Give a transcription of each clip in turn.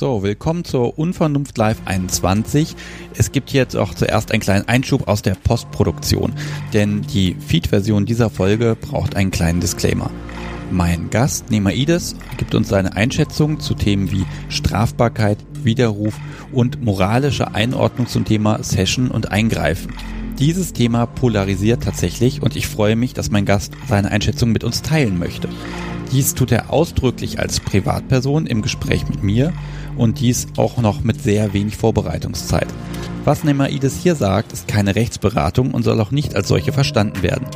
So, willkommen zur Unvernunft Live 21. Es gibt jetzt auch zuerst einen kleinen Einschub aus der Postproduktion, denn die Feed-Version dieser Folge braucht einen kleinen Disclaimer. Mein Gast, Nemaides, gibt uns seine Einschätzung zu Themen wie Strafbarkeit, Widerruf und moralische Einordnung zum Thema Session und Eingreifen. Dieses Thema polarisiert tatsächlich und ich freue mich, dass mein Gast seine Einschätzung mit uns teilen möchte. Dies tut er ausdrücklich als Privatperson im Gespräch mit mir und dies auch noch mit sehr wenig Vorbereitungszeit. Was Nemaides hier sagt, ist keine Rechtsberatung und soll auch nicht als solche verstanden werden.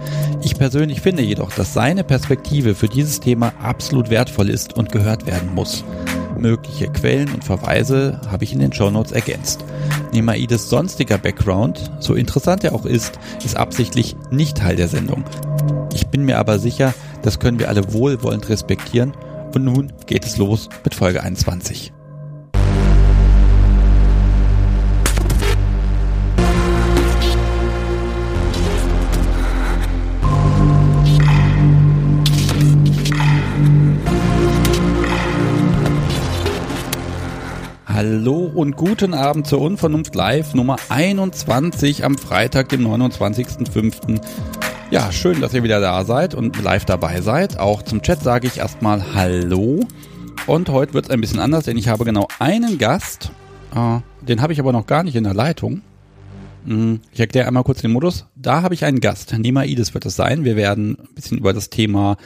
Ich persönlich finde jedoch, dass seine Perspektive für dieses Thema absolut wertvoll ist und gehört werden muss. Mögliche Quellen und Verweise habe ich in den Shownotes ergänzt. Nemaides sonstiger Background, so interessant er auch ist, ist absichtlich nicht Teil der Sendung. Ich bin mir aber sicher, das können wir alle wohlwollend respektieren. Und nun geht es los mit Folge 21. Hallo und guten Abend zur Unvernunft Live Nummer 21 am Freitag, dem 29.05. Ja, schön, dass ihr wieder da seid und live dabei seid. Auch zum Chat sage ich erstmal Hallo. Und heute wird es ein bisschen anders, denn ich habe genau einen Gast. Äh, den habe ich aber noch gar nicht in der Leitung. Hm, ich erkläre einmal kurz den Modus. Da habe ich einen Gast. Nemaides wird es sein. Wir werden ein bisschen über das Thema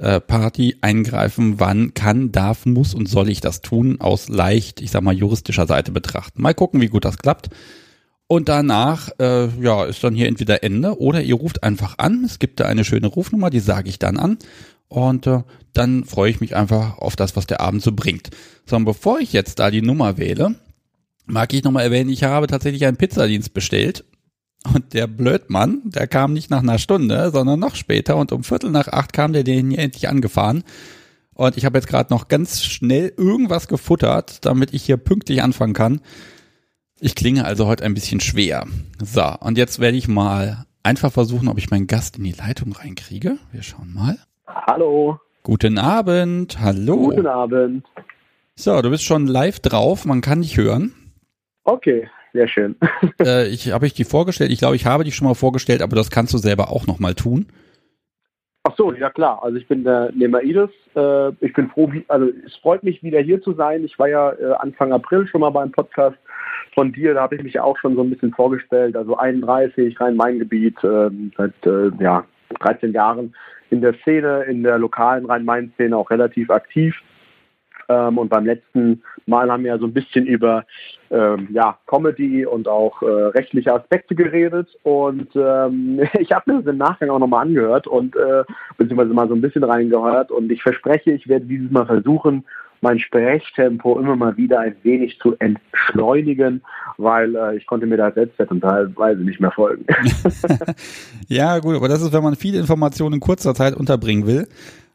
äh, Party eingreifen. Wann kann, darf, muss und soll ich das tun? Aus leicht, ich sag mal, juristischer Seite betrachten. Mal gucken, wie gut das klappt. Und danach, äh, ja, ist dann hier entweder Ende oder ihr ruft einfach an. Es gibt da eine schöne Rufnummer, die sage ich dann an. Und äh, dann freue ich mich einfach auf das, was der Abend so bringt. So, und bevor ich jetzt da die Nummer wähle, mag ich nochmal erwähnen, ich habe tatsächlich einen Pizzadienst bestellt. Und der Blödmann, der kam nicht nach einer Stunde, sondern noch später. Und um Viertel nach acht kam der den hier endlich angefahren. Und ich habe jetzt gerade noch ganz schnell irgendwas gefuttert, damit ich hier pünktlich anfangen kann. Ich klinge also heute ein bisschen schwer. So, und jetzt werde ich mal einfach versuchen, ob ich meinen Gast in die Leitung reinkriege. Wir schauen mal. Hallo. Guten Abend. Hallo. Guten Abend. So, du bist schon live drauf. Man kann dich hören. Okay, sehr schön. äh, ich habe ich die vorgestellt. Ich glaube, ich habe dich schon mal vorgestellt, aber das kannst du selber auch noch mal tun. Ach so, ja klar. Also ich bin der Nemaides. Äh, ich bin froh, also es freut mich wieder hier zu sein. Ich war ja äh, Anfang April schon mal beim Podcast von dir, da habe ich mich ja auch schon so ein bisschen vorgestellt, also 31, Rhein-Main-Gebiet, äh, seit äh, ja, 13 Jahren in der Szene, in der lokalen Rhein-Main-Szene auch relativ aktiv. Ähm, und beim letzten Mal haben wir ja so ein bisschen über ähm, ja, Comedy und auch äh, rechtliche Aspekte geredet. Und ähm, ich habe mir das im Nachgang auch nochmal angehört und äh, beziehungsweise mal so ein bisschen reingehört. Und ich verspreche, ich werde dieses Mal versuchen, mein Sprechtempo immer mal wieder ein wenig zu entschleunigen, weil äh, ich konnte mir da selbst teilweise nicht mehr folgen. ja, gut, aber das ist, wenn man viele Informationen in kurzer Zeit unterbringen will.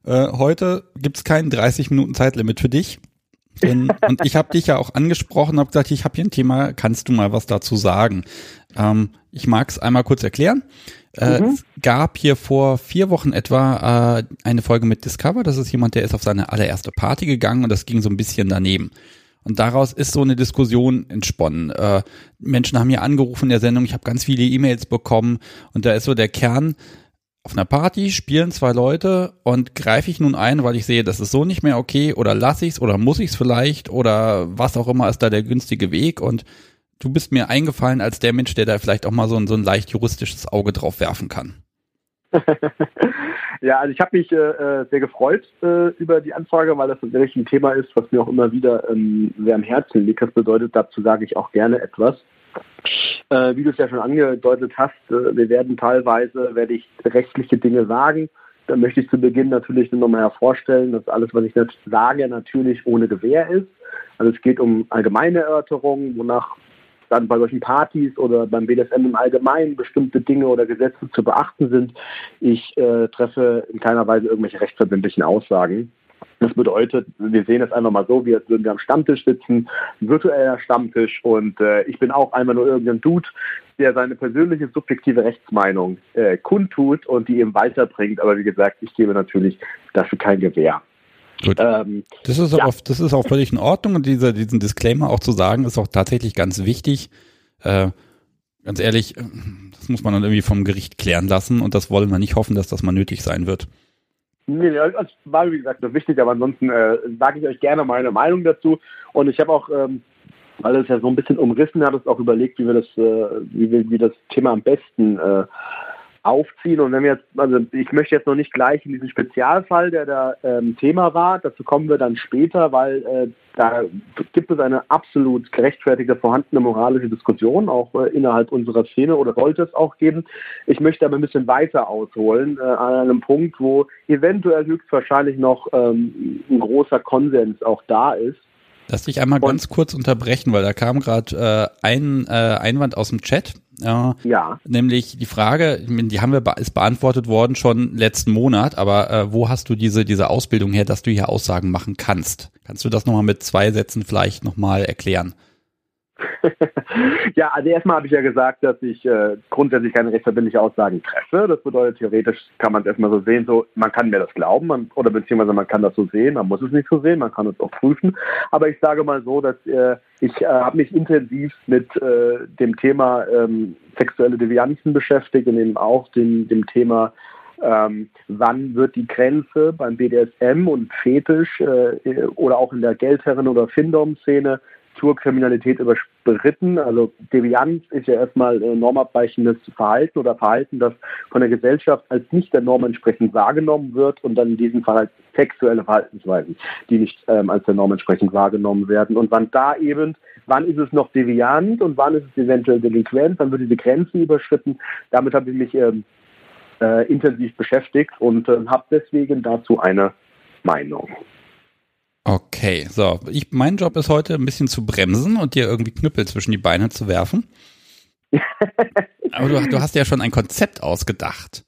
Äh, heute gibt's kein 30 Minuten Zeitlimit für dich. Und, und ich habe dich ja auch angesprochen, habe gesagt, ich habe hier ein Thema, kannst du mal was dazu sagen? Ähm, ich mag es einmal kurz erklären. Äh, mhm. Es gab hier vor vier Wochen etwa äh, eine Folge mit Discover. Das ist jemand, der ist auf seine allererste Party gegangen und das ging so ein bisschen daneben. Und daraus ist so eine Diskussion entsponnen. Äh, Menschen haben hier angerufen in der Sendung, ich habe ganz viele E-Mails bekommen und da ist so der Kern, auf einer Party spielen zwei Leute und greife ich nun ein, weil ich sehe, das ist so nicht mehr okay oder lasse ich es oder muss ich es vielleicht oder was auch immer ist da der günstige Weg und du bist mir eingefallen als der Mensch, der da vielleicht auch mal so ein, so ein leicht juristisches Auge drauf werfen kann. ja, also ich habe mich äh, äh, sehr gefreut äh, über die Anfrage, weil das natürlich ein Thema ist, was mir auch immer wieder ähm, sehr am Herzen liegt. Das bedeutet, dazu sage ich auch gerne etwas. Äh, wie du es ja schon angedeutet hast, äh, wir werden teilweise, werde ich rechtliche Dinge sagen. Da möchte ich zu Beginn natürlich nur nochmal hervorstellen, dass alles, was ich jetzt sage, natürlich ohne Gewähr ist. Also es geht um allgemeine Erörterungen, wonach dann bei solchen Partys oder beim BDSM im Allgemeinen bestimmte Dinge oder Gesetze zu beachten sind. Ich äh, treffe in keiner Weise irgendwelche rechtsverbindlichen Aussagen. Das bedeutet, wir sehen es einfach mal so, wie als würden wir am Stammtisch sitzen, virtueller Stammtisch und äh, ich bin auch einmal nur irgendein Dude, der seine persönliche subjektive Rechtsmeinung äh, kundtut und die eben weiterbringt. Aber wie gesagt, ich gebe natürlich dafür kein Gewähr. Gut. Ähm, das, ist ja. auch, das ist auch völlig in Ordnung und dieser, diesen Disclaimer auch zu sagen, ist auch tatsächlich ganz wichtig. Äh, ganz ehrlich, das muss man dann irgendwie vom Gericht klären lassen und das wollen wir nicht hoffen, dass das mal nötig sein wird. Nee, das war wie gesagt noch wichtig, aber ansonsten äh, sage ich euch gerne meine Meinung dazu. Und ich habe auch, ähm, weil es ja so ein bisschen umrissen hat, auch überlegt, wie wir das, äh, wie wir wie das Thema am besten äh, aufziehen. Und wenn wir jetzt, also ich möchte jetzt noch nicht gleich in diesen Spezialfall, der da ähm, Thema war, dazu kommen wir dann später, weil äh, da gibt es eine absolut gerechtfertigte vorhandene moralische Diskussion, auch äh, innerhalb unserer Szene oder sollte es auch geben. Ich möchte aber ein bisschen weiter ausholen, äh, an einem Punkt, wo eventuell höchstwahrscheinlich noch ähm, ein großer Konsens auch da ist. Lass dich einmal Und, ganz kurz unterbrechen, weil da kam gerade äh, ein äh, Einwand aus dem Chat. Äh, ja. Nämlich die Frage, die haben wir ist beantwortet worden schon letzten Monat, aber äh, wo hast du diese diese Ausbildung her, dass du hier Aussagen machen kannst? Kannst du das nochmal mit zwei Sätzen vielleicht nochmal erklären? ja, also erstmal habe ich ja gesagt, dass ich äh, grundsätzlich keine rechtsverbindliche Aussagen treffe. Das bedeutet, theoretisch kann man es erstmal so sehen, so man kann mir das glauben man, oder beziehungsweise man kann das so sehen, man muss es nicht so sehen, man kann es auch prüfen. Aber ich sage mal so, dass äh, ich äh, habe mich intensiv mit äh, dem Thema ähm, sexuelle Devianzen beschäftigt und eben auch dem, dem Thema ähm, wann wird die Grenze beim BDSM und Fetisch äh, oder auch in der Geldherren- oder Findom-Szene zur Kriminalität überspritten. Also Devianz ist ja erstmal äh, normabweichendes Verhalten oder Verhalten, das von der Gesellschaft als nicht der Norm entsprechend wahrgenommen wird und dann in diesem Fall als sexuelle Verhaltensweisen, die nicht ähm, als der Norm entsprechend wahrgenommen werden. Und wann da eben, wann ist es noch deviant und wann ist es eventuell delinquent, wann wird diese Grenzen überschritten, damit habe ich mich ähm, äh, intensiv beschäftigt und äh, habe deswegen dazu eine Meinung. Okay, so. Ich, mein Job ist heute ein bisschen zu bremsen und dir irgendwie Knüppel zwischen die Beine zu werfen. Aber du, du, hast ja schon ein Konzept ausgedacht.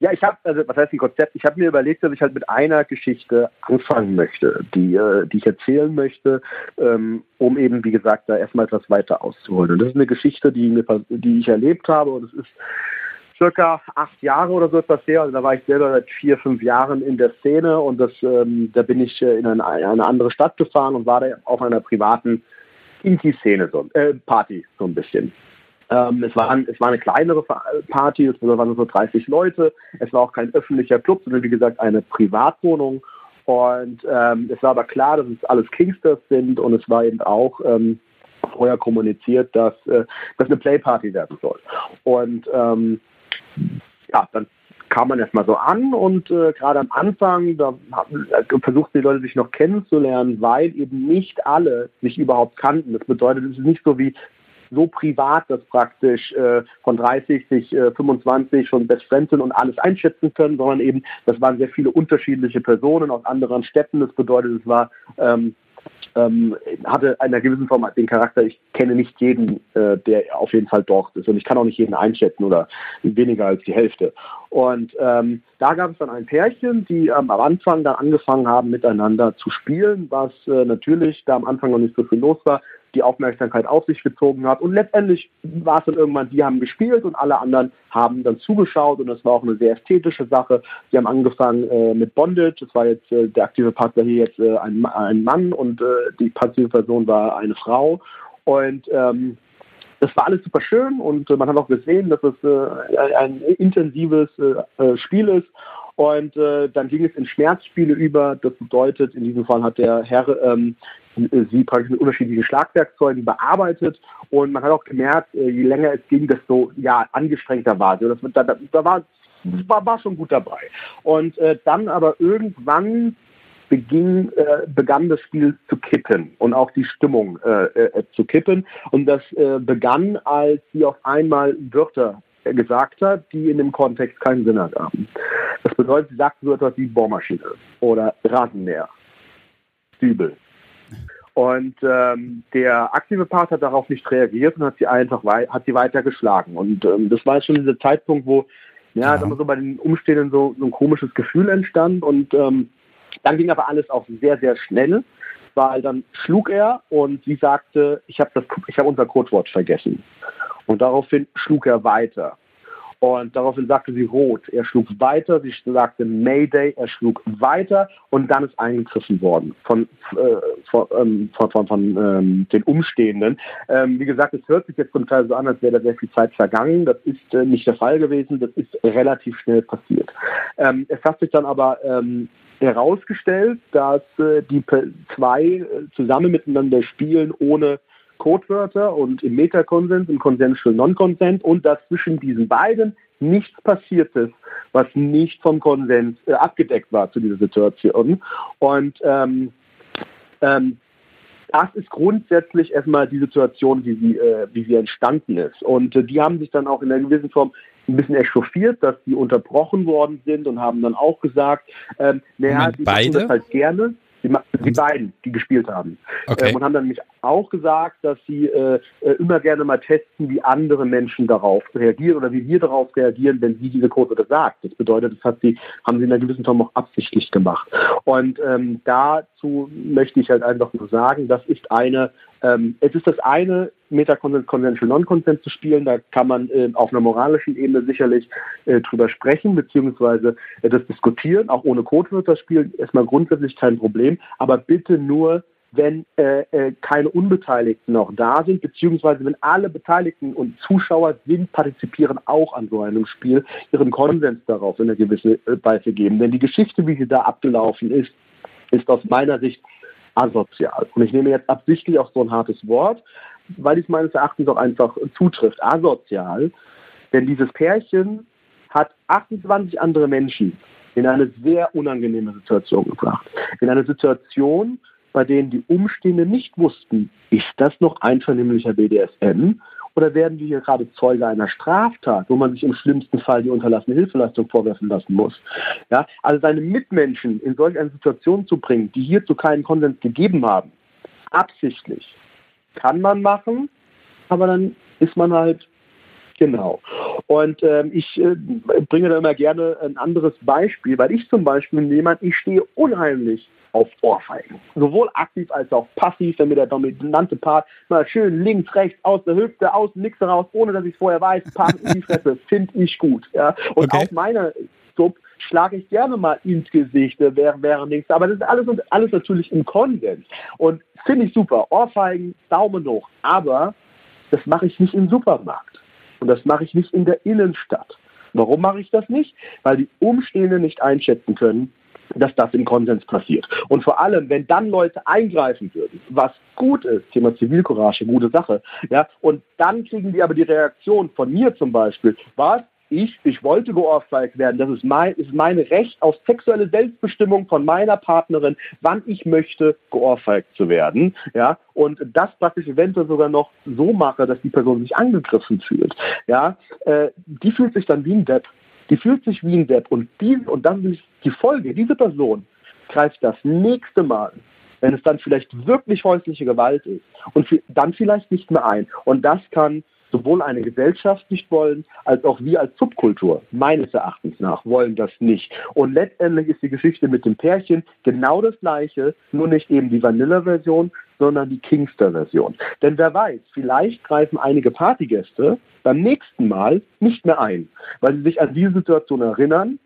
Ja, ich habe, also was heißt ein Konzept? Ich habe mir überlegt, dass ich halt mit einer Geschichte anfangen möchte, die, äh, die ich erzählen möchte, ähm, um eben, wie gesagt, da erstmal etwas weiter auszuholen. Und das ist eine Geschichte, die, mir, die ich erlebt habe und es ist circa acht Jahre oder so etwas her. Also da war ich selber seit vier, fünf Jahren in der Szene und das, ähm, da bin ich äh, in eine, eine, andere Stadt gefahren und war da auf einer privaten Inti-Szene, so, äh, Party so ein bisschen. Ähm, es, war, es war eine kleinere Party, es waren so 30 Leute. Es war auch kein öffentlicher Club, sondern wie gesagt eine Privatwohnung. Und ähm, es war aber klar, dass es alles Kingsters sind und es war eben auch ähm, vorher kommuniziert, dass äh, das eine Playparty werden soll. Und ähm, ja, dann kam man erstmal so an und äh, gerade am Anfang, da äh, versuchten die Leute sich noch kennenzulernen, weil eben nicht alle sich überhaupt kannten. Das bedeutet, es ist nicht so wie so privat, dass praktisch äh, von 30 sich äh, 25 schon Best Friends sind und alles einschätzen können, sondern eben, das waren sehr viele unterschiedliche Personen aus anderen Städten. Das bedeutet, es war ähm, ähm, hatte in einer gewissen Form den Charakter, ich kenne nicht jeden, äh, der auf jeden Fall dort ist und ich kann auch nicht jeden einschätzen oder weniger als die Hälfte. Und ähm, da gab es dann ein Pärchen, die ähm, am Anfang dann angefangen haben, miteinander zu spielen, was äh, natürlich da am Anfang noch nicht so viel los war die Aufmerksamkeit auf sich gezogen hat. Und letztendlich war es dann irgendwann, die haben gespielt und alle anderen haben dann zugeschaut und das war auch eine sehr ästhetische Sache. Sie haben angefangen äh, mit Bondage, das war jetzt äh, der aktive Partner hier jetzt äh, ein, ein, Mann und äh, die passive Person war eine Frau. Und ähm, das war alles super schön und äh, man hat auch gesehen, dass es äh, ein intensives Spiel ist und äh, dann ging es in Schmerzspiele über. Das bedeutet, in diesem Fall hat der Herr ähm, sie praktisch mit unterschiedlichen Schlagwerkzeugen bearbeitet. Und man hat auch gemerkt, äh, je länger es ging, desto ja, angestrengter war sie. Das, da, da war, war, war schon gut dabei. Und äh, dann aber irgendwann beging, äh, begann das Spiel zu kippen und auch die Stimmung äh, äh, zu kippen. Und das äh, begann, als sie auf einmal Wörter gesagt hat, die in dem Kontext keinen Sinn ergaben. Das bedeutet, sie sagt so etwas wie Bohrmaschine oder Rasenmäher, Dübel. Und ähm, der aktive Part hat darauf nicht reagiert und hat sie einfach wei hat sie weiter geschlagen. Und ähm, das war schon dieser Zeitpunkt, wo ja, ja. so bei den Umstehenden so, so ein komisches Gefühl entstand. Und ähm, dann ging aber alles auch sehr, sehr schnell, weil dann schlug er und sie sagte, ich habe habe unser Codewort vergessen. Und daraufhin schlug er weiter. Und daraufhin sagte sie rot. Er schlug weiter, sie sagte Mayday, er schlug weiter und dann ist eingegriffen worden von, äh, von, ähm, von, von, von ähm, den Umstehenden. Ähm, wie gesagt, es hört sich jetzt zum Teil so an, als wäre da sehr viel Zeit vergangen. Das ist äh, nicht der Fall gewesen, das ist relativ schnell passiert. Ähm, es hat sich dann aber ähm, herausgestellt, dass äh, die zwei äh, zusammen miteinander spielen ohne Codewörter und im Meta-Konsens, im Consensual Non-Consent und dass zwischen diesen beiden nichts passiert ist, was nicht vom Konsens äh, abgedeckt war zu dieser Situation. Und ähm, ähm, das ist grundsätzlich erstmal die Situation, wie sie, äh, wie sie entstanden ist. Und äh, die haben sich dann auch in einer gewissen Form ein bisschen echauffiert, dass die unterbrochen worden sind und haben dann auch gesagt, ähm, naja, die tun das halt gerne. Die, die beiden, die gespielt haben. Okay. Ähm, und haben dann nämlich auch gesagt, dass sie äh, äh, immer gerne mal testen, wie andere Menschen darauf reagieren oder wie wir darauf reagieren, wenn sie diese Code oder sagt. Das bedeutet, das hat sie, haben sie in einer gewissen Form auch absichtlich gemacht. Und ähm, dazu möchte ich halt einfach nur sagen, das ist eine ähm, es ist das eine, Meta-Consent, Consensual Non-Consent zu spielen. Da kann man äh, auf einer moralischen Ebene sicherlich äh, drüber sprechen, beziehungsweise äh, das diskutieren. Auch ohne Codewörter spielen erstmal grundsätzlich kein Problem. Aber bitte nur, wenn äh, äh, keine Unbeteiligten noch da sind, beziehungsweise wenn alle Beteiligten und Zuschauer sind, partizipieren auch an so einem Spiel, ihren Konsens darauf in einer gewissen äh, Weise geben. Denn die Geschichte, wie sie da abgelaufen ist, ist aus meiner Sicht asozial. Und ich nehme jetzt absichtlich auch so ein hartes Wort, weil es meines Erachtens auch einfach zutrifft. Asozial, denn dieses Pärchen hat 28 andere Menschen in eine sehr unangenehme Situation gebracht. In eine Situation, bei denen die Umstehenden nicht wussten, ist das noch einvernehmlicher BDSM oder werden wir hier gerade Zeuge einer Straftat, wo man sich im schlimmsten Fall die unterlassene Hilfeleistung vorwerfen lassen muss? Ja, also seine Mitmenschen in solch eine Situation zu bringen, die hierzu keinen Konsens gegeben haben, absichtlich, kann man machen, aber dann ist man halt Genau. Und ähm, ich äh, bringe da immer gerne ein anderes Beispiel, weil ich zum Beispiel jemand, ich stehe unheimlich auf Ohrfeigen. Sowohl aktiv als auch passiv, wenn mir der dominante Part mal schön links, rechts, aus der Hüfte, aus dem Nix raus, ohne dass ich es vorher weiß, Part in die Fresse, finde ich gut. Ja? Und okay. auch meine Sub schlage ich gerne mal ins Gesicht während, während links. Aber das ist alles, alles natürlich im Konsens. Und finde ich super. Ohrfeigen, Daumen hoch. Aber das mache ich nicht im Supermarkt. Und das mache ich nicht in der Innenstadt. Warum mache ich das nicht? Weil die Umstehenden nicht einschätzen können, dass das im Konsens passiert. Und vor allem, wenn dann Leute eingreifen würden, was gut ist, Thema Zivilcourage, gute Sache, ja, und dann kriegen die aber die Reaktion von mir zum Beispiel, was, ich, ich wollte geohrfeigt werden. Das ist mein, ist mein Recht auf sexuelle Selbstbestimmung von meiner Partnerin, wann ich möchte, geohrfeigt zu werden. Ja, und das praktisch eventuell sogar noch so mache, dass die Person sich angegriffen fühlt. Ja, äh, die fühlt sich dann wie ein Depp. Die fühlt sich wie ein Depp. Und die, und das ist die Folge. Diese Person greift das nächste Mal wenn es dann vielleicht wirklich häusliche Gewalt ist und dann vielleicht nicht mehr ein. Und das kann sowohl eine Gesellschaft nicht wollen, als auch wir als Subkultur, meines Erachtens nach, wollen das nicht. Und letztendlich ist die Geschichte mit dem Pärchen genau das gleiche, nur nicht eben die Vanilla-Version, sondern die Kingster-Version. Denn wer weiß, vielleicht greifen einige Partygäste beim nächsten Mal nicht mehr ein, weil sie sich an diese Situation erinnern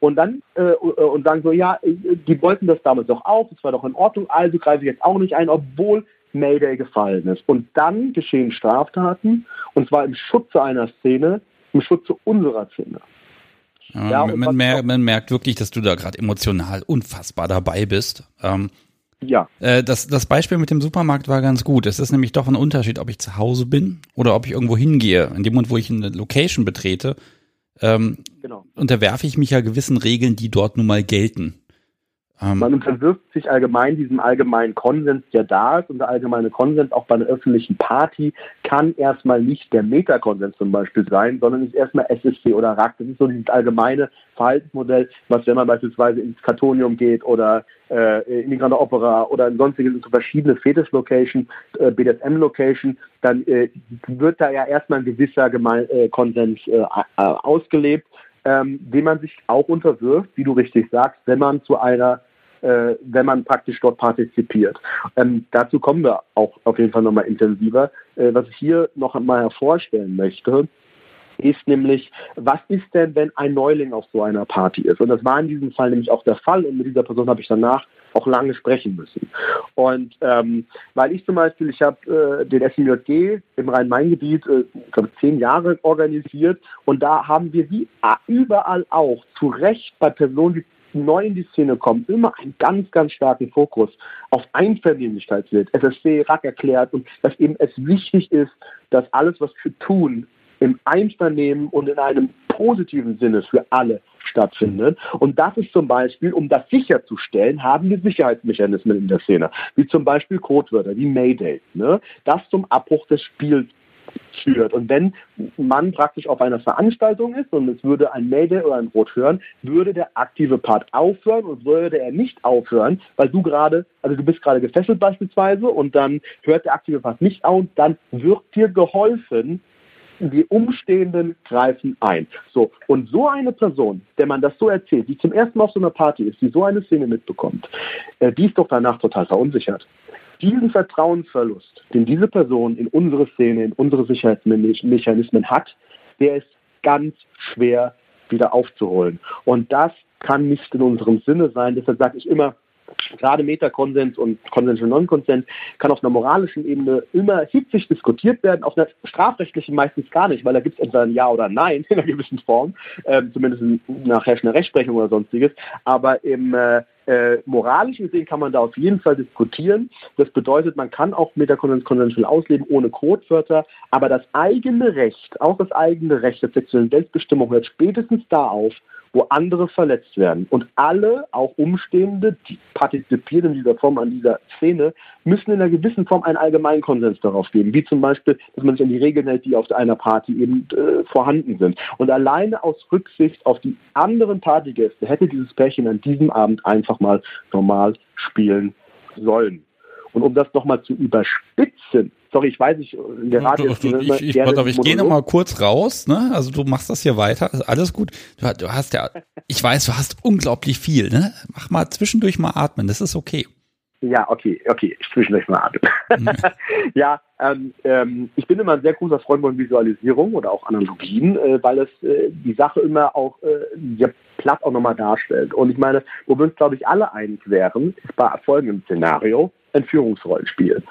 und dann äh, und sagen so, ja, die wollten das damals doch auch, das war doch in Ordnung, also greife ich jetzt auch nicht ein, obwohl Mayday gefallen ist. Und dann geschehen Straftaten, und zwar im Schutze einer Szene, im Schutze unserer Szene. Ja, ja, man, mer man, merkt wirklich, dass du da gerade emotional unfassbar dabei bist. Ähm, ja. Äh, das, das Beispiel mit dem Supermarkt war ganz gut. Es ist nämlich doch ein Unterschied, ob ich zu Hause bin oder ob ich irgendwo hingehe. In dem Moment, wo ich eine Location betrete, ähm, genau. unterwerfe ich mich ja gewissen Regeln, die dort nun mal gelten. Ähm, Man unterwirft sich allgemein diesem allgemeinen Konsens, der da ist. Und der allgemeine Konsens auch bei einer öffentlichen Party kann erstmal nicht der Metakonsens zum Beispiel sein, sondern ist erstmal SSC oder RAC. Das ist so dieses allgemeine Verhaltensmodell, was wenn man beispielsweise ins Kartonium geht oder äh, in die Grande Opera oder in sonstiges so verschiedene Fetisch-Location, äh, BDSM-Location, dann äh, wird da ja erstmal ein gewisser Geme äh, Konsens äh, ausgelebt ähm, dem man sich auch unterwirft, wie du richtig sagst, wenn man zu einer äh, wenn man praktisch dort partizipiert. Ähm, dazu kommen wir auch auf jeden Fall nochmal intensiver. Äh, was ich hier noch einmal hervorstellen möchte, ist nämlich, was ist denn, wenn ein Neuling auf so einer Party ist? Und das war in diesem Fall nämlich auch der Fall und mit dieser Person habe ich danach auch lange sprechen müssen. Und ähm, weil ich zum Beispiel, ich habe äh, den SMJG im Rhein-Main-Gebiet, äh, zehn Jahre organisiert und da haben wir wie überall auch zu Recht bei Personen, die neu in die Szene kommen, immer einen ganz, ganz starken Fokus auf Einvernehmlichkeit wird. SSC, RAC erklärt und dass eben es wichtig ist, dass alles, was wir tun, im Einvernehmen und in einem positiven Sinne für alle stattfindet. Und das ist zum Beispiel, um das sicherzustellen, haben wir Sicherheitsmechanismen in der Szene, wie zum Beispiel Codewörter, wie Mayday, ne? das zum Abbruch des Spiels führt. Und wenn man praktisch auf einer Veranstaltung ist und es würde ein Mayday oder ein Rot hören, würde der aktive Part aufhören und würde er nicht aufhören, weil du gerade, also du bist gerade gefesselt beispielsweise und dann hört der aktive Part nicht auf, dann wird dir geholfen, die Umstehenden greifen ein. So, und so eine Person, der man das so erzählt, die zum ersten Mal auf so einer Party ist, die so eine Szene mitbekommt, äh, die ist doch danach total verunsichert. Diesen Vertrauensverlust, den diese Person in unsere Szene, in unsere Sicherheitsmechanismen hat, der ist ganz schwer wieder aufzuholen. Und das kann nicht in unserem Sinne sein. Deshalb sage ich immer, gerade Metakonsens und Konsens und Non-Konsens kann auf einer moralischen Ebene immer hitzig diskutiert werden, auf einer strafrechtlichen meistens gar nicht, weil da gibt es entweder ein Ja oder Nein in einer gewissen Form, ähm, zumindest nach herrschender Rechtsprechung oder sonstiges. Aber im äh, äh, moralischen Sinn kann man da auf jeden Fall diskutieren. Das bedeutet, man kann auch Metakonsens konsensual ausleben ohne Codewörter, aber das eigene Recht, auch das eigene Recht der sexuellen Selbstbestimmung hört spätestens da auf, wo andere verletzt werden. Und alle, auch Umstehende, die partizipieren in dieser Form an dieser Szene, müssen in einer gewissen Form einen allgemeinen Konsens darauf geben. Wie zum Beispiel, dass man sich an die Regeln hält, die auf einer Party eben äh, vorhanden sind. Und alleine aus Rücksicht auf die anderen Partygäste hätte dieses Pärchen an diesem Abend einfach mal normal spielen sollen. Und um das nochmal zu überspitzen, sorry, ich weiß nicht, gerade du, du, ich, ich, ich, ich gehe nochmal kurz raus, ne? Also du machst das hier weiter, alles gut. Du, du hast ja, ich weiß, du hast unglaublich viel, ne? Mach mal zwischendurch mal atmen, das ist okay. Ja, okay, okay, ich zwischendurch mal atmen. Mhm. ja, ähm, ähm, ich bin immer ein sehr großer Freund von Visualisierung oder auch Analogien, äh, weil es äh, die Sache immer auch äh, platt auch nochmal darstellt. Und ich meine, wo wir uns, glaube ich, alle einig wären, ist bei folgendem Szenario. Entführungsrollenspiel.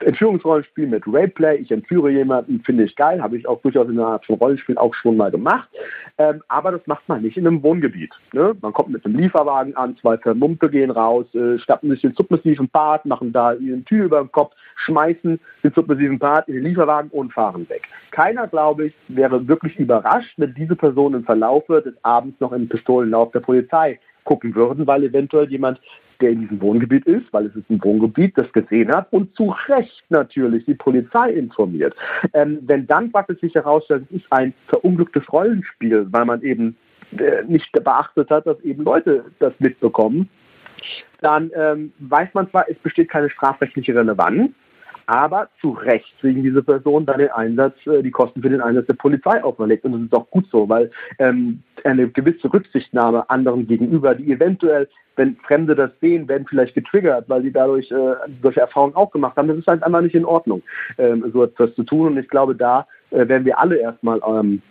Entführungsrollenspiel mit Rayplay, ich entführe jemanden, finde ich geil, habe ich auch durchaus in einer Art von Rollenspiel auch schon mal gemacht. Ähm, aber das macht man nicht in einem Wohngebiet. Ne? Man kommt mit einem Lieferwagen an, zwei Vermummte gehen raus, äh, schnappen sich den submissiven Part, machen da ihren Tür über den Kopf, schmeißen den submissiven Part in den Lieferwagen und fahren weg. Keiner, glaube ich, wäre wirklich überrascht, wenn diese Person im Verlaufe des Abends noch im Pistolenlauf der Polizei gucken würden, weil eventuell jemand der in diesem Wohngebiet ist, weil es ist ein Wohngebiet, das gesehen hat und zu Recht natürlich die Polizei informiert. Ähm, wenn dann praktisch sich herausstellt, es ist ein verunglücktes Rollenspiel, weil man eben äh, nicht beachtet hat, dass eben Leute das mitbekommen, dann ähm, weiß man zwar, es besteht keine strafrechtliche Relevanz, aber zu Recht kriegen diese Personen dann den Einsatz, äh, die Kosten für den Einsatz der Polizei auferlegt. Und das ist auch gut so, weil ähm, eine gewisse Rücksichtnahme anderen gegenüber, die eventuell, wenn Fremde das sehen, werden vielleicht getriggert, weil sie dadurch äh, solche Erfahrungen auch gemacht haben. Das ist halt einfach nicht in Ordnung, ähm, so etwas zu tun. Und ich glaube, da äh, werden wir alle erstmal ähm,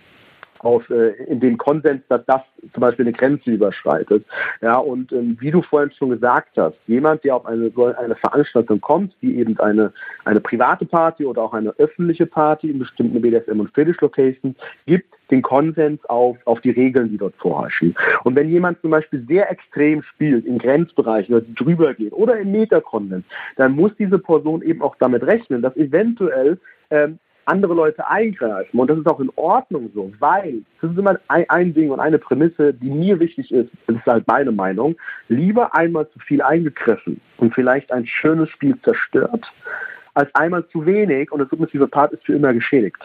auf, äh, in dem Konsens, dass das zum Beispiel eine Grenze überschreitet. Ja, und ähm, wie du vorhin schon gesagt hast, jemand, der auf eine, eine Veranstaltung kommt, wie eben eine, eine private Party oder auch eine öffentliche Party in bestimmten BDSM und Fetish Locations, gibt den Konsens auf, auf die Regeln, die dort vorherrschen. Und wenn jemand zum Beispiel sehr extrem spielt, in Grenzbereichen oder drüber geht oder im Metakonsens, dann muss diese Person eben auch damit rechnen, dass eventuell ähm, andere Leute eingreifen. Und das ist auch in Ordnung so, weil, das ist immer ein, ein, Ding und eine Prämisse, die mir wichtig ist, das ist halt meine Meinung, lieber einmal zu viel eingegriffen und vielleicht ein schönes Spiel zerstört, als einmal zu wenig und das submissive Part ist für immer geschädigt.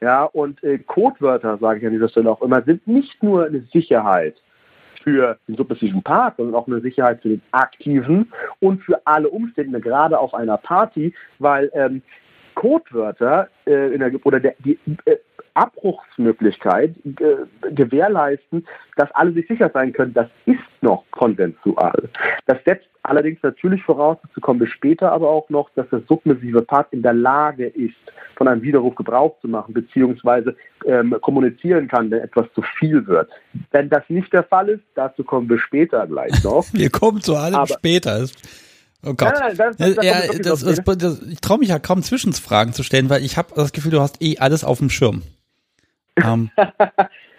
Ja, und äh, Codewörter, sage ich an dieser Stelle auch immer, sind nicht nur eine Sicherheit für den submissiven Part, sondern auch eine Sicherheit für den Aktiven und für alle Umstände, gerade auf einer Party, weil ähm, Codewörter äh, der, oder der, die, äh, Abbruchsmöglichkeit äh, gewährleisten, dass alle sich sicher sein können, das ist noch konsensual. Das setzt allerdings natürlich voraus, dazu kommen wir später aber auch noch, dass der submissive Part in der Lage ist, von einem Widerruf Gebrauch zu machen, beziehungsweise ähm, kommunizieren kann, wenn etwas zu viel wird. Wenn das nicht der Fall ist, dazu kommen wir später gleich noch. wir kommen zu allem aber, später. Oh Gott. Nein, nein, das, das, ja, das, ich traue mich ja kaum Zwischenfragen zu stellen, weil ich habe das Gefühl, du hast eh alles auf dem Schirm. Ähm,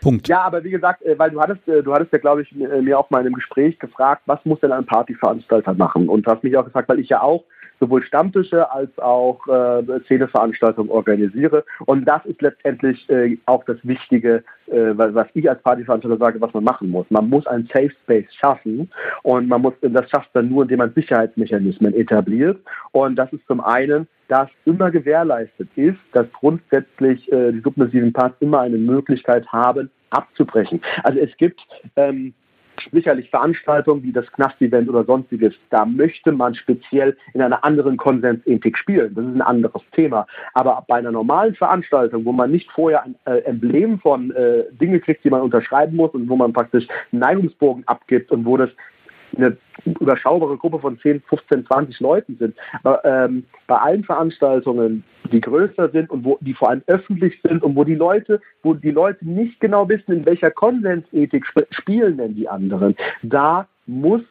Punkt. Ja, aber wie gesagt, äh, weil du hattest, äh, du hattest ja, glaube ich, mir auch mal in einem Gespräch gefragt, was muss denn ein Partyveranstalter machen? Und du hast mich auch gefragt, weil ich ja auch sowohl Stammtische als auch äh, Szeneveranstaltungen organisiere. Und das ist letztendlich äh, auch das Wichtige, äh, was ich als Partyveranstalter sage, was man machen muss. Man muss ein Safe Space schaffen und man muss, das schafft dann nur, indem man Sicherheitsmechanismen etabliert. Und das ist zum einen, dass immer gewährleistet ist, dass grundsätzlich äh, die submissiven Parts immer eine Möglichkeit haben, abzubrechen. Also es gibt ähm, sicherlich Veranstaltungen wie das Knast-Event oder sonstiges, da möchte man speziell in einer anderen Konsensethik spielen. Das ist ein anderes Thema. Aber bei einer normalen Veranstaltung, wo man nicht vorher ein äh, Emblem von äh, Dinge kriegt, die man unterschreiben muss und wo man praktisch Neigungsbogen abgibt und wo das eine überschaubare Gruppe von 10, 15, 20 Leuten sind. Ähm, bei allen Veranstaltungen, die größer sind und wo die vor allem öffentlich sind und wo die Leute, wo die Leute nicht genau wissen, in welcher Konsensethik sp spielen denn die anderen, da muss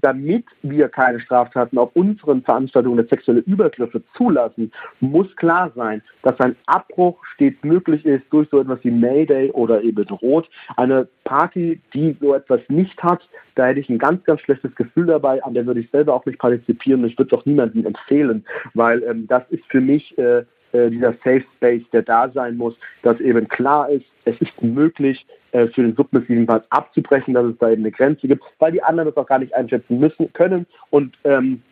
damit wir keine Straftaten auf unseren Veranstaltungen der sexuelle Übergriffe zulassen, muss klar sein, dass ein Abbruch stets möglich ist durch so etwas wie Mayday oder eben Rot. Eine Party, die so etwas nicht hat, da hätte ich ein ganz, ganz schlechtes Gefühl dabei, an der würde ich selber auch nicht partizipieren und ich würde es auch niemandem empfehlen, weil ähm, das ist für mich äh, äh, dieser Safe Space, der da sein muss, dass eben klar ist, es ist möglich, äh, für den submissiven Part abzubrechen, dass es da eben eine Grenze gibt, weil die anderen das auch gar nicht einschätzen müssen können und ähm,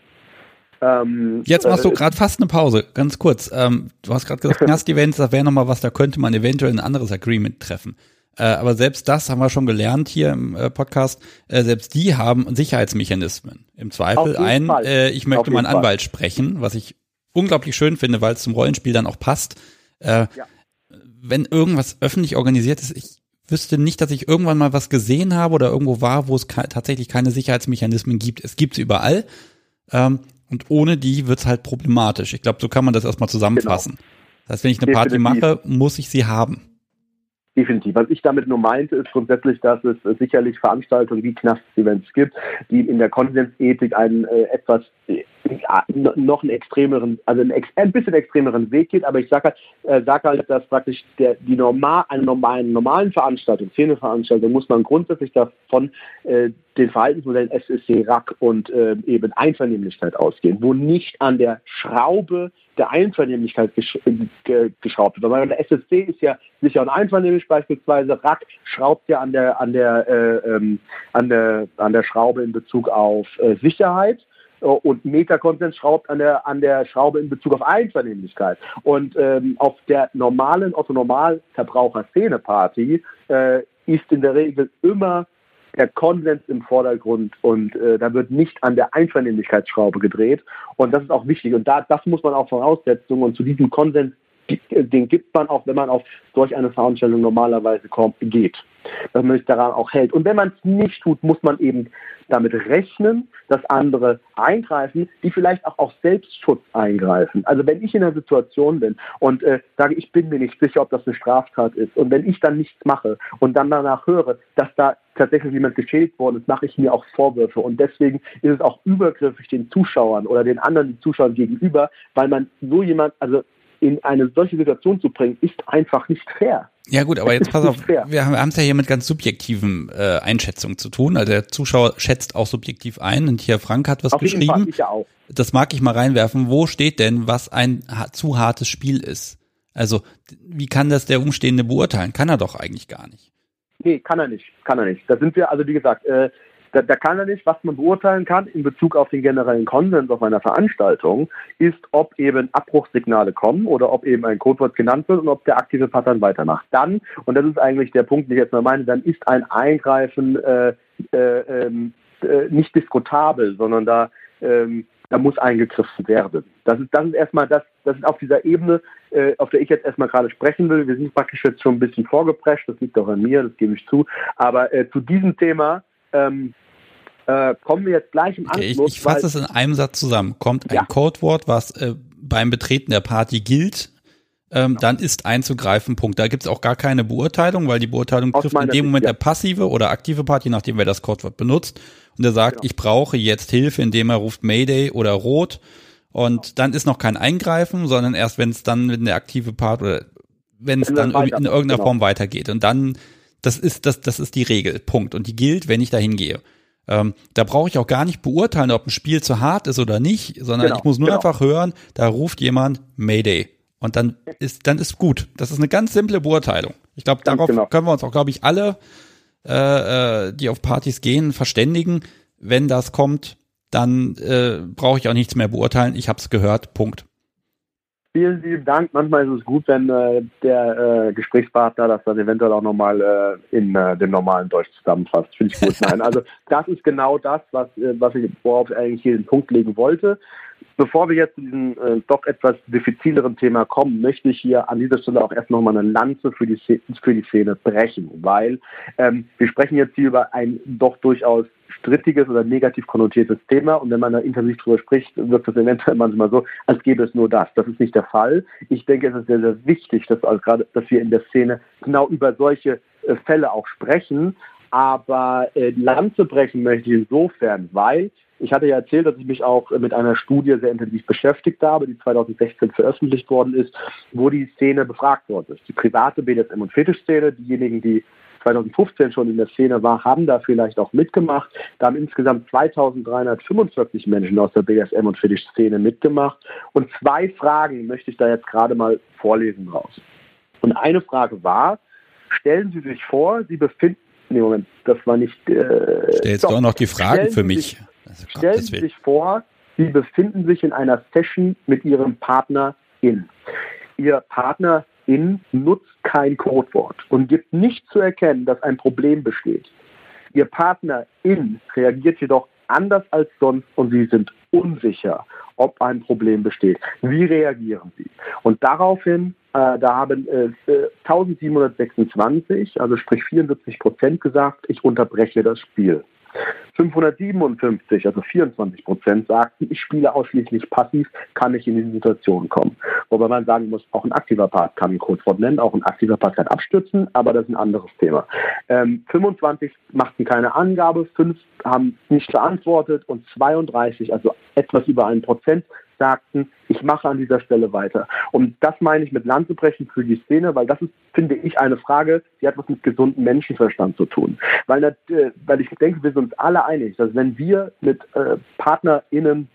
ähm, Jetzt machst du äh, gerade fast eine Pause, ganz kurz. Ähm, du hast gerade gesagt, Knast-Events, das wäre nochmal was, da könnte man eventuell ein anderes Agreement treffen. Äh, aber selbst das haben wir schon gelernt hier im äh, Podcast. Äh, selbst die haben Sicherheitsmechanismen. Im Zweifel ein, ich möchte meinen Anwalt sprechen, was ich unglaublich schön finde, weil es zum Rollenspiel dann auch passt. Äh, ja. Wenn irgendwas öffentlich organisiert ist, ich wüsste nicht, dass ich irgendwann mal was gesehen habe oder irgendwo war, wo es tatsächlich keine Sicherheitsmechanismen gibt. Es gibt sie überall. Ähm, und ohne die wird es halt problematisch. Ich glaube, so kann man das erstmal zusammenfassen. Genau. Das heißt, wenn ich eine Party mache, muss ich sie haben. Definitiv. Was ich damit nur meinte, ist grundsätzlich, dass es sicherlich Veranstaltungen wie Knast-Events gibt, die in der Konsensethik einen äh, etwas ja, noch einen extremeren, also einen, ein bisschen extremeren Weg geht, aber ich sage halt, äh, sag halt, dass praktisch der, die normal, eine normalen, normalen Veranstaltung, Szeneveranstaltung, muss man grundsätzlich davon äh, den Verhaltensmodellen SSC, RAC und äh, eben Einvernehmlichkeit ausgehen, wo nicht an der Schraube der Einvernehmlichkeit gesch ge geschraubt wird. Weil der SSC ist ja sicher und einvernehmlich beispielsweise, RAC schraubt ja an der, an der, äh, ähm, an der, an der Schraube in Bezug auf äh, Sicherheit äh, und Metakonsens schraubt an der, an der Schraube in Bezug auf Einvernehmlichkeit. Und ähm, auf der normalen Otto-Normal-Verbraucher-Szene-Party äh, ist in der Regel immer der Konsens im Vordergrund und äh, da wird nicht an der Einvernehmlichkeitsschraube gedreht. Und das ist auch wichtig. Und da, das muss man auch Voraussetzungen und zu diesem Konsens den gibt man auch, wenn man auf solch eine Veranstaltung normalerweise kommt, geht. Dass man sich daran auch hält. Und wenn man es nicht tut, muss man eben damit rechnen, dass andere eingreifen, die vielleicht auch auf Selbstschutz eingreifen. Also wenn ich in einer Situation bin und äh, sage, ich bin mir nicht sicher, ob das eine Straftat ist, und wenn ich dann nichts mache und dann danach höre, dass da tatsächlich jemand geschädigt worden ist, mache ich mir auch Vorwürfe. Und deswegen ist es auch übergriffig den Zuschauern oder den anderen Zuschauern gegenüber, weil man so jemand, also in eine solche Situation zu bringen, ist einfach nicht fair. Ja gut, aber jetzt pass auf, fair. wir haben es ja hier mit ganz subjektiven äh, Einschätzungen zu tun. Also der Zuschauer schätzt auch subjektiv ein und hier Frank hat was auf geschrieben. Fall, ich ja auch. Das mag ich mal reinwerfen. Wo steht denn, was ein zu hartes Spiel ist? Also wie kann das der Umstehende beurteilen? Kann er doch eigentlich gar nicht. Nee, kann er nicht, kann er nicht. Da sind wir, also wie gesagt, äh, da, da kann er nicht, was man beurteilen kann in Bezug auf den generellen Konsens auf einer Veranstaltung, ist, ob eben Abbruchssignale kommen oder ob eben ein Codewort genannt wird und ob der aktive Pattern weitermacht. Dann, und das ist eigentlich der Punkt, den ich jetzt mal meine, dann ist ein Eingreifen äh, äh, ähm, äh, nicht diskutabel, sondern da, ähm, da muss eingegriffen werden. Das ist, das ist erstmal das, das ist auf dieser Ebene äh, auf der ich jetzt erstmal gerade sprechen will. Wir sind praktisch jetzt schon ein bisschen vorgeprescht, das liegt auch an mir, das gebe ich zu. Aber äh, zu diesem Thema ähm, äh, kommen wir jetzt gleich im Anschluss. Okay, ich, ich fasse es in einem Satz zusammen. Kommt ein ja. Codewort, was äh, beim Betreten der Party gilt, ähm, genau. dann ist einzugreifen, Punkt. Da gibt es auch gar keine Beurteilung, weil die Beurteilung Aus trifft in dem Moment ja. der passive oder aktive Party, nachdem wer das Codewort benutzt. Und der sagt, genau. ich brauche jetzt Hilfe, indem er ruft Mayday oder Rot. Und genau. dann ist noch kein Eingreifen, sondern erst wenn es dann mit der aktive Part oder wenn es dann in irgendeiner genau. Form weitergeht. Und dann, das ist, das, das ist die Regel. Punkt. Und die gilt, wenn ich da hingehe. Ähm, da brauche ich auch gar nicht beurteilen, ob ein Spiel zu hart ist oder nicht, sondern genau, ich muss nur genau. einfach hören, da ruft jemand Mayday. Und dann ist, dann ist gut. Das ist eine ganz simple Beurteilung. Ich glaube, darauf genau. können wir uns auch, glaube ich, alle, äh, äh, die auf Partys gehen, verständigen. Wenn das kommt, dann äh, brauche ich auch nichts mehr beurteilen. Ich habe es gehört. Punkt. Vielen lieben Dank. Manchmal ist es gut, wenn äh, der äh, Gesprächspartner das dann eventuell auch nochmal äh, in äh, dem normalen Deutsch zusammenfasst. Finde ich gut. Nein, also das ist genau das, was, äh, was ich, worauf ich eigentlich hier den Punkt legen wollte. Bevor wir jetzt zu diesem äh, doch etwas diffizileren Thema kommen, möchte ich hier an dieser Stelle auch erst nochmal eine Lanze für die, für die Szene brechen, weil ähm, wir sprechen jetzt hier über ein doch durchaus strittiges oder negativ konnotiertes Thema und wenn man da intensiv drüber spricht, wirkt das eventuell manchmal so, als gäbe es nur das. Das ist nicht der Fall. Ich denke, es ist sehr, sehr wichtig, dass, also gerade, dass wir in der Szene genau über solche äh, Fälle auch sprechen, aber äh, Lanze brechen möchte ich insofern, weil ich hatte ja erzählt, dass ich mich auch mit einer Studie sehr intensiv beschäftigt habe, die 2016 veröffentlicht worden ist, wo die Szene befragt worden ist. Die private BDSM- und Fetischszene, diejenigen, die 2015 schon in der Szene war, haben da vielleicht auch mitgemacht. Da haben insgesamt 2345 Menschen aus der BDSM- und Fetischszene mitgemacht. Und zwei Fragen möchte ich da jetzt gerade mal vorlesen raus. Und eine Frage war, stellen Sie sich vor, Sie befinden, nee Moment, das war nicht... Äh, Stellst doch, du auch noch die Fragen für mich? Sich, also Stellen Sie sich vor, Sie befinden sich in einer Session mit Ihrem Partner in. Ihr Partner in nutzt kein Codewort und gibt nicht zu erkennen, dass ein Problem besteht. Ihr Partner in reagiert jedoch anders als sonst und Sie sind unsicher, ob ein Problem besteht. Wie reagieren Sie? Und daraufhin, äh, da haben äh, 1726, also sprich 74 Prozent gesagt, ich unterbreche das Spiel. 557, also 24 Prozent, sagten, ich spiele ausschließlich passiv, kann ich in diese Situation kommen. Wobei man sagen muss, auch ein aktiver Part kann ein Codewort nennen, auch ein aktiver Part kann abstürzen, aber das ist ein anderes Thema. Ähm, 25 machten keine Angabe, 5 haben nicht beantwortet und 32, also etwas über ein Prozent, sagten, ich mache an dieser Stelle weiter. Und das meine ich mit Landzubrechen für die Szene, weil das ist, finde ich, eine Frage, die hat was mit gesundem Menschenverstand zu tun. Weil, äh, weil ich denke, wir sind uns alle einig, dass wenn wir mit äh, PartnerInnen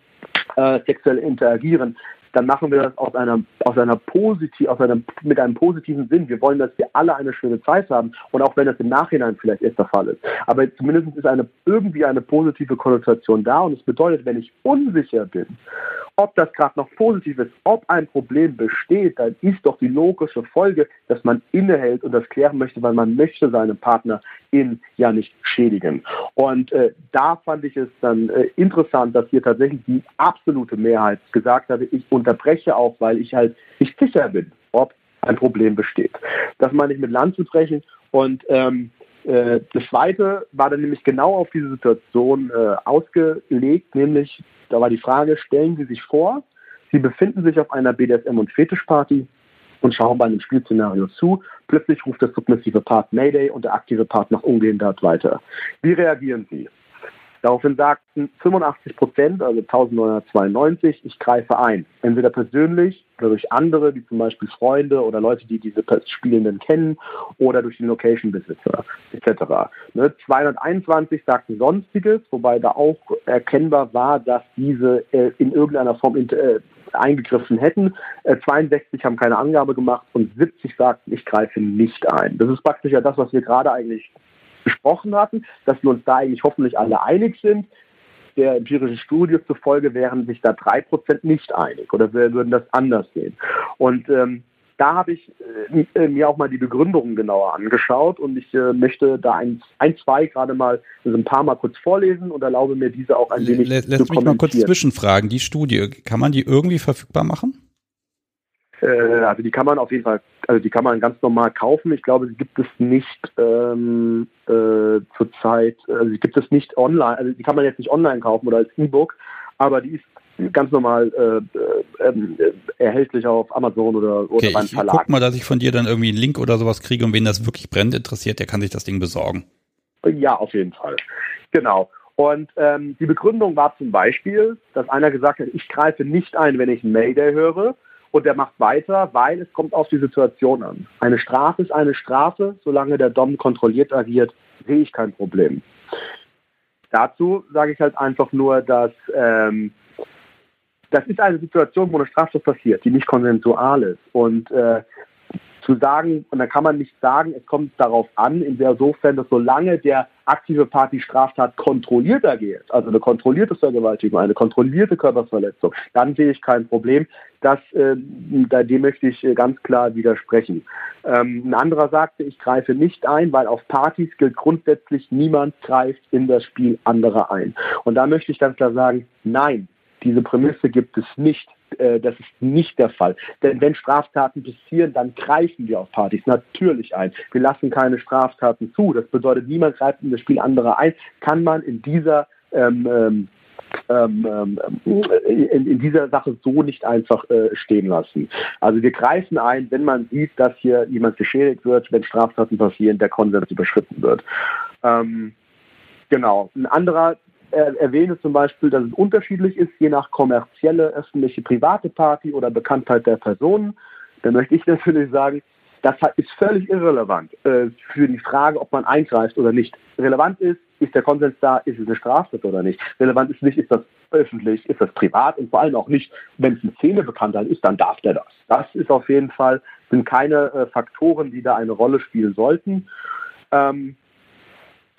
äh, sexuell interagieren, dann machen wir das aus einer, aus einer positiv, aus einem, mit einem positiven Sinn. Wir wollen, dass wir alle eine schöne Zeit haben und auch wenn das im Nachhinein vielleicht erst der Fall ist. Aber zumindest ist eine, irgendwie eine positive Konnotation da und es bedeutet, wenn ich unsicher bin, ob das gerade noch positiv ist, ob ein Problem besteht, dann ist doch die logische Folge, dass man innehält und das klären möchte, weil man möchte seinen Partner in ja nicht schädigen. Und äh, da fand ich es dann äh, interessant, dass hier tatsächlich die absolute Mehrheit gesagt hatte, ich unterbreche auch, weil ich halt nicht sicher bin, ob ein Problem besteht. Das meine ich mit Land zu brechen und ähm, äh, das zweite war dann nämlich genau auf diese Situation äh, ausgelegt, nämlich da war die Frage, stellen Sie sich vor, Sie befinden sich auf einer BDSM- und Fetischparty und schauen bei einem Spielszenario zu. Plötzlich ruft der submissive Part Mayday und der aktive Part nach Ungehinderheit weiter. Wie reagieren Sie? Daraufhin sagten 85 Prozent, also 1992, ich greife ein. Entweder persönlich oder durch andere, wie zum Beispiel Freunde oder Leute, die diese Spielenden kennen oder durch den Location-Besitzer etc. Ne, 221 sagten Sonstiges, wobei da auch erkennbar war, dass diese äh, in irgendeiner Form äh, eingegriffen hätten. Äh, 62 haben keine Angabe gemacht und 70 sagten, ich greife nicht ein. Das ist praktisch ja das, was wir gerade eigentlich besprochen hatten, dass wir uns da eigentlich hoffentlich alle einig sind. Der empirischen Studie zufolge wären sich da drei Prozent nicht einig oder wir würden das anders sehen. Und ähm, da habe ich äh, mir auch mal die Begründungen genauer angeschaut und ich äh, möchte da ein, ein zwei gerade mal also ein paar mal kurz vorlesen und erlaube mir diese auch ein wenig Lä Lässt zu mich mal kurz zwischenfragen. Die Studie, kann man die irgendwie verfügbar machen? Äh, also die kann man auf jeden Fall, also die kann man ganz normal kaufen. Ich glaube, sie gibt es nicht ähm, äh, zurzeit, also die gibt es nicht online, also die kann man jetzt nicht online kaufen oder als E-Book, aber die ist ganz normal äh, äh, erhältlich auf Amazon oder, oder okay, beim Verlag. Ich guck mal, dass ich von dir dann irgendwie einen Link oder sowas kriege und wen das wirklich brennt interessiert, der kann sich das Ding besorgen. Ja, auf jeden Fall. Genau. Und ähm, die Begründung war zum Beispiel, dass einer gesagt hat, ich greife nicht ein, wenn ich ein Mayday höre. Und der macht weiter, weil es kommt auf die Situation an. Eine Strafe ist eine Strafe, solange der Dom kontrolliert agiert, sehe ich kein Problem. Dazu sage ich halt einfach nur, dass ähm, das ist eine Situation, wo eine Straftat passiert, die nicht konsensual ist. Und äh, zu sagen, und da kann man nicht sagen, es kommt darauf an, insofern, dass solange der aktive Part die Straftat kontrolliert ergeht, also eine kontrollierte Vergewaltigung, eine kontrollierte Körperverletzung, dann sehe ich kein Problem. Das, äh, dem möchte ich äh, ganz klar widersprechen. Ähm, ein anderer sagte, ich greife nicht ein, weil auf Partys gilt grundsätzlich, niemand greift in das Spiel anderer ein. Und da möchte ich ganz klar sagen, nein, diese Prämisse gibt es nicht. Äh, das ist nicht der Fall. Denn wenn Straftaten passieren, dann greifen wir auf Partys natürlich ein. Wir lassen keine Straftaten zu. Das bedeutet, niemand greift in das Spiel anderer ein. Kann man in dieser ähm, ähm, ähm, ähm in, in, dieser Sache so nicht einfach äh, stehen lassen. Also wir greifen ein, wenn man sieht, dass hier jemand geschädigt wird, wenn Straftaten passieren, der Konsens überschritten wird. Ähm, genau. Ein anderer er erwähne zum Beispiel, dass es unterschiedlich ist, je nach kommerzielle, öffentliche, private Party oder Bekanntheit der Personen. Da möchte ich natürlich sagen, das ist völlig irrelevant äh, für die Frage, ob man eingreift oder nicht. Relevant ist, ist der Konsens da, ist es eine Straftat oder nicht. Relevant ist nicht, ist das öffentlich, ist das privat und vor allem auch nicht, wenn es eine Szenebekanntheit ist, dann darf der das. Das ist auf jeden Fall, sind keine äh, Faktoren, die da eine Rolle spielen sollten. Ähm,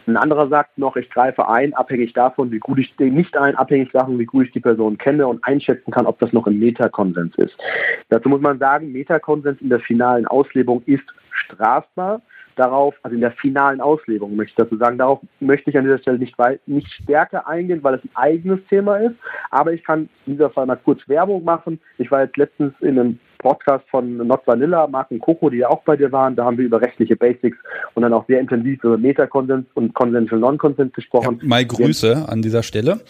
ein anderer sagt noch, ich greife ein, abhängig davon, wie gut ich den nicht ein, abhängig davon, wie gut ich die Person kenne und einschätzen kann, ob das noch im Metakonsens ist. Dazu muss man sagen, Metakonsens in der finalen Auslebung ist strafbar. Darauf, also in der finalen Auslebung möchte ich dazu sagen, darauf möchte ich an dieser Stelle nicht, nicht stärker eingehen, weil es ein eigenes Thema ist. Aber ich kann in dieser Fall mal kurz Werbung machen. Ich war jetzt letztens in einem Podcast von Not Vanilla, Mark und Coco, die ja auch bei dir waren. Da haben wir über rechtliche Basics und dann auch sehr intensiv über Metakonsens und Consensual Non-Consent gesprochen. Ja, mal Grüße an dieser Stelle.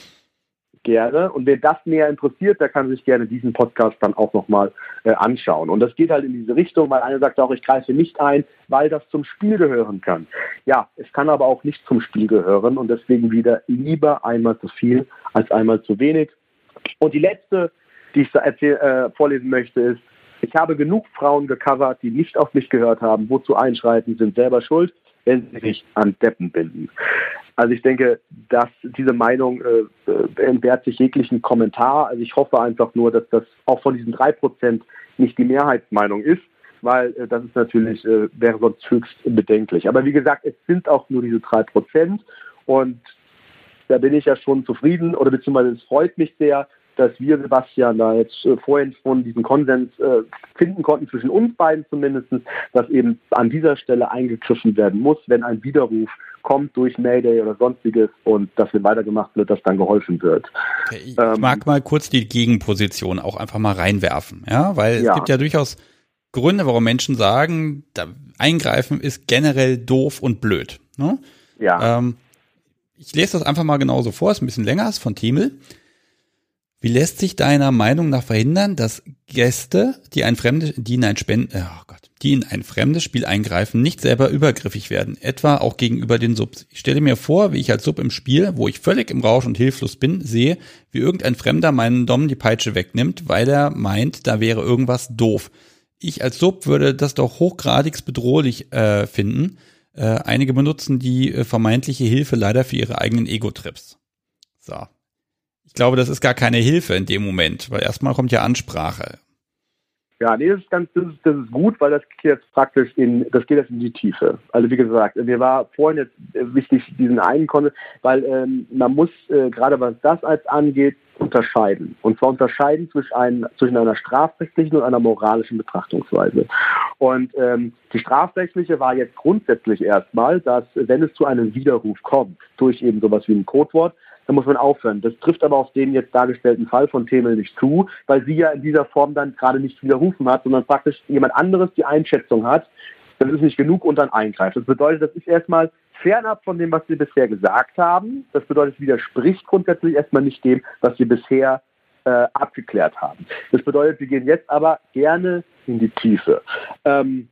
Gerne. Und wer das näher interessiert, der kann sich gerne diesen Podcast dann auch nochmal äh, anschauen. Und das geht halt in diese Richtung, weil einer sagt auch, ich greife nicht ein, weil das zum Spiel gehören kann. Ja, es kann aber auch nicht zum Spiel gehören und deswegen wieder lieber einmal zu viel als einmal zu wenig. Und die letzte, die ich erzähl, äh, vorlesen möchte, ist, ich habe genug Frauen gecovert, die nicht auf mich gehört haben. Wozu einschreiten, sind selber schuld, wenn sie sich an Deppen binden. Also ich denke, dass diese Meinung äh, äh entbehrt sich jeglichen Kommentar. Also ich hoffe einfach nur, dass das auch von diesen drei Prozent nicht die Mehrheitsmeinung ist, weil äh, das ist natürlich, äh, wäre sonst höchst bedenklich. Aber wie gesagt, es sind auch nur diese drei Prozent und da bin ich ja schon zufrieden oder beziehungsweise es freut mich sehr, dass wir, Sebastian, da jetzt äh, vorhin schon diesen Konsens äh, finden konnten, zwischen uns beiden zumindest, dass eben an dieser Stelle eingegriffen werden muss, wenn ein Widerruf kommt durch Mayday oder sonstiges und dass wenn weitergemacht wird, dass dann geholfen wird. Okay, ich ähm, mag mal kurz die Gegenposition auch einfach mal reinwerfen, ja, weil es ja. gibt ja durchaus Gründe, warum Menschen sagen, da eingreifen ist generell doof und blöd. Ne? Ja. Ähm, ich lese das einfach mal genauso vor, ist ein bisschen länger, ist von Thiemel. Wie lässt sich deiner Meinung nach verhindern, dass Gäste, die ein fremdes, die in ein Spend, oh Gott, die in ein fremdes Spiel eingreifen, nicht selber übergriffig werden, etwa auch gegenüber den Subs? Ich stelle mir vor, wie ich als Sub im Spiel, wo ich völlig im Rausch und hilflos bin, sehe, wie irgendein Fremder meinen Dom die Peitsche wegnimmt, weil er meint, da wäre irgendwas doof. Ich als Sub würde das doch hochgradig bedrohlich äh, finden. Äh, einige benutzen die äh, vermeintliche Hilfe leider für ihre eigenen Ego-Trips. So, ich glaube, das ist gar keine Hilfe in dem Moment, weil erstmal kommt ja Ansprache. Ja, nee, das ist ganz, das ist, das ist gut, weil das geht jetzt praktisch in, das geht jetzt in die Tiefe. Also wie gesagt, mir war vorhin jetzt wichtig, diesen einen konnte, weil ähm, man muss äh, gerade was das als angeht unterscheiden. Und zwar unterscheiden zwischen, ein, zwischen einer strafrechtlichen und einer moralischen Betrachtungsweise. Und ähm, die strafrechtliche war jetzt grundsätzlich erstmal, dass wenn es zu einem Widerruf kommt durch eben sowas wie ein Codewort, dann muss man aufhören. Das trifft aber auf den jetzt dargestellten Fall von Themel nicht zu, weil sie ja in dieser Form dann gerade nicht widerrufen hat, sondern praktisch jemand anderes die Einschätzung hat, das ist nicht genug und dann eingreift. Das bedeutet, das ist erstmal fernab von dem, was wir bisher gesagt haben. Das bedeutet, es widerspricht grundsätzlich erstmal nicht dem, was wir bisher äh, abgeklärt haben. Das bedeutet, wir gehen jetzt aber gerne in die Tiefe. Ähm,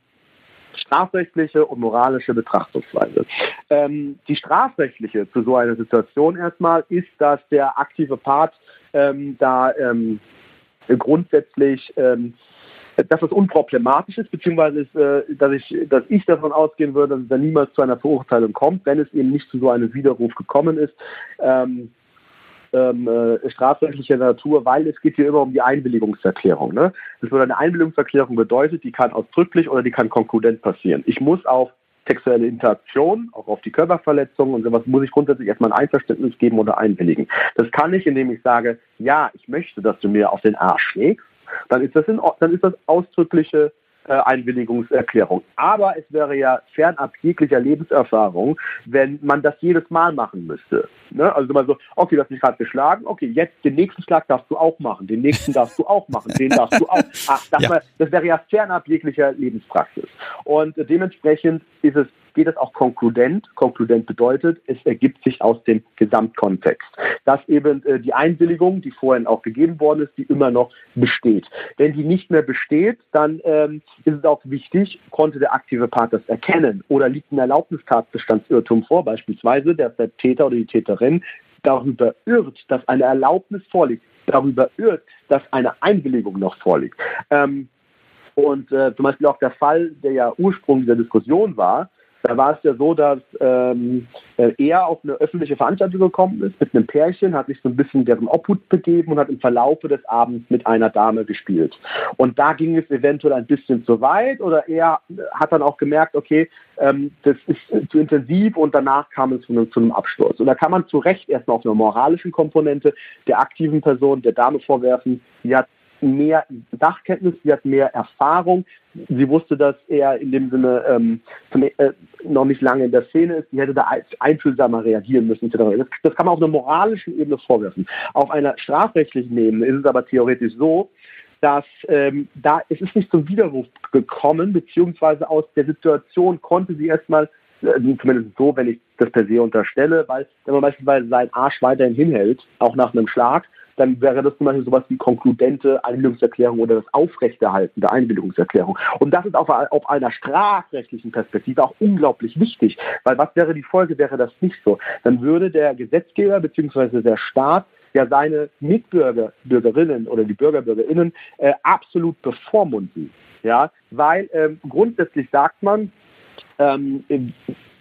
strafrechtliche und moralische Betrachtungsweise. Ähm, die strafrechtliche zu so einer Situation erstmal ist, dass der aktive Part ähm, da ähm, grundsätzlich ähm, dass das unproblematisch ist, beziehungsweise ist, äh, dass, ich, dass ich davon ausgehen würde, dass es da niemals zu einer Verurteilung kommt, wenn es eben nicht zu so einem Widerruf gekommen ist. Ähm, ähm, äh, strafrechtlicher Natur, weil es geht hier immer um die Einwilligungserklärung. Ne? Das würde eine Einwilligungserklärung bedeutet, die kann ausdrücklich oder die kann konkludent passieren. Ich muss auf sexuelle Interaktion, auch auf die Körperverletzung und sowas muss ich grundsätzlich erstmal ein Einverständnis geben oder einwilligen. Das kann ich, indem ich sage, ja, ich möchte, dass du mir auf den Arsch schlägst, dann ist das, in, dann ist das ausdrückliche Einwilligungserklärung. Aber es wäre ja fernab jeglicher Lebenserfahrung, wenn man das jedes Mal machen müsste. Ne? Also mal so, okay, du hast mich gerade geschlagen, okay, jetzt den nächsten Schlag darfst du auch machen, den nächsten darfst du auch machen, den darfst du auch. Ach, das, ja. das wäre ja fernab jeglicher Lebenspraxis. Und dementsprechend ist es geht es auch konkludent. Konkludent bedeutet, es ergibt sich aus dem Gesamtkontext. Dass eben äh, die Einwilligung, die vorhin auch gegeben worden ist, die immer noch besteht. Wenn die nicht mehr besteht, dann ähm, ist es auch wichtig, konnte der aktive Part das erkennen oder liegt ein Erlaubnistatbestandsirrtum vor, beispielsweise, dass der Täter oder die Täterin darüber irrt, dass eine Erlaubnis vorliegt, darüber irrt, dass eine Einwilligung noch vorliegt. Ähm, und äh, zum Beispiel auch der Fall, der ja Ursprung dieser Diskussion war, da war es ja so, dass ähm, äh, er auf eine öffentliche Veranstaltung gekommen ist mit einem Pärchen, hat sich so ein bisschen deren Obhut begeben und hat im Verlaufe des Abends mit einer Dame gespielt. Und da ging es eventuell ein bisschen zu weit oder er hat dann auch gemerkt, okay, ähm, das ist zu intensiv und danach kam es zu einem, zu einem Absturz. Und da kann man zu Recht erstmal auf einer moralischen Komponente der aktiven Person, der Dame vorwerfen, sie hat mehr Sachkenntnis, sie hat mehr Erfahrung. Sie wusste, dass er in dem Sinne ähm, äh, noch nicht lange in der Szene ist. Sie hätte da einfühlsamer reagieren müssen. Das, das kann man auf einer moralischen Ebene vorwerfen. Auf einer strafrechtlichen Ebene ist es aber theoretisch so, dass ähm, da es ist nicht zum Widerruf gekommen, beziehungsweise aus der Situation konnte sie erstmal äh, zumindest so, wenn ich das per se unterstelle, weil wenn man beispielsweise seinen Arsch weiterhin hinhält, auch nach einem Schlag, dann wäre das zum Beispiel sowas wie konkludente Einwilligungserklärung oder das Aufrechterhalten der Einwilligungserklärung. Und das ist auf, auf einer strafrechtlichen Perspektive auch unglaublich wichtig, weil was wäre die Folge, wäre das nicht so? Dann würde der Gesetzgeber bzw. der Staat ja seine Mitbürger, Bürgerinnen oder die Bürger, Bürgerinnen äh, absolut bevormunden. Ja, weil ähm, grundsätzlich sagt man, ähm,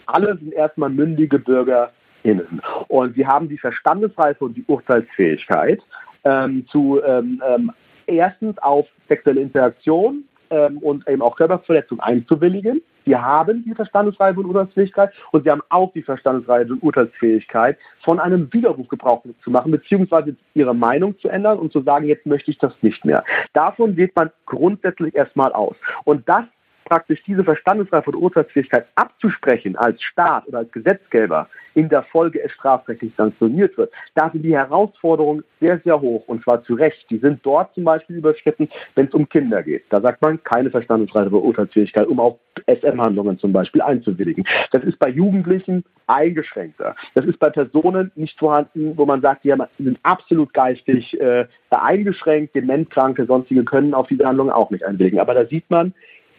alle sind erstmal mündige Bürger innen. Und sie haben die Verstandesreife und die Urteilsfähigkeit ähm, zu ähm, ähm, erstens auf sexuelle Interaktion ähm, und eben auch Körperverletzung einzuwilligen. Sie haben die Verstandesreife und Urteilsfähigkeit und sie haben auch die Verstandesreife und Urteilsfähigkeit, von einem Widerruf Gebrauch zu machen, beziehungsweise ihre Meinung zu ändern und zu sagen, jetzt möchte ich das nicht mehr. Davon geht man grundsätzlich erstmal aus. Und das praktisch diese Verstandesreife und Urteilsfähigkeit abzusprechen als Staat oder als Gesetzgeber in der Folge es strafrechtlich sanktioniert wird. Da sind die Herausforderungen sehr, sehr hoch und zwar zu Recht. Die sind dort zum Beispiel überschritten, wenn es um Kinder geht. Da sagt man keine Verstandesreife oder Urteilsfähigkeit, um auf SM-Handlungen zum Beispiel einzuwilligen. Das ist bei Jugendlichen eingeschränkter. Das ist bei Personen nicht vorhanden, wo man sagt, die sind absolut geistig äh, eingeschränkt, Dementkranke, sonstige können auf diese Handlungen auch nicht einwilligen. Aber da sieht man,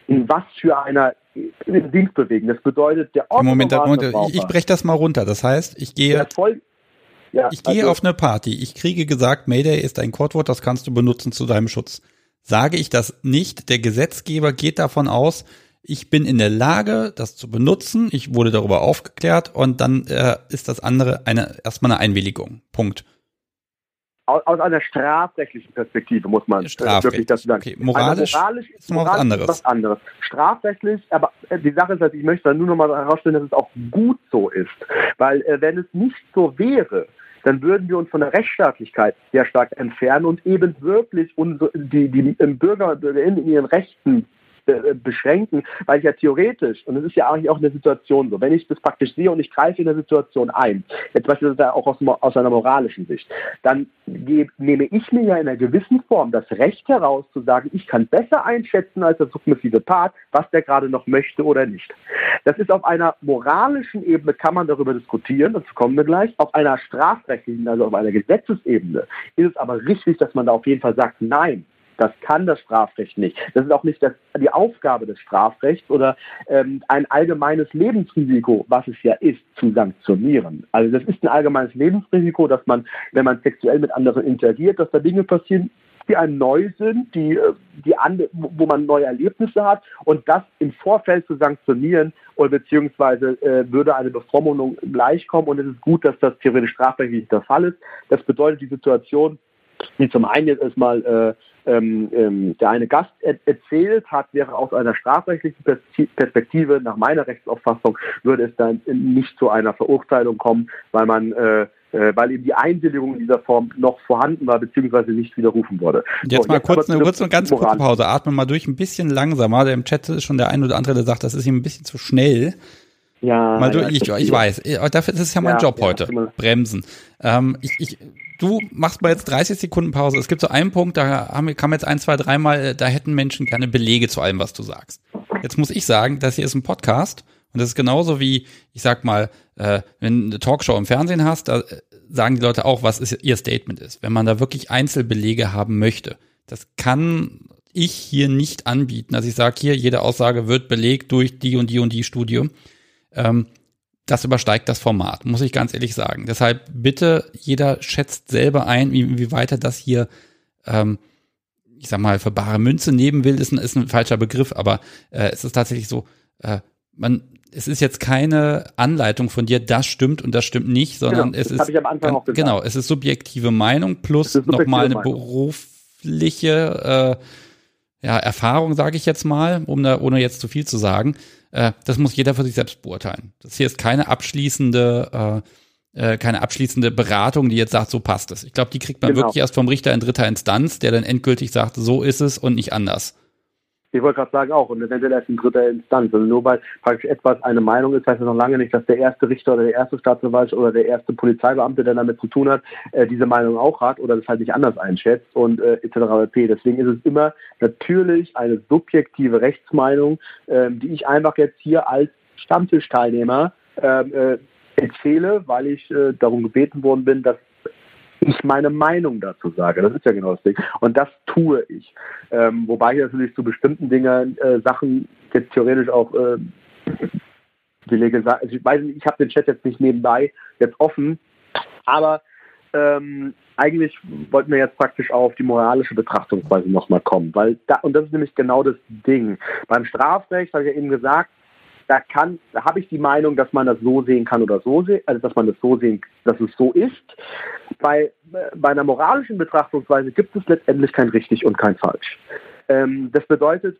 in was für einer Dings bewegen. Das bedeutet, der Moment, Moment, ich, ich breche das mal runter. Das heißt, ich gehe, voll, ja, ich gehe also, auf eine Party. Ich kriege gesagt, Mayday ist ein Codewort, das kannst du benutzen zu deinem Schutz. Sage ich das nicht, der Gesetzgeber geht davon aus, ich bin in der Lage, das zu benutzen, ich wurde darüber aufgeklärt und dann äh, ist das andere eine erstmal eine Einwilligung. Punkt aus, aus einer strafrechtlichen Perspektive muss man wirklich das sagen. Okay. Moralisch, also moralisch ist moralisch was anderes. was anderes. Strafrechtlich, aber äh, die Sache ist, dass ich möchte nur noch mal herausstellen, dass es auch gut so ist. Weil äh, wenn es nicht so wäre, dann würden wir uns von der Rechtsstaatlichkeit sehr stark entfernen und eben wirklich unsere, die, die Bürger und Bürgerinnen in ihren Rechten äh, beschränken, weil ich ja theoretisch, und es ist ja eigentlich auch eine Situation so, wenn ich das praktisch sehe und ich greife in der Situation ein, jetzt beispielsweise auch aus, aus einer moralischen Sicht, dann nehme ich mir ja in einer gewissen Form das Recht heraus zu sagen, ich kann besser einschätzen als der submissive Part, was der gerade noch möchte oder nicht. Das ist auf einer moralischen Ebene, kann man darüber diskutieren, dazu kommen wir gleich. Auf einer strafrechtlichen, also auf einer Gesetzesebene, ist es aber richtig, dass man da auf jeden Fall sagt, nein, das kann das Strafrecht nicht. Das ist auch nicht das, die Aufgabe des Strafrechts oder ähm, ein allgemeines Lebensrisiko, was es ja ist, zu sanktionieren. Also das ist ein allgemeines Lebensrisiko, dass man, wenn man sexuell mit anderen interagiert, dass da Dinge passieren, die einem neu sind, die, äh, die ande, wo man neue Erlebnisse hat und das im Vorfeld zu sanktionieren oder beziehungsweise äh, würde eine Bevormundung gleichkommen und es ist gut, dass das theoretisch strafrechtlich der Fall ist. Das bedeutet die Situation, die zum einen jetzt erstmal äh, ähm, ähm, der eine Gast er erzählt hat, wäre aus einer strafrechtlichen Perspektive, nach meiner Rechtsauffassung, würde es dann nicht zu einer Verurteilung kommen, weil man äh, äh, weil eben die Einwilligung in dieser Form noch vorhanden war, beziehungsweise nicht widerrufen wurde. Jetzt so, mal jetzt kurz, eine, kurz eine ganz kurze Pause. Atme mal durch, ein bisschen langsamer. Der Im Chat ist schon der eine oder andere, der sagt, das ist ihm ein bisschen zu schnell. Ja, mal durch, ja, ich, ich weiß. Dafür ist es ja mein ja, Job ja, heute. Bremsen. Ähm, ich, ich, du machst mal jetzt 30 Sekunden Pause. Es gibt so einen Punkt, da haben, kam jetzt ein, zwei, dreimal, äh, da hätten Menschen gerne Belege zu allem, was du sagst. Jetzt muss ich sagen, das hier ist ein Podcast und das ist genauso wie, ich sag mal, äh, wenn du eine Talkshow im Fernsehen hast, da äh, sagen die Leute auch, was ist, ihr Statement ist. Wenn man da wirklich Einzelbelege haben möchte, das kann ich hier nicht anbieten. Also ich sage hier, jede Aussage wird belegt durch die und die und die Studie. Ähm, das übersteigt das Format, muss ich ganz ehrlich sagen. Deshalb bitte, jeder schätzt selber ein, wie, wie weit er das hier, ähm, ich sag mal, für bare Münze nehmen will, ist ein, ist ein falscher Begriff, aber äh, es ist tatsächlich so, äh, man, es ist jetzt keine Anleitung von dir, das stimmt und das stimmt nicht, sondern genau, es ist genau, es ist subjektive Meinung plus nochmal eine Meinung. berufliche äh, ja, Erfahrung, sage ich jetzt mal, um da, ohne jetzt zu viel zu sagen. Äh, das muss jeder für sich selbst beurteilen. Das hier ist keine abschließende, äh, äh, keine abschließende Beratung, die jetzt sagt, so passt es. Ich glaube, die kriegt man genau. wirklich erst vom Richter in dritter Instanz, der dann endgültig sagt, so ist es und nicht anders. Ich wollte gerade sagen auch, und eventuell erst in dritter Instanz. Also nur weil praktisch etwas eine Meinung ist, heißt das noch lange nicht, dass der erste Richter oder der erste Staatsanwalt oder der erste Polizeibeamte, der damit zu tun hat, äh, diese Meinung auch hat oder das halt nicht anders einschätzt und äh, etc. Deswegen ist es immer natürlich eine subjektive Rechtsmeinung, äh, die ich einfach jetzt hier als Stammtischteilnehmer ähm, äh, erzähle, weil ich äh, darum gebeten worden bin, dass ich meine Meinung dazu sage. Das ist ja genau das Ding. Und das tue ich. Ähm, wobei ich natürlich zu bestimmten Dingen äh, Sachen jetzt theoretisch auch äh, Belege sagen. Also ich weiß nicht, ich habe den Chat jetzt nicht nebenbei jetzt offen, aber ähm, eigentlich wollten wir jetzt praktisch auf die moralische Betrachtungsweise nochmal kommen, weil da, und das ist nämlich genau das Ding. Beim Strafrecht, habe ich ja eben gesagt, da kann, da habe ich die Meinung, dass man das so sehen kann oder so sehen, also dass man das so sehen, dass es so ist. Bei, bei einer moralischen Betrachtungsweise gibt es letztendlich kein richtig und kein falsch. Ähm, das bedeutet,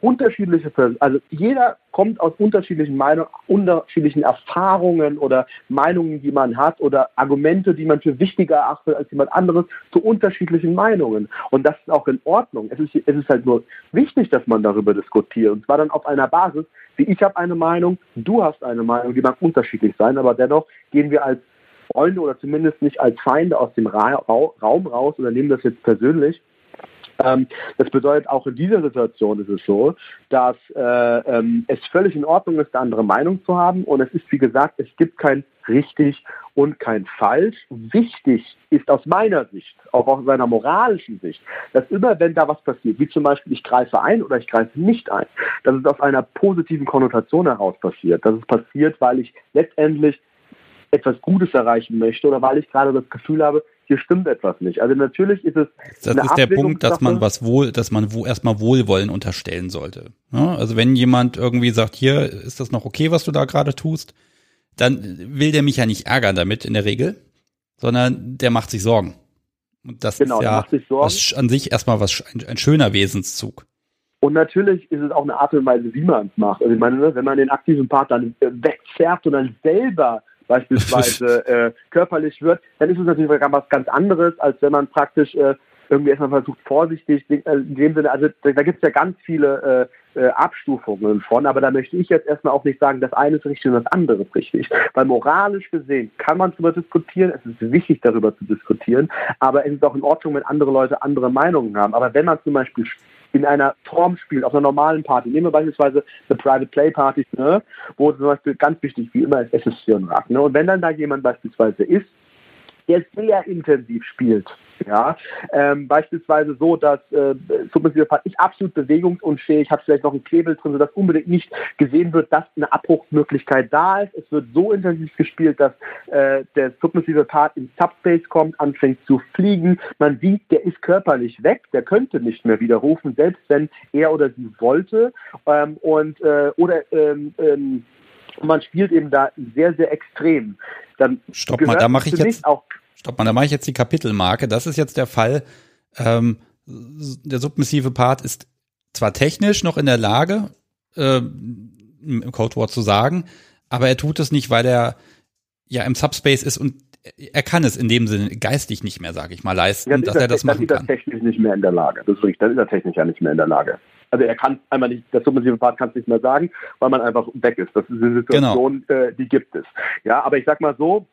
unterschiedliche also jeder kommt aus unterschiedlichen Meinungen, unterschiedlichen Erfahrungen oder Meinungen, die man hat oder Argumente, die man für wichtiger erachtet als jemand anderes, zu unterschiedlichen Meinungen. Und das ist auch in Ordnung. Es ist, es ist halt nur wichtig, dass man darüber diskutiert. Und zwar dann auf einer Basis, wie ich habe eine Meinung, du hast eine Meinung, die mag unterschiedlich sein, aber dennoch gehen wir als Freunde oder zumindest nicht als Feinde aus dem Ra Raum raus oder nehmen das jetzt persönlich. Ähm, das bedeutet, auch in dieser Situation ist es so, dass äh, ähm, es völlig in Ordnung ist, eine andere Meinung zu haben. Und es ist, wie gesagt, es gibt kein richtig und kein falsch. Wichtig ist aus meiner Sicht, auch aus seiner moralischen Sicht, dass immer, wenn da was passiert, wie zum Beispiel ich greife ein oder ich greife nicht ein, dass es aus einer positiven Konnotation heraus passiert. Dass es passiert, weil ich letztendlich etwas Gutes erreichen möchte oder weil ich gerade das Gefühl habe, hier stimmt etwas nicht. Also natürlich ist es. Das ist der Punkt, dass man was wohl, dass man wo erstmal Wohlwollen unterstellen sollte. Ja, also wenn jemand irgendwie sagt, hier ist das noch okay, was du da gerade tust, dann will der mich ja nicht ärgern damit in der Regel, sondern der macht sich Sorgen. Und das genau, ist ja was, an sich erstmal was ein, ein schöner Wesenszug. Und natürlich ist es auch eine Art und Weise, wie man es macht. Also ich meine, ne, wenn man den aktiven Part dann wegzerrt und dann selber beispielsweise äh, körperlich wird, dann ist es natürlich was ganz anderes, als wenn man praktisch äh, irgendwie erstmal versucht, vorsichtig, äh, in dem Sinne, also da, gibt es ja ganz viele äh, äh, Abstufungen von, aber da möchte ich jetzt erstmal auch nicht sagen, das eine ist richtig und das andere ist richtig. Weil moralisch gesehen kann man darüber diskutieren, es ist wichtig, darüber zu diskutieren, aber es ist auch in Ordnung, wenn andere Leute andere Meinungen haben. Aber wenn man zum Beispiel in einer Form spielt, auf einer normalen Party. Nehmen wir beispielsweise eine Private Play Party, ne, wo zum Beispiel ganz wichtig wie immer ist SSC und Rack. Ne? Und wenn dann da jemand beispielsweise ist, der sehr intensiv spielt. Ja, ähm, beispielsweise so, dass äh, submissive Part ist absolut bewegungsunfähig, hat vielleicht noch einen Klebel drin, sodass unbedingt nicht gesehen wird, dass eine Abbruchsmöglichkeit da ist. Es wird so intensiv gespielt, dass äh, der submissive Part in Subspace kommt, anfängt zu fliegen. Man sieht, der ist körperlich weg, der könnte nicht mehr widerrufen, selbst wenn er oder sie wollte. Ähm, und äh, oder ähm, ähm, man spielt eben da sehr, sehr extrem. Dann Stopp mal, da mache ich jetzt auch Stopp mal, da mache ich jetzt die Kapitelmarke. Das ist jetzt der Fall. Ähm, der submissive Part ist zwar technisch noch in der Lage, äh, im Codewort zu sagen, aber er tut es nicht, weil er ja im Subspace ist und er kann es in dem Sinne geistig nicht mehr, sage ich mal, leisten, ja, dass er, er das machen kann. Dann ist er technisch nicht mehr in der Lage. Das ist richtig, dann ist er technisch ja nicht mehr in der Lage. Also er kann einmal nicht, der submissive Part kann es nicht mehr sagen, weil man einfach weg ist. Das ist eine Situation, genau. äh, die gibt es. Ja, aber ich sag mal so,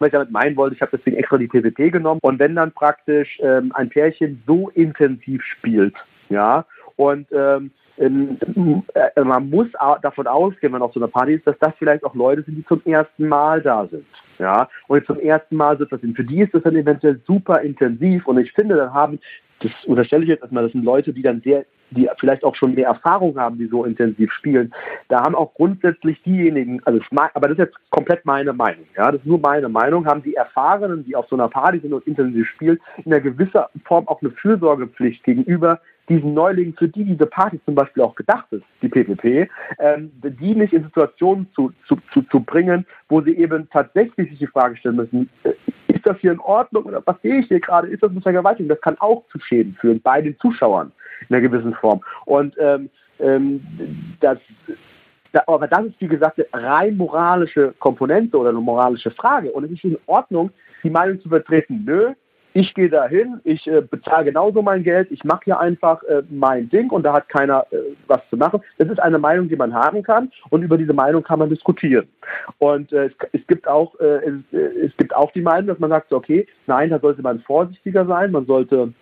was ich damit meinen wollte, ich habe deswegen extra die PvP genommen. Und wenn dann praktisch ähm, ein Pärchen so intensiv spielt, ja, und ähm, äh, man muss davon ausgehen, wenn auf so einer Party ist, dass das vielleicht auch Leute sind, die zum ersten Mal da sind. Ja, und zum ersten Mal sind das sind. Für die ist das dann eventuell super intensiv und ich finde, dann haben, das unterstelle ich jetzt erstmal, das sind Leute, die dann sehr die vielleicht auch schon mehr Erfahrung haben, die so intensiv spielen, da haben auch grundsätzlich diejenigen, also aber das ist jetzt komplett meine Meinung, ja, das ist nur meine Meinung, haben die Erfahrenen, die auf so einer Party sind und intensiv spielen, in einer gewisser Form auch eine Fürsorgepflicht gegenüber diesen Neulingen, für die diese Party zum Beispiel auch gedacht ist, die PPP, ähm, die nicht in Situationen zu, zu, zu, zu bringen, wo sie eben tatsächlich sich die Frage stellen müssen, äh, ist das hier in Ordnung oder was sehe ich hier gerade, ist das eine Vergewaltigung? Das kann auch zu Schäden führen bei den Zuschauern in einer gewissen Form. Und ähm, ähm, das aber das ist, wie gesagt, eine rein moralische Komponente oder eine moralische Frage. Und es ist in Ordnung, die Meinung zu vertreten, nö, ich gehe da hin, ich äh, bezahle genauso mein Geld, ich mache hier einfach äh, mein Ding und da hat keiner äh, was zu machen. Das ist eine Meinung, die man haben kann und über diese Meinung kann man diskutieren. Und äh, es, es, gibt auch, äh, es, äh, es, gibt auch die Meinung, dass man sagt, okay, nein, da sollte man vorsichtiger sein, man sollte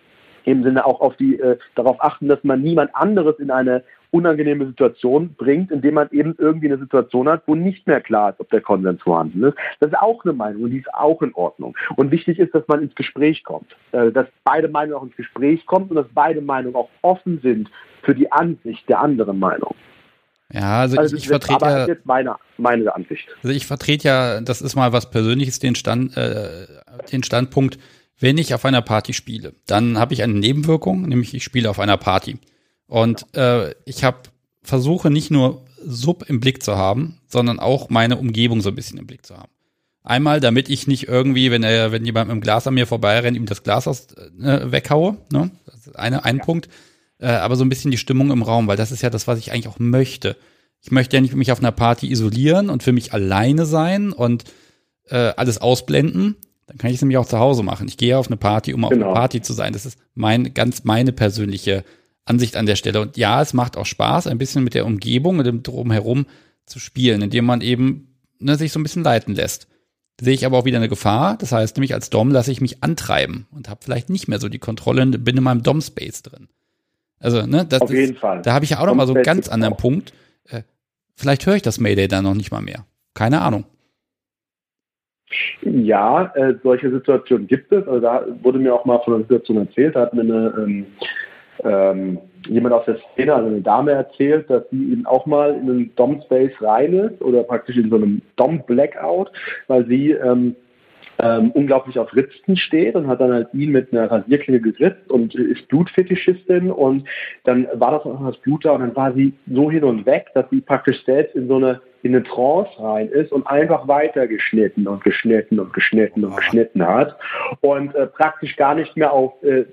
im Sinne auch auf die, äh, darauf achten, dass man niemand anderes in eine unangenehme Situation bringt, indem man eben irgendwie eine Situation hat, wo nicht mehr klar ist, ob der Konsens vorhanden ist. Das ist auch eine Meinung und die ist auch in Ordnung. Und wichtig ist, dass man ins Gespräch kommt, äh, dass beide Meinungen auch ins Gespräch kommen und dass beide Meinungen auch offen sind für die Ansicht der anderen Meinung. Ja, also, also ich, ich vertrete ja, jetzt meine, meine Ansicht. Also ich vertrete ja, das ist mal was Persönliches, den Stand, äh, den Standpunkt, wenn ich auf einer Party spiele, dann habe ich eine Nebenwirkung, nämlich ich spiele auf einer Party. Und äh, ich habe versuche nicht nur Sub im Blick zu haben, sondern auch meine Umgebung so ein bisschen im Blick zu haben. Einmal, damit ich nicht irgendwie, wenn er, wenn jemand mit dem Glas an mir vorbeirennt, ihm das Glas aus, äh, weghaue. Ne? Das ist eine, ein ja. Punkt. Äh, aber so ein bisschen die Stimmung im Raum, weil das ist ja das, was ich eigentlich auch möchte. Ich möchte ja nicht mich auf einer Party isolieren und für mich alleine sein und äh, alles ausblenden, dann kann ich es nämlich auch zu Hause machen. Ich gehe auf eine Party, um auf genau. einer Party zu sein. Das ist mein, ganz meine persönliche Ansicht an der Stelle. Und ja, es macht auch Spaß, ein bisschen mit der Umgebung, mit dem Drumherum zu spielen, indem man eben ne, sich so ein bisschen leiten lässt. Sehe ich aber auch wieder eine Gefahr. Das heißt, nämlich als Dom lasse ich mich antreiben und habe vielleicht nicht mehr so die Kontrolle, bin in meinem Dom-Space drin. Also, ne, das, Auf jeden Fall. da habe ich ja auch noch mal so einen ganz anderen. Punkt. Äh, vielleicht höre ich das Mayday dann noch nicht mal mehr. Keine Ahnung. Ja, äh, solche Situationen gibt es. Also da wurde mir auch mal von einer Situation erzählt, da hat mir eine, ähm, ähm, jemand aus der Szene, also eine Dame erzählt, dass sie eben auch mal in einen Dom-Space rein ist oder praktisch in so einem Dom-Blackout, weil sie ähm, ähm, unglaublich auf Ritzen steht und hat dann halt ihn mit einer Rasierklinge geritzt und ist Blutfetischistin. Und dann war das auch das Blut da und dann war sie so hin und weg, dass sie praktisch selbst in so eine in eine Trance rein ist und einfach weiter geschnitten und geschnitten und geschnitten und geschnitten hat. Und äh, praktisch gar nicht mehr auf äh,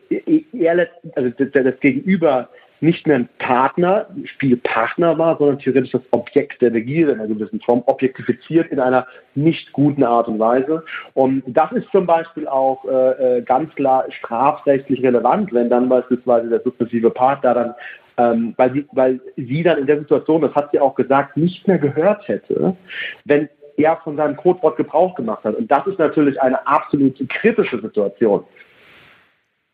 eher, also das, das Gegenüber nicht mehr ein Partner, Spielpartner war, sondern theoretisch das Objekt der Begierde in einer gewissen Form, objektifiziert in einer nicht guten Art und Weise. Und das ist zum Beispiel auch äh, äh ganz klar strafrechtlich relevant, wenn dann beispielsweise der submissive Partner dann ähm, weil, sie, weil sie dann in der Situation, das hat sie auch gesagt, nicht mehr gehört hätte, wenn er von seinem Codewort Gebrauch gemacht hat. Und das ist natürlich eine absolut kritische Situation.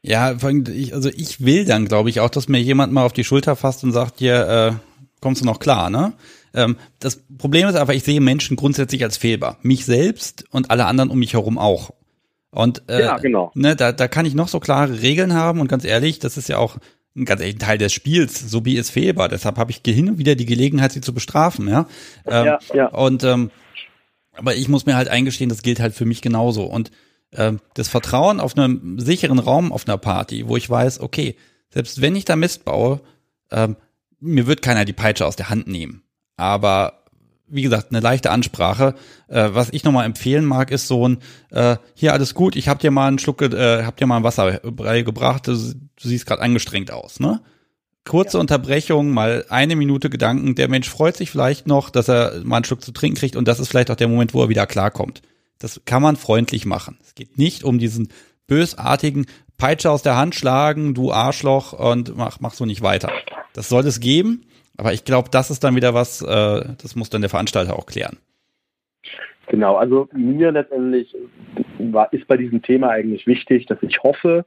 Ja, also ich will dann, glaube ich, auch, dass mir jemand mal auf die Schulter fasst und sagt, hier, äh, kommst du noch klar, ne? Ähm, das Problem ist einfach, ich sehe Menschen grundsätzlich als fehlbar. Mich selbst und alle anderen um mich herum auch. Und äh, ja, genau. ne, da, da kann ich noch so klare Regeln haben und ganz ehrlich, das ist ja auch ein ganz ehrlich Teil des Spiels. So wie ist fehlbar. Deshalb habe ich hin und wieder die Gelegenheit, sie zu bestrafen, ja. Ähm, ja, ja. Und ähm, aber ich muss mir halt eingestehen, das gilt halt für mich genauso. Und äh, das Vertrauen auf einem sicheren Raum auf einer Party, wo ich weiß, okay, selbst wenn ich da Mist baue, äh, mir wird keiner die Peitsche aus der Hand nehmen. Aber wie gesagt, eine leichte Ansprache. Äh, was ich nochmal empfehlen mag, ist so ein, äh, hier alles gut, ich hab dir mal einen Schluck, äh, hab dir mal ein Wasser gebracht, du, du siehst gerade angestrengt aus, ne? Kurze ja. Unterbrechung, mal eine Minute Gedanken. Der Mensch freut sich vielleicht noch, dass er mal einen Schluck zu trinken kriegt und das ist vielleicht auch der Moment, wo er wieder klarkommt. Das kann man freundlich machen. Es geht nicht um diesen bösartigen Peitsche aus der Hand schlagen, du Arschloch und mach, mach so nicht weiter. Das soll es geben, aber ich glaube, das ist dann wieder was, äh, das muss dann der Veranstalter auch klären. Genau, also mir letztendlich war, ist bei diesem Thema eigentlich wichtig, dass ich hoffe,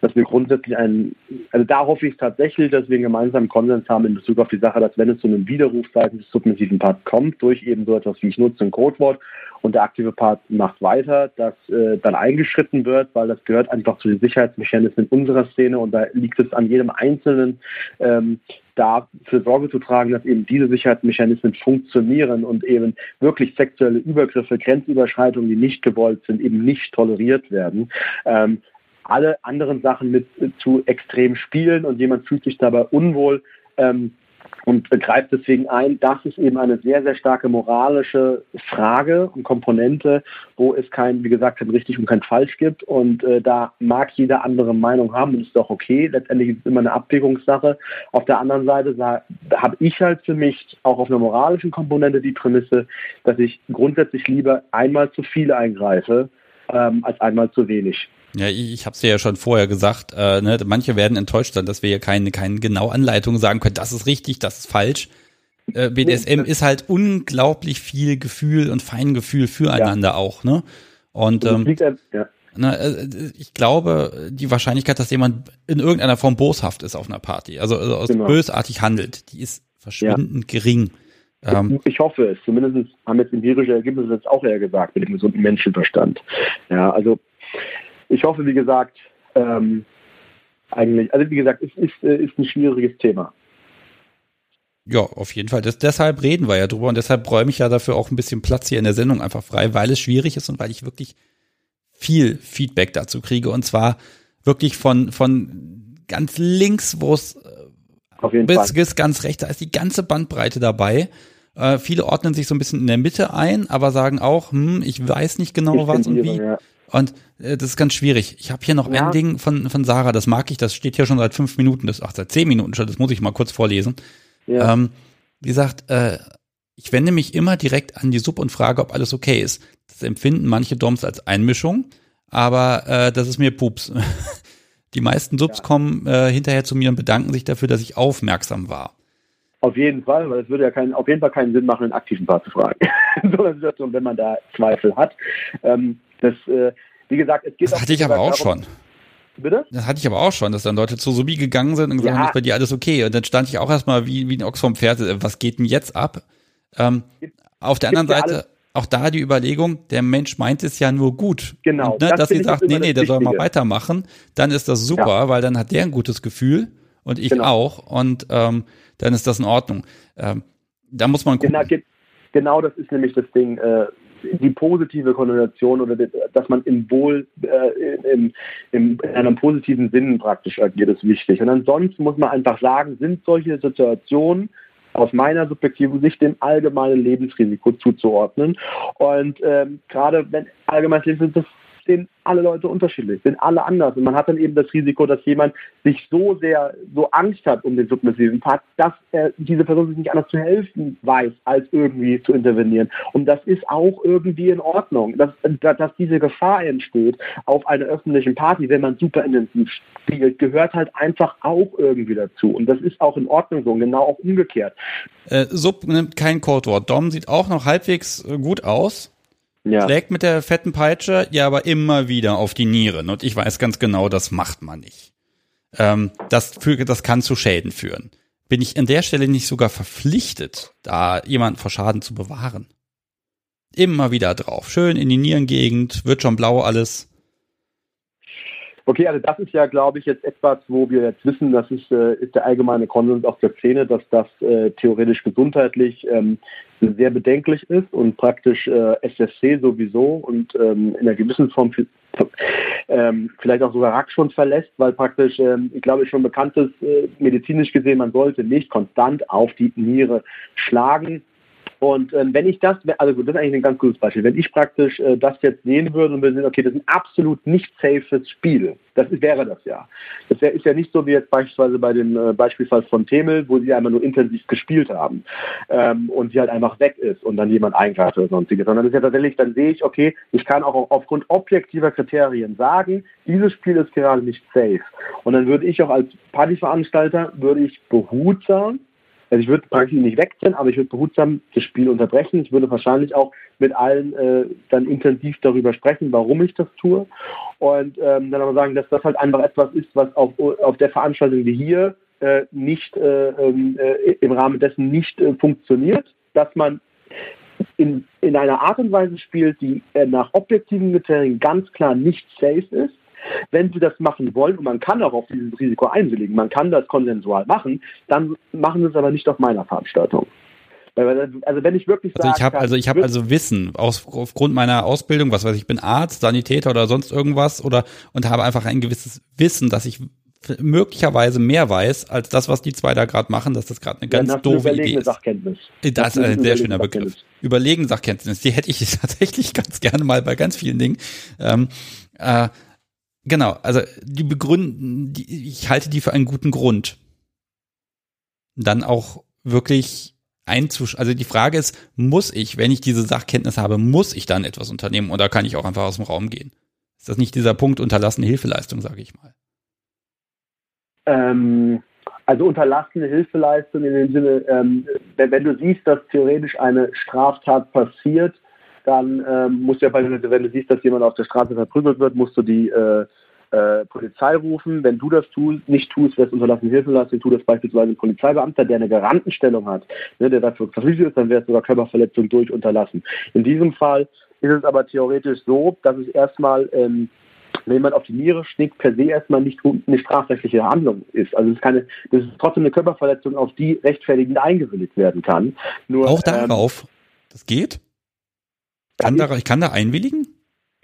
dass wir grundsätzlich einen, also da hoffe ich tatsächlich, dass wir einen gemeinsamen Konsens haben in Bezug auf die Sache, dass wenn es zu einem Widerruf seitens des submissiven Parts kommt, durch eben so etwas wie ich nutze ein Codewort und der aktive Part macht weiter, dass äh, dann eingeschritten wird, weil das gehört einfach zu den Sicherheitsmechanismen unserer Szene und da liegt es an jedem Einzelnen, ähm, dafür Sorge zu tragen, dass eben diese Sicherheitsmechanismen funktionieren und eben wirklich sexuelle Übergriffe, Grenzüberschreitungen, die nicht gewollt sind, eben nicht toleriert werden. Ähm, alle anderen Sachen mit zu extrem spielen und jemand fühlt sich dabei unwohl ähm, und greift deswegen ein. Das ist eben eine sehr, sehr starke moralische Frage und Komponente, wo es kein, wie gesagt, kein richtig und kein falsch gibt. Und äh, da mag jeder andere Meinung haben und ist doch okay. Letztendlich ist es immer eine Abwägungssache. Auf der anderen Seite habe ich halt für mich auch auf einer moralischen Komponente die Prämisse, dass ich grundsätzlich lieber einmal zu viel eingreife, ähm, als einmal zu wenig. Ja, ich, ich habe es dir ja schon vorher gesagt, äh, ne, manche werden enttäuscht sein, dass wir hier keine, keine genaue Anleitung sagen können, das ist richtig, das ist falsch. Äh, BDSM ist halt unglaublich viel Gefühl und Feingefühl füreinander ja. auch, ne? Und ähm, ja. Na, äh, ich glaube, die Wahrscheinlichkeit, dass jemand in irgendeiner Form boshaft ist auf einer Party, also, also genau. bösartig handelt, die ist verschwindend ja. gering. Ähm, ich hoffe es. Zumindest haben jetzt empirische Ergebnisse jetzt auch eher gesagt mit dem gesunden Menschenverstand. Ja, also ich hoffe, wie gesagt, ähm, eigentlich, also wie gesagt, es ist, äh, ist ein schwieriges Thema. Ja, auf jeden Fall. Das, deshalb reden wir ja drüber und deshalb räume ich ja dafür auch ein bisschen Platz hier in der Sendung einfach frei, weil es schwierig ist und weil ich wirklich viel Feedback dazu kriege und zwar wirklich von, von ganz links, wo es äh, bis, bis ganz rechts, da ist die ganze Bandbreite dabei. Äh, viele ordnen sich so ein bisschen in der Mitte ein, aber sagen auch, hm, ich weiß nicht genau ich was und wie. Ja. Und äh, das ist ganz schwierig. Ich habe hier noch ja. ein Ding von, von Sarah, das mag ich, das steht hier schon seit fünf Minuten, das, ach, seit zehn Minuten schon, das muss ich mal kurz vorlesen. Ja. Ähm, die sagt, äh, ich wende mich immer direkt an die Sub und frage, ob alles okay ist. Das empfinden manche Doms als Einmischung, aber äh, das ist mir Pups. die meisten Subs ja. kommen äh, hinterher zu mir und bedanken sich dafür, dass ich aufmerksam war. Auf jeden Fall, weil es würde ja kein, auf jeden Fall keinen Sinn machen, einen aktiven Part zu fragen. in so einer Situation, wenn man da Zweifel hat. Ähm, das, äh, wie gesagt, es geht Das hatte ich aber auch darum, schon. Bitte? Das hatte ich aber auch schon, dass dann Leute zu Subi gegangen sind und gesagt haben, ja. ist bei dir alles okay. Und dann stand ich auch erstmal wie, wie ein Ochs vom Pferd, äh, was geht denn jetzt ab? Ähm, auf der anderen Seite, auch da die Überlegung, der Mensch meint es ja nur gut. Genau. Und, ne, dass sie sagt, nee, nee, der soll mal weitermachen, dann ist das super, ja. weil dann hat der ein gutes Gefühl und ich genau. auch. Und ähm, dann ist das in Ordnung. Ähm, da muss man gucken. Genau, genau das ist nämlich das Ding. Äh, die positive Konnotation oder dass man im Wohl, äh, im, im, in einem positiven Sinn praktisch agiert, ist wichtig. Und ansonsten muss man einfach sagen, sind solche Situationen aus meiner subjektiven Sicht dem allgemeinen Lebensrisiko zuzuordnen. Und ähm, gerade wenn allgemeines Lebensrisiko sehen alle Leute unterschiedlich, sind alle anders. Und man hat dann eben das Risiko, dass jemand sich so sehr, so Angst hat um den submissiven Part, dass er diese Person sich nicht anders zu helfen weiß, als irgendwie zu intervenieren. Und das ist auch irgendwie in Ordnung, dass, dass diese Gefahr entsteht auf einer öffentlichen Party, wenn man super intensiv spielt, gehört halt einfach auch irgendwie dazu. Und das ist auch in Ordnung so, genau auch umgekehrt. Äh, Sub nimmt kein Codewort. Dom sieht auch noch halbwegs äh, gut aus. Ja. Schlägt mit der fetten Peitsche, ja, aber immer wieder auf die Nieren. Und ich weiß ganz genau, das macht man nicht. Ähm, das, für, das kann zu Schäden führen. Bin ich an der Stelle nicht sogar verpflichtet, da jemanden vor Schaden zu bewahren? Immer wieder drauf. Schön in die Nierengegend, wird schon blau alles. Okay, also das ist ja, glaube ich, jetzt etwas, wo wir jetzt wissen, das ist, äh, ist der allgemeine Konsens aus der Szene, dass das äh, theoretisch gesundheitlich ähm, sehr bedenklich ist und praktisch äh, SSC sowieso und ähm, in einer gewissen Form ähm, vielleicht auch sogar Rack schon verlässt, weil praktisch, ähm, ich glaube, schon bekannt ist, äh, medizinisch gesehen, man sollte nicht konstant auf die Niere schlagen. Und ähm, wenn ich das, also gut, das ist eigentlich ein ganz gutes Beispiel. Wenn ich praktisch äh, das jetzt sehen würde und wir sehen, okay, das ist ein absolut nicht safes Spiel, das ist, wäre das ja. Das wär, ist ja nicht so wie jetzt beispielsweise bei dem äh, Beispielfall von Temel, wo sie einmal nur intensiv gespielt haben ähm, und sie halt einfach weg ist und dann jemand eingreift oder sonstiges, sondern das ist ja tatsächlich, dann sehe ich, okay, ich kann auch aufgrund objektiver Kriterien sagen, dieses Spiel ist gerade nicht safe. Und dann würde ich auch als Partyveranstalter, würde ich behutsam also ich würde praktisch nicht wechseln, aber ich würde behutsam das Spiel unterbrechen. Ich würde wahrscheinlich auch mit allen äh, dann intensiv darüber sprechen, warum ich das tue. Und ähm, dann aber sagen, dass das halt einfach etwas ist, was auf, auf der Veranstaltung wie hier äh, nicht äh, ähm, äh, im Rahmen dessen nicht äh, funktioniert, dass man in, in einer Art und Weise spielt, die äh, nach objektiven Kriterien ganz klar nicht safe ist wenn Sie das machen wollen, und man kann auch auf dieses Risiko einwilligen, man kann das konsensual machen, dann machen Sie es aber nicht auf meiner Veranstaltung. Also wenn ich wirklich sage, also ich habe also ich habe also Wissen aus, aufgrund meiner Ausbildung, was weiß ich, bin Arzt, Sanitäter oder sonst irgendwas oder und habe einfach ein gewisses Wissen, dass ich möglicherweise mehr weiß als das, was die zwei da gerade machen, dass das gerade eine ganz ja, doofe Idee ist. Sachkenntnis. Das ist ein sehr schöner Begriff. Überlegen Sachkenntnis. Die hätte ich tatsächlich ganz gerne mal bei ganz vielen Dingen. Ähm, äh, Genau, also die begründen, die, ich halte die für einen guten Grund. Dann auch wirklich einzusch, also die Frage ist, muss ich, wenn ich diese Sachkenntnis habe, muss ich dann etwas unternehmen oder kann ich auch einfach aus dem Raum gehen? Ist das nicht dieser Punkt unterlassene Hilfeleistung, sage ich mal? Ähm, also unterlassene Hilfeleistung in dem Sinne, ähm, wenn, wenn, du siehst, dass theoretisch eine Straftat passiert, dann ähm, musst du ja, wenn du siehst, dass jemand auf der Straße verprügelt wird, musst du die äh, äh, Polizei rufen. Wenn du das tust, nicht tust, wirst unterlassen Hilfeleistung, tu das beispielsweise ein Polizeibeamter, der eine Garantenstellung hat, ne, der dafür verpflichtet ist, dann wäre es sogar Körperverletzung durch unterlassen. In diesem Fall ist es aber theoretisch so, dass es erstmal ähm, wenn man auf die Niere schnickt, per se erstmal nicht eine strafrechtliche Handlung ist. Also es ist keine, das ist trotzdem eine Körperverletzung, auf die rechtfertigend eingewilligt werden kann. Nur, Auch darauf? Ähm, das geht? Kann da, ich kann da einwilligen?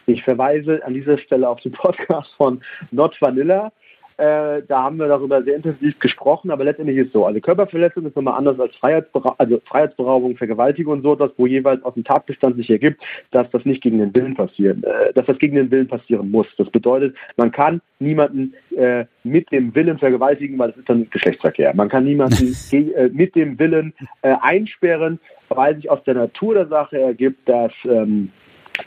Ich verweise an dieser Stelle auf den Podcast von Not Vanilla. Äh, da haben wir darüber sehr intensiv gesprochen, aber letztendlich ist es so. Also Körperverletzung ist nochmal anders als Freiheitsbera also Freiheitsberaubung, Vergewaltigung und so, das, wo jeweils aus dem Tatbestand sich ergibt, dass das nicht gegen den Willen passiert, äh, dass das gegen den Willen passieren muss. Das bedeutet, man kann niemanden äh, mit dem Willen vergewaltigen, weil das ist dann Geschlechtsverkehr. Man kann niemanden äh, mit dem Willen äh, einsperren, weil sich aus der Natur der Sache ergibt, dass ähm,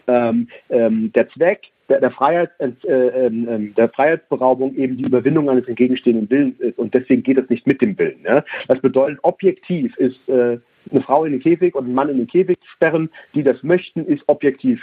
ähm, ähm, der Zweck der, der, Freiheits, äh, ähm, der Freiheitsberaubung eben die Überwindung eines entgegenstehenden Willens ist und deswegen geht es nicht mit dem Willen. Ne? Das bedeutet, objektiv ist äh, eine Frau in den Käfig und ein Mann in den Käfig sperren, die das möchten, ist objektiv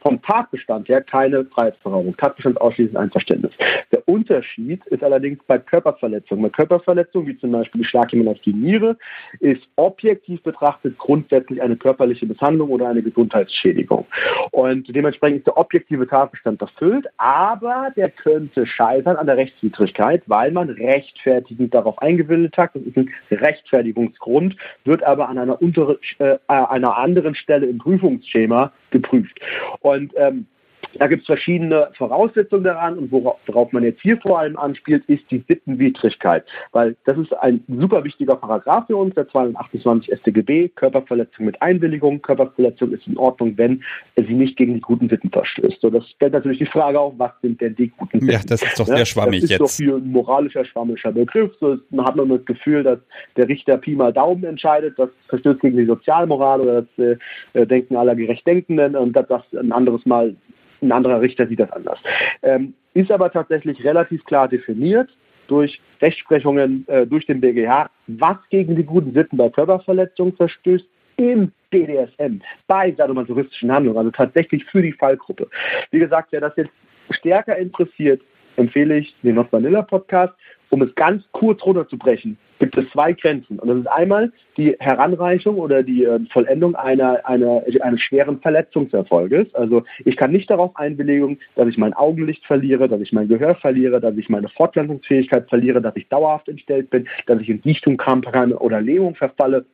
vom Tatbestand her keine Freiheitsberaubung. Tatbestand ausschließend Einverständnis. Der Unterschied ist allerdings bei Körperverletzungen. Bei Körperverletzungen, wie zum Beispiel Schlag jemand auf die Niere, ist objektiv betrachtet grundsätzlich eine körperliche Misshandlung oder eine Gesundheitsschädigung. Und dementsprechend ist der objektive Tatbestand erfüllt, aber der könnte scheitern an der Rechtswidrigkeit, weil man rechtfertigend darauf eingewilligt hat. Das ist ein Rechtfertigungsgrund, wird aber an einer, untere, äh, einer anderen Stelle im Prüfungsschema geprüft. Ähm, Da gibt es verschiedene Voraussetzungen daran und worauf man jetzt hier vor allem anspielt, ist die Sittenwidrigkeit. Weil das ist ein super wichtiger Paragraph für uns, der 228 StGB, Körperverletzung mit Einwilligung. Körperverletzung ist in Ordnung, wenn sie nicht gegen die guten Sitten verstößt. So, das stellt natürlich die Frage auf, was sind denn die guten Sitten? Ja, das ist doch sehr schwammig jetzt. Das ist doch ein moralischer, schwammischer Begriff. So man hat man das Gefühl, dass der Richter Pi mal Daumen entscheidet, das verstößt gegen die Sozialmoral oder das äh, Denken aller Gerechtdenkenden und das, das ein anderes Mal ein anderer Richter sieht das anders. Ähm, ist aber tatsächlich relativ klar definiert durch Rechtsprechungen äh, durch den BGH, was gegen die guten Sitten bei Körperverletzungen verstößt im BDSM, bei sadomasochistischen Handlungen, also tatsächlich für die Fallgruppe. Wie gesagt, wer das jetzt stärker interessiert, empfehle ich den Not Vanilla Podcast um es ganz kurz runterzubrechen, gibt es zwei Grenzen. Und das ist einmal die Heranreichung oder die äh, Vollendung einer, einer, eines schweren Verletzungserfolges. Also ich kann nicht darauf einwilligen, dass ich mein Augenlicht verliere, dass ich mein Gehör verliere, dass ich meine Fortpflanzungsfähigkeit verliere, dass ich dauerhaft entstellt bin, dass ich in Dichtung, Krampf oder Lähmung verfalle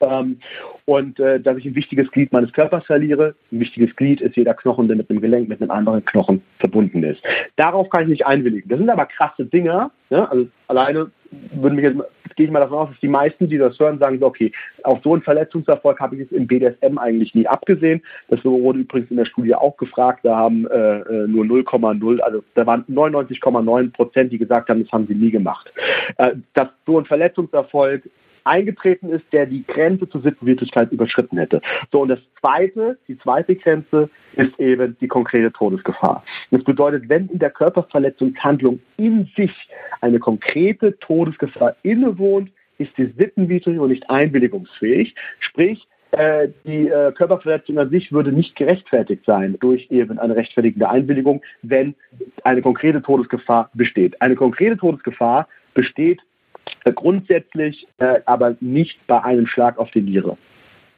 ähm, und äh, dass ich ein wichtiges Glied meines Körpers verliere. Ein wichtiges Glied ist jeder Knochen, der mit einem Gelenk, mit einem anderen Knochen verbunden ist. Darauf kann ich nicht einwilligen. Das sind aber krasse Dinger. Ne? Also alleine würden mich jetzt, gehe ich mal davon aus, dass die meisten, die das hören, sagen, okay, auf so einen Verletzungserfolg habe ich es im BDSM eigentlich nie abgesehen. Das wurde übrigens in der Studie auch gefragt. Da haben äh, äh nur 0,0, also da waren 99,9 Prozent, die gesagt haben, das haben sie nie gemacht. Äh, dass so ein Verletzungserfolg eingetreten ist, der die Grenze zur Sittenwidrigkeit überschritten hätte. So, und das zweite, die zweite Grenze ist eben die konkrete Todesgefahr. Das bedeutet, wenn in der Körperverletzungshandlung in sich eine konkrete Todesgefahr innewohnt, ist sie sittenwidrig und nicht einwilligungsfähig. Sprich, äh, die äh, Körperverletzung an sich würde nicht gerechtfertigt sein durch eben eine rechtfertigende Einwilligung, wenn eine konkrete Todesgefahr besteht. Eine konkrete Todesgefahr besteht grundsätzlich äh, aber nicht bei einem Schlag auf die Niere.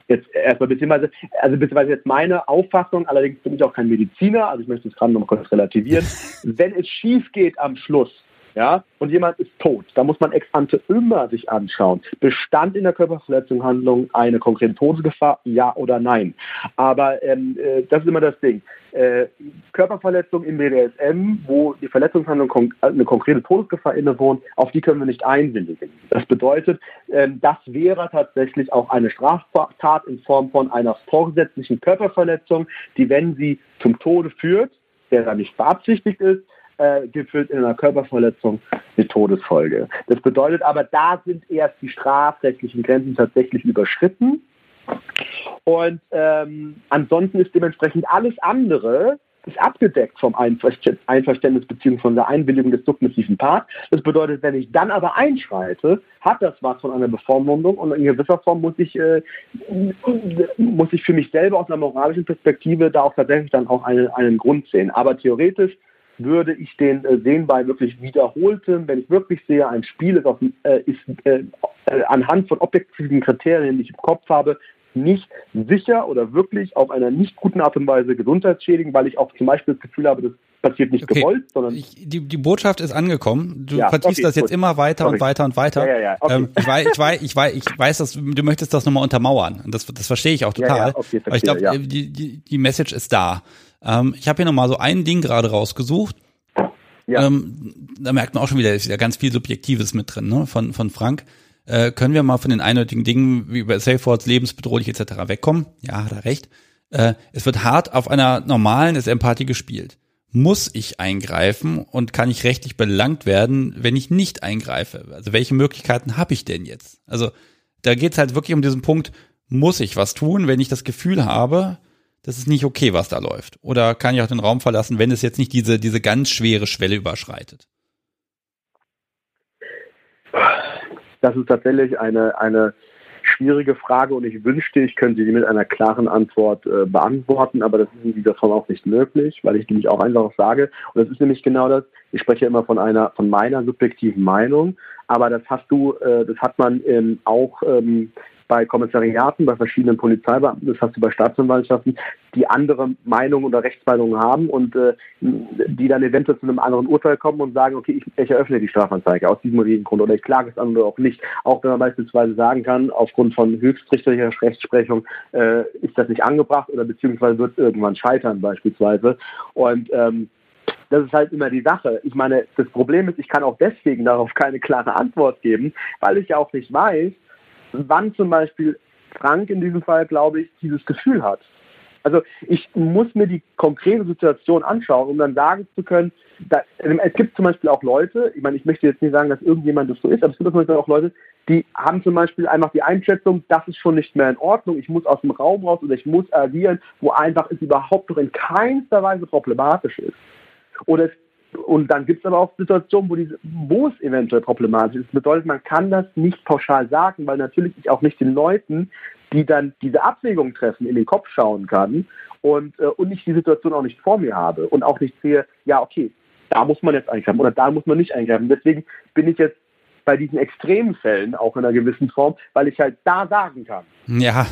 Jetzt erstmal beziehungsweise, also beziehungsweise jetzt meine Auffassung, allerdings bin ich auch kein Mediziner, also ich möchte es gerade noch kurz relativieren. Wenn es schief geht am Schluss, ja, und jemand ist tot, da muss man ex ante immer sich anschauen, bestand in der Körperverletzung Handlung eine konkrete Todesgefahr, ja oder nein. Aber ähm, äh, das ist immer das Ding. Äh, Körperverletzung im BDSM, wo die Verletzungshandlung kon eine konkrete Todesgefahr innewohnt, auf die können wir nicht einwilligen. Das bedeutet, äh, das wäre tatsächlich auch eine Straftat in Form von einer vorgesetzlichen Körperverletzung, die, wenn sie zum Tode führt, der da nicht beabsichtigt ist, äh, in einer Körperverletzung mit Todesfolge. Das bedeutet aber, da sind erst die strafrechtlichen Grenzen tatsächlich überschritten. Und ähm, ansonsten ist dementsprechend alles andere ist abgedeckt vom Einverständnis bzw. von der Einwilligung des submissiven Parts. Das bedeutet, wenn ich dann aber einschreite, hat das was von einer Bevormundung und in gewisser Form muss ich, äh, muss ich für mich selber aus einer moralischen Perspektive da auch tatsächlich dann auch einen, einen Grund sehen. Aber theoretisch würde ich den äh, sehen bei wirklich wiederholtem, wenn ich wirklich sehe, ein Spiel ist, auf, äh, ist äh, äh, anhand von objektiven Kriterien, die ich im Kopf habe, nicht sicher oder wirklich auf einer nicht guten Art und Weise gesundheitsschädigen, weil ich auch zum Beispiel das Gefühl habe, das passiert nicht okay. gewollt, sondern. Ich, die, die Botschaft ist angekommen. Du ja, vertiefst okay, das jetzt gut. immer weiter Sorry. und weiter und weiter. Ja, ja. Okay. Ähm, ich, weiß, ich, weiß, ich, weiß, ich weiß, dass du möchtest das nochmal untermauern. Das, das verstehe ich auch total. Aber ich glaube, die, die, die Message ist da. Ähm, ich habe hier nochmal so ein Ding gerade rausgesucht. Ja. Ähm, da merkt man auch schon wieder, ist wieder ganz viel Subjektives mit drin, ne? Von, von Frank. Äh, können wir mal von den eindeutigen Dingen wie über Safe Words, lebensbedrohlich etc. wegkommen? Ja, hat er recht. Äh, es wird hart auf einer normalen SM-Party gespielt. Muss ich eingreifen und kann ich rechtlich belangt werden, wenn ich nicht eingreife? Also welche Möglichkeiten habe ich denn jetzt? Also da geht's halt wirklich um diesen Punkt, muss ich was tun, wenn ich das Gefühl habe, das ist nicht okay, was da läuft? Oder kann ich auch den Raum verlassen, wenn es jetzt nicht diese, diese ganz schwere Schwelle überschreitet? Das ist tatsächlich eine, eine schwierige Frage und ich wünschte, ich könnte sie mit einer klaren Antwort äh, beantworten, aber das ist in dieser Form auch nicht möglich, weil ich nämlich auch einfach sage, und das ist nämlich genau das, ich spreche immer von einer, von meiner subjektiven Meinung, aber das hast du, äh, das hat man ähm, auch ähm, bei Kommissariaten, bei verschiedenen Polizeibeamten, das du bei Staatsanwaltschaften, die andere Meinungen oder Rechtsmeinungen haben und äh, die dann eventuell zu einem anderen Urteil kommen und sagen, okay, ich, ich eröffne die Strafanzeige aus diesem oder Grund oder ich klage es an oder auch nicht. Auch wenn man beispielsweise sagen kann, aufgrund von höchstrichterlicher Rechtsprechung äh, ist das nicht angebracht oder beziehungsweise wird irgendwann scheitern beispielsweise. Und ähm, das ist halt immer die Sache. Ich meine, das Problem ist, ich kann auch deswegen darauf keine klare Antwort geben, weil ich ja auch nicht weiß, wann zum Beispiel Frank in diesem Fall, glaube ich, dieses Gefühl hat. Also ich muss mir die konkrete Situation anschauen, um dann sagen zu können, da, es gibt zum Beispiel auch Leute, ich meine, ich möchte jetzt nicht sagen, dass irgendjemand das so ist, aber es gibt zum Beispiel auch Leute, die haben zum Beispiel einfach die Einschätzung, das ist schon nicht mehr in Ordnung, ich muss aus dem Raum raus oder ich muss agieren, wo einfach es überhaupt noch in keinster Weise problematisch ist. Oder es und dann gibt es aber auch Situationen, wo, diese, wo es eventuell problematisch ist. Das bedeutet, man kann das nicht pauschal sagen, weil natürlich ich auch nicht den Leuten, die dann diese Abwägung treffen, in den Kopf schauen kann und, äh, und ich die Situation auch nicht vor mir habe und auch nicht sehe, ja, okay, da muss man jetzt eingreifen oder da muss man nicht eingreifen. Deswegen bin ich jetzt bei diesen extremen Fällen auch in einer gewissen Form, weil ich halt da sagen kann. Ja.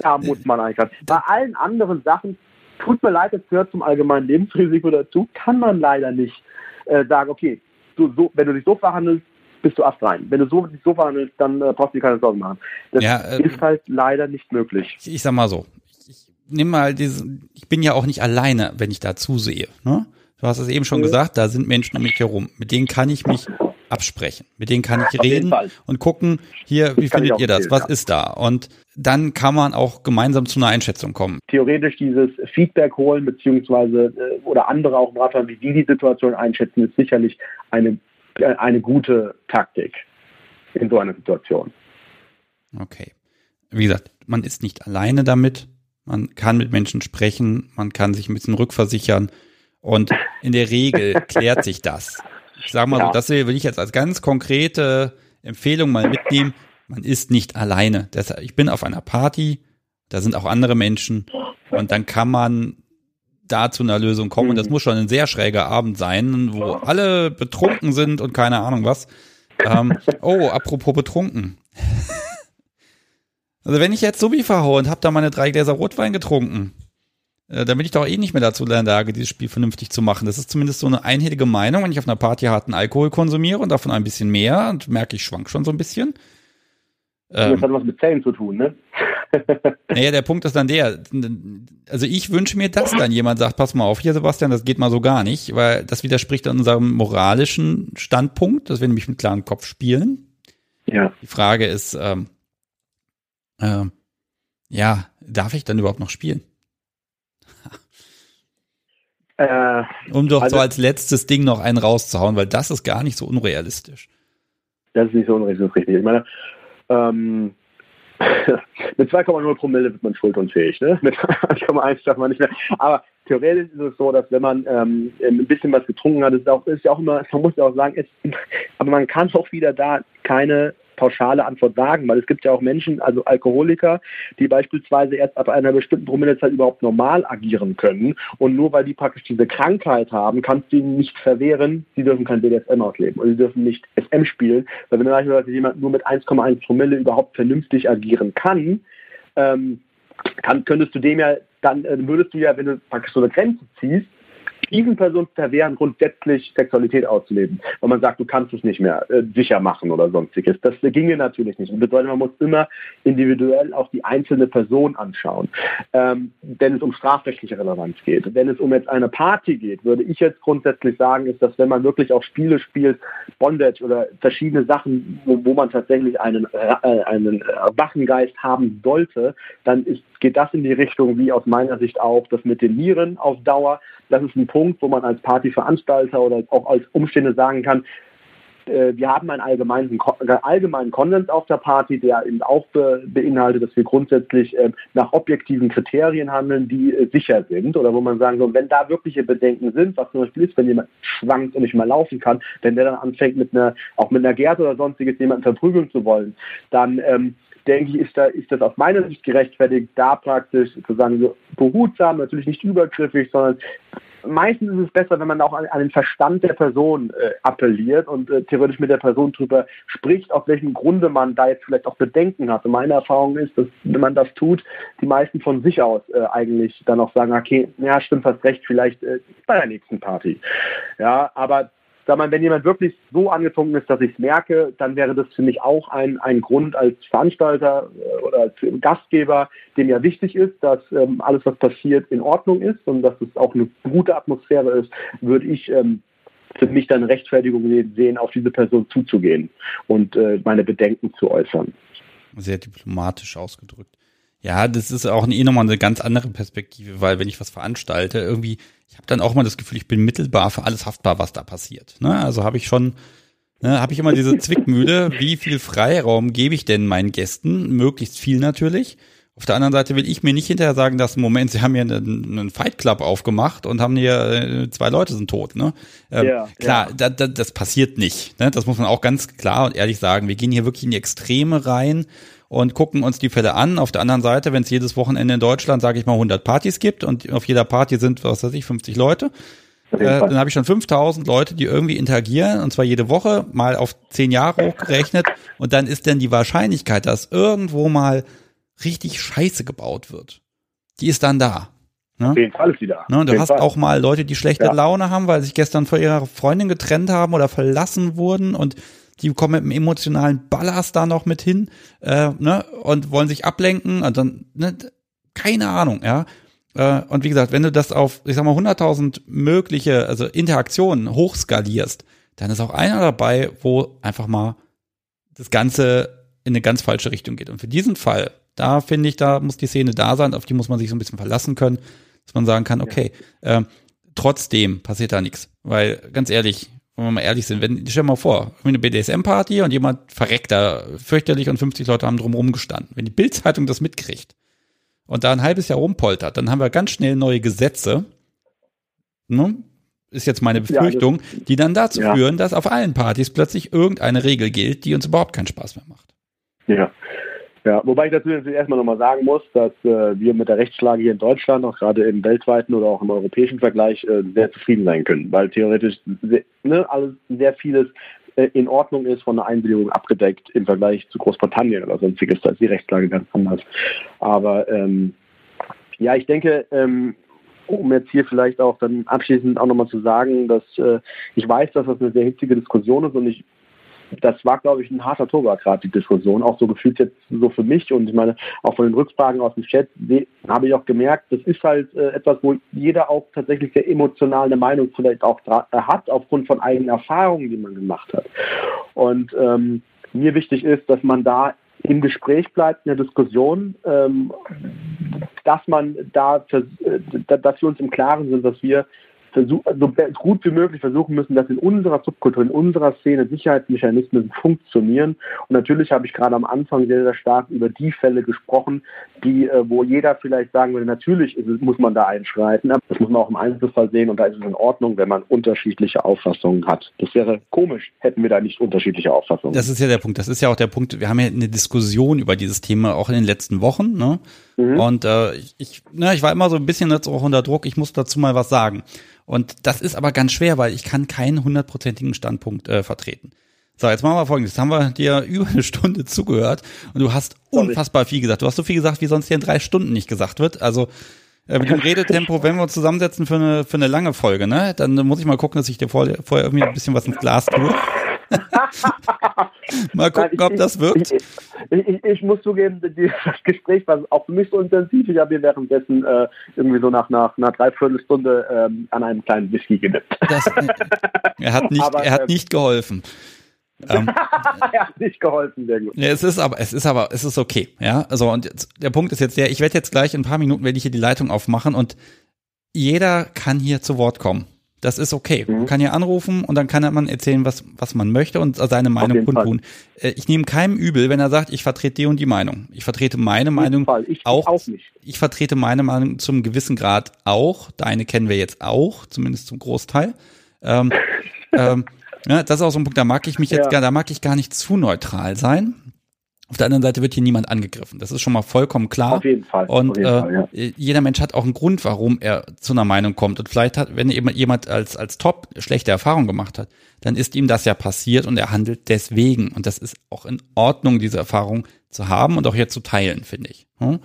Da muss man eingreifen. Bei allen anderen Sachen tut mir leid, das gehört zum allgemeinen Lebensrisiko dazu, kann man leider nicht äh, sagen, okay, du, so, wenn du dich so verhandelst, bist du astrein. Wenn du so, dich so verhandelst, dann äh, brauchst du dir keine Sorgen machen. Das ja, äh, ist halt leider nicht möglich. Ich, ich sag mal so, ich nehme mal diese, ich bin ja auch nicht alleine, wenn ich da zusehe. Ne? Du hast es eben schon mhm. gesagt, da sind Menschen um mich herum. Mit denen kann ich mich absprechen. Mit denen kann ich reden und gucken, hier, wie findet ihr das? Was ja. ist da? Und dann kann man auch gemeinsam zu einer Einschätzung kommen. Theoretisch dieses Feedback holen, beziehungsweise äh, oder andere auch raten, wie die die Situation einschätzen, ist sicherlich eine, äh, eine gute Taktik in so einer Situation. Okay. Wie gesagt, man ist nicht alleine damit. Man kann mit Menschen sprechen, man kann sich ein bisschen rückversichern und in der Regel klärt sich das. Ich sage mal ja. so, das will ich jetzt als ganz konkrete Empfehlung mal mitnehmen. Man ist nicht alleine. Deshalb, ich bin auf einer Party, da sind auch andere Menschen und dann kann man da zu einer Lösung kommen. Und das mhm. muss schon ein sehr schräger Abend sein, wo alle betrunken sind und keine Ahnung was. Ähm, oh, apropos betrunken. also wenn ich jetzt Subi verhaue und habe da meine drei Gläser Rotwein getrunken, dann bin ich doch eh nicht mehr dazu in der Lage, dieses Spiel vernünftig zu machen. Das ist zumindest so eine einhellige Meinung, wenn ich auf einer Party harten Alkohol konsumiere und davon ein bisschen mehr und merke, ich schwank schon so ein bisschen. Ähm, das hat was mit Zellen zu tun, ne? naja, der Punkt ist dann der, also ich wünsche mir, dass dann jemand sagt, pass mal auf hier, Sebastian, das geht mal so gar nicht, weil das widerspricht an unserem moralischen Standpunkt, dass wir nämlich mit klarem Kopf spielen. Ja. Die Frage ist, ähm, äh, ja, darf ich dann überhaupt noch spielen? Äh, um doch also, so als letztes Ding noch einen rauszuhauen, weil das ist gar nicht so unrealistisch. Das ist nicht so unrealistisch, richtig. Ich meine, ähm, mit 2,0 Promille wird man schuldunfähig, ne? Mit 1,1 darf man nicht mehr. Aber theoretisch ist es so, dass wenn man ähm, ein bisschen was getrunken hat, ist, auch, ist ja auch immer, man muss ja auch sagen, es, aber man kann auch wieder da keine pauschale Antwort sagen, weil es gibt ja auch Menschen, also Alkoholiker, die beispielsweise erst ab einer bestimmten Promillezeit überhaupt normal agieren können. Und nur weil die praktisch diese Krankheit haben, kannst du ihnen nicht verwehren, sie dürfen kein BDSM ausleben oder sie dürfen nicht SM spielen. Weil wenn beispielsweise jemand nur mit 1,1 Promille überhaupt vernünftig agieren kann, ähm, kann, könntest du dem ja, dann äh, würdest du ja, wenn du praktisch so eine Grenze ziehst, diesen Personen verwehren, grundsätzlich Sexualität auszuleben, weil man sagt, du kannst es nicht mehr äh, sicher machen oder sonstiges. Das ginge natürlich nicht. Das bedeutet, man muss immer individuell auch die einzelne Person anschauen. Ähm, wenn es um strafrechtliche Relevanz geht, wenn es um jetzt eine Party geht, würde ich jetzt grundsätzlich sagen, ist, dass wenn man wirklich auch Spiele spielt, Bondage oder verschiedene Sachen, wo, wo man tatsächlich einen, äh, einen Wachengeist haben sollte, dann ist, geht das in die Richtung, wie aus meiner Sicht auch, das mit den Nieren auf Dauer, das ist ein Punkt, wo man als Partyveranstalter oder auch als Umstände sagen kann, äh, wir haben einen allgemeinen, allgemeinen Konsens auf der Party, der eben auch beinhaltet, dass wir grundsätzlich äh, nach objektiven Kriterien handeln, die äh, sicher sind. Oder wo man sagen soll, wenn da wirkliche Bedenken sind, was zum Beispiel ist, wenn jemand schwankt und nicht mal laufen kann, wenn der dann anfängt, mit einer, auch mit einer Gerte oder sonstiges jemanden verprügeln zu wollen, dann ähm, denke ich, ist, da, ist das aus meiner Sicht gerechtfertigt, da praktisch sozusagen so behutsam, natürlich nicht übergriffig, sondern meistens ist es besser, wenn man auch an, an den Verstand der Person äh, appelliert und äh, theoretisch mit der Person darüber spricht, auf welchen Grunde man da jetzt vielleicht auch Bedenken hat. Und meine Erfahrung ist, dass wenn man das tut, die meisten von sich aus äh, eigentlich dann auch sagen, okay, ja, stimmt fast recht, vielleicht äh, bei der nächsten Party. Ja, aber sag mal, wenn jemand wirklich so angetrunken ist, dass ich es merke, dann wäre das für mich auch ein, ein Grund als Veranstalter äh, oder als Gastgeber, dem ja wichtig ist, dass ähm, alles, was passiert, in Ordnung ist und dass es auch eine gute Atmosphäre ist, würde ich ähm, für mich dann Rechtfertigung sehen, auf diese Person zuzugehen und äh, meine Bedenken zu äußern. Sehr diplomatisch ausgedrückt. Ja, das ist auch eh nochmal eine ganz andere Perspektive, weil wenn ich was veranstalte, irgendwie, ich habe dann auch mal das Gefühl, ich bin mittelbar für alles haftbar, was da passiert. Ne? Also habe ich schon, ne, habe ich immer diese Zwickmühle, wie viel Freiraum gebe ich denn meinen Gästen? Möglichst viel natürlich. Auf der anderen Seite will ich mir nicht hinterher sagen, dass im Moment, sie haben hier einen, einen Fight Club aufgemacht und haben hier äh, zwei Leute sind tot. Ne? Ähm, ja, klar, ja. Da, da, das passiert nicht. Ne? Das muss man auch ganz klar und ehrlich sagen. Wir gehen hier wirklich in die Extreme rein und gucken uns die Fälle an. Auf der anderen Seite, wenn es jedes Wochenende in Deutschland, sage ich mal, 100 Partys gibt und auf jeder Party sind, was weiß ich, 50 Leute, äh, dann habe ich schon 5000 Leute, die irgendwie interagieren und zwar jede Woche mal auf 10 Jahre hochgerechnet und dann ist denn die Wahrscheinlichkeit, dass irgendwo mal richtig Scheiße gebaut wird, die ist dann da. Ne? Auf jeden Fall ist die da. Ne? Du hast Fall. auch mal Leute, die schlechte ja. Laune haben, weil sie sich gestern von ihrer Freundin getrennt haben oder verlassen wurden und die kommen mit einem emotionalen Ballast da noch mit hin äh, ne, und wollen sich ablenken und dann, ne, keine Ahnung, ja. Äh, und wie gesagt, wenn du das auf, ich sag mal, 100.000 mögliche, also Interaktionen hochskalierst, dann ist auch einer dabei, wo einfach mal das Ganze in eine ganz falsche Richtung geht. Und für diesen Fall, da finde ich, da muss die Szene da sein, auf die muss man sich so ein bisschen verlassen können, dass man sagen kann, okay, ja. äh, trotzdem passiert da nichts. Weil, ganz ehrlich, wenn wir mal ehrlich sind, wenn, stell dir mal vor, eine BDSM-Party und jemand verreckt da fürchterlich und 50 Leute haben drumherum gestanden. Wenn die Bildzeitung das mitkriegt und da ein halbes Jahr rumpoltert, dann haben wir ganz schnell neue Gesetze, ne? ist jetzt meine Befürchtung, die dann dazu ja. führen, dass auf allen Partys plötzlich irgendeine Regel gilt, die uns überhaupt keinen Spaß mehr macht. Ja, ja, wobei ich dazu natürlich erstmal nochmal sagen muss, dass äh, wir mit der Rechtslage hier in Deutschland, auch gerade im weltweiten oder auch im europäischen Vergleich, äh, sehr zufrieden sein können, weil theoretisch sehr, ne, alles, sehr vieles äh, in Ordnung ist, von der Einwilligung abgedeckt im Vergleich zu Großbritannien oder sonstiges, da ist die Rechtslage ganz anders. Aber ähm, ja, ich denke, ähm, um jetzt hier vielleicht auch dann abschließend auch nochmal zu sagen, dass äh, ich weiß, dass das eine sehr hitzige Diskussion ist und ich das war, glaube ich, ein harter Tobak gerade, die Diskussion, auch so gefühlt jetzt so für mich und ich meine, auch von den Rückfragen aus dem Chat habe ich auch gemerkt, das ist halt äh, etwas, wo jeder auch tatsächlich sehr emotional eine Meinung vielleicht auch äh, hat, aufgrund von eigenen Erfahrungen, die man gemacht hat. Und ähm, mir wichtig ist, dass man da im Gespräch bleibt, in der Diskussion, ähm, dass man da, äh, dass wir uns im Klaren sind, dass wir versuch, so gut wie möglich versuchen müssen, dass in unserer Subkultur, in unserer Szene Sicherheitsmechanismen funktionieren. Und natürlich habe ich gerade am Anfang sehr, sehr stark über die Fälle gesprochen, die, äh, wo jeder vielleicht sagen würde, natürlich muss man da einschreiten. Das muss man auch im Einzelfall sehen und da ist es in Ordnung, wenn man unterschiedliche Auffassungen hat. Das wäre komisch, hätten wir da nicht unterschiedliche Auffassungen. Das ist ja der Punkt. Das ist ja auch der Punkt. Wir haben ja eine Diskussion über dieses Thema auch in den letzten Wochen. Ne? Mhm. Und äh, ich, ne, ich war immer so ein bisschen jetzt auch unter Druck. Ich muss dazu mal was sagen. Und das ist aber ganz schwer, weil ich kann keinen hundertprozentigen Standpunkt äh, vertreten. So, jetzt machen wir folgendes. Jetzt haben wir dir über eine Stunde zugehört und du hast unfassbar viel gesagt. Du hast so viel gesagt, wie sonst hier in drei Stunden nicht gesagt wird. Also äh, mit dem Redetempo, wenn wir uns zusammensetzen für eine, für eine lange Folge, ne, dann muss ich mal gucken, dass ich dir vorher, vorher irgendwie ein bisschen was ins Glas tue. Mal gucken, ich, ob das wirkt. Ich, ich, ich, muss zugeben, das Gespräch war auch für mich so intensiv. Ich habe mir währenddessen äh, irgendwie so nach, nach einer Dreiviertelstunde ähm, an einem kleinen Whisky genippt. Das, er hat nicht, aber, er hat ähm, nicht geholfen. ähm, er hat nicht geholfen, sehr gut. Ja, es ist aber, es ist aber, es ist okay, ja. Also und jetzt, der Punkt ist jetzt der, ich werde jetzt gleich in ein paar Minuten werde ich hier die Leitung aufmachen und jeder kann hier zu Wort kommen. Das ist okay. Mhm. Man kann ja anrufen und dann kann man erzählen, was, was man möchte und seine Meinung kundtun. Äh, ich nehme keinem übel, wenn er sagt, ich vertrete die und die Meinung. Ich vertrete meine Meinung ich, auch, auch nicht. Ich vertrete meine Meinung zum gewissen Grad auch. Deine kennen wir jetzt auch, zumindest zum Großteil. Ähm, ähm, ja, das ist auch so ein Punkt, da mag ich mich jetzt ja. gar, da mag ich gar nicht zu neutral sein. Auf der anderen Seite wird hier niemand angegriffen. Das ist schon mal vollkommen klar. Auf jeden Fall. Und jeden äh, Fall, ja. jeder Mensch hat auch einen Grund, warum er zu einer Meinung kommt. Und vielleicht hat, wenn jemand als, als Top schlechte Erfahrungen gemacht hat, dann ist ihm das ja passiert und er handelt deswegen. Und das ist auch in Ordnung, diese Erfahrung zu haben und auch hier zu teilen, finde ich. Hm?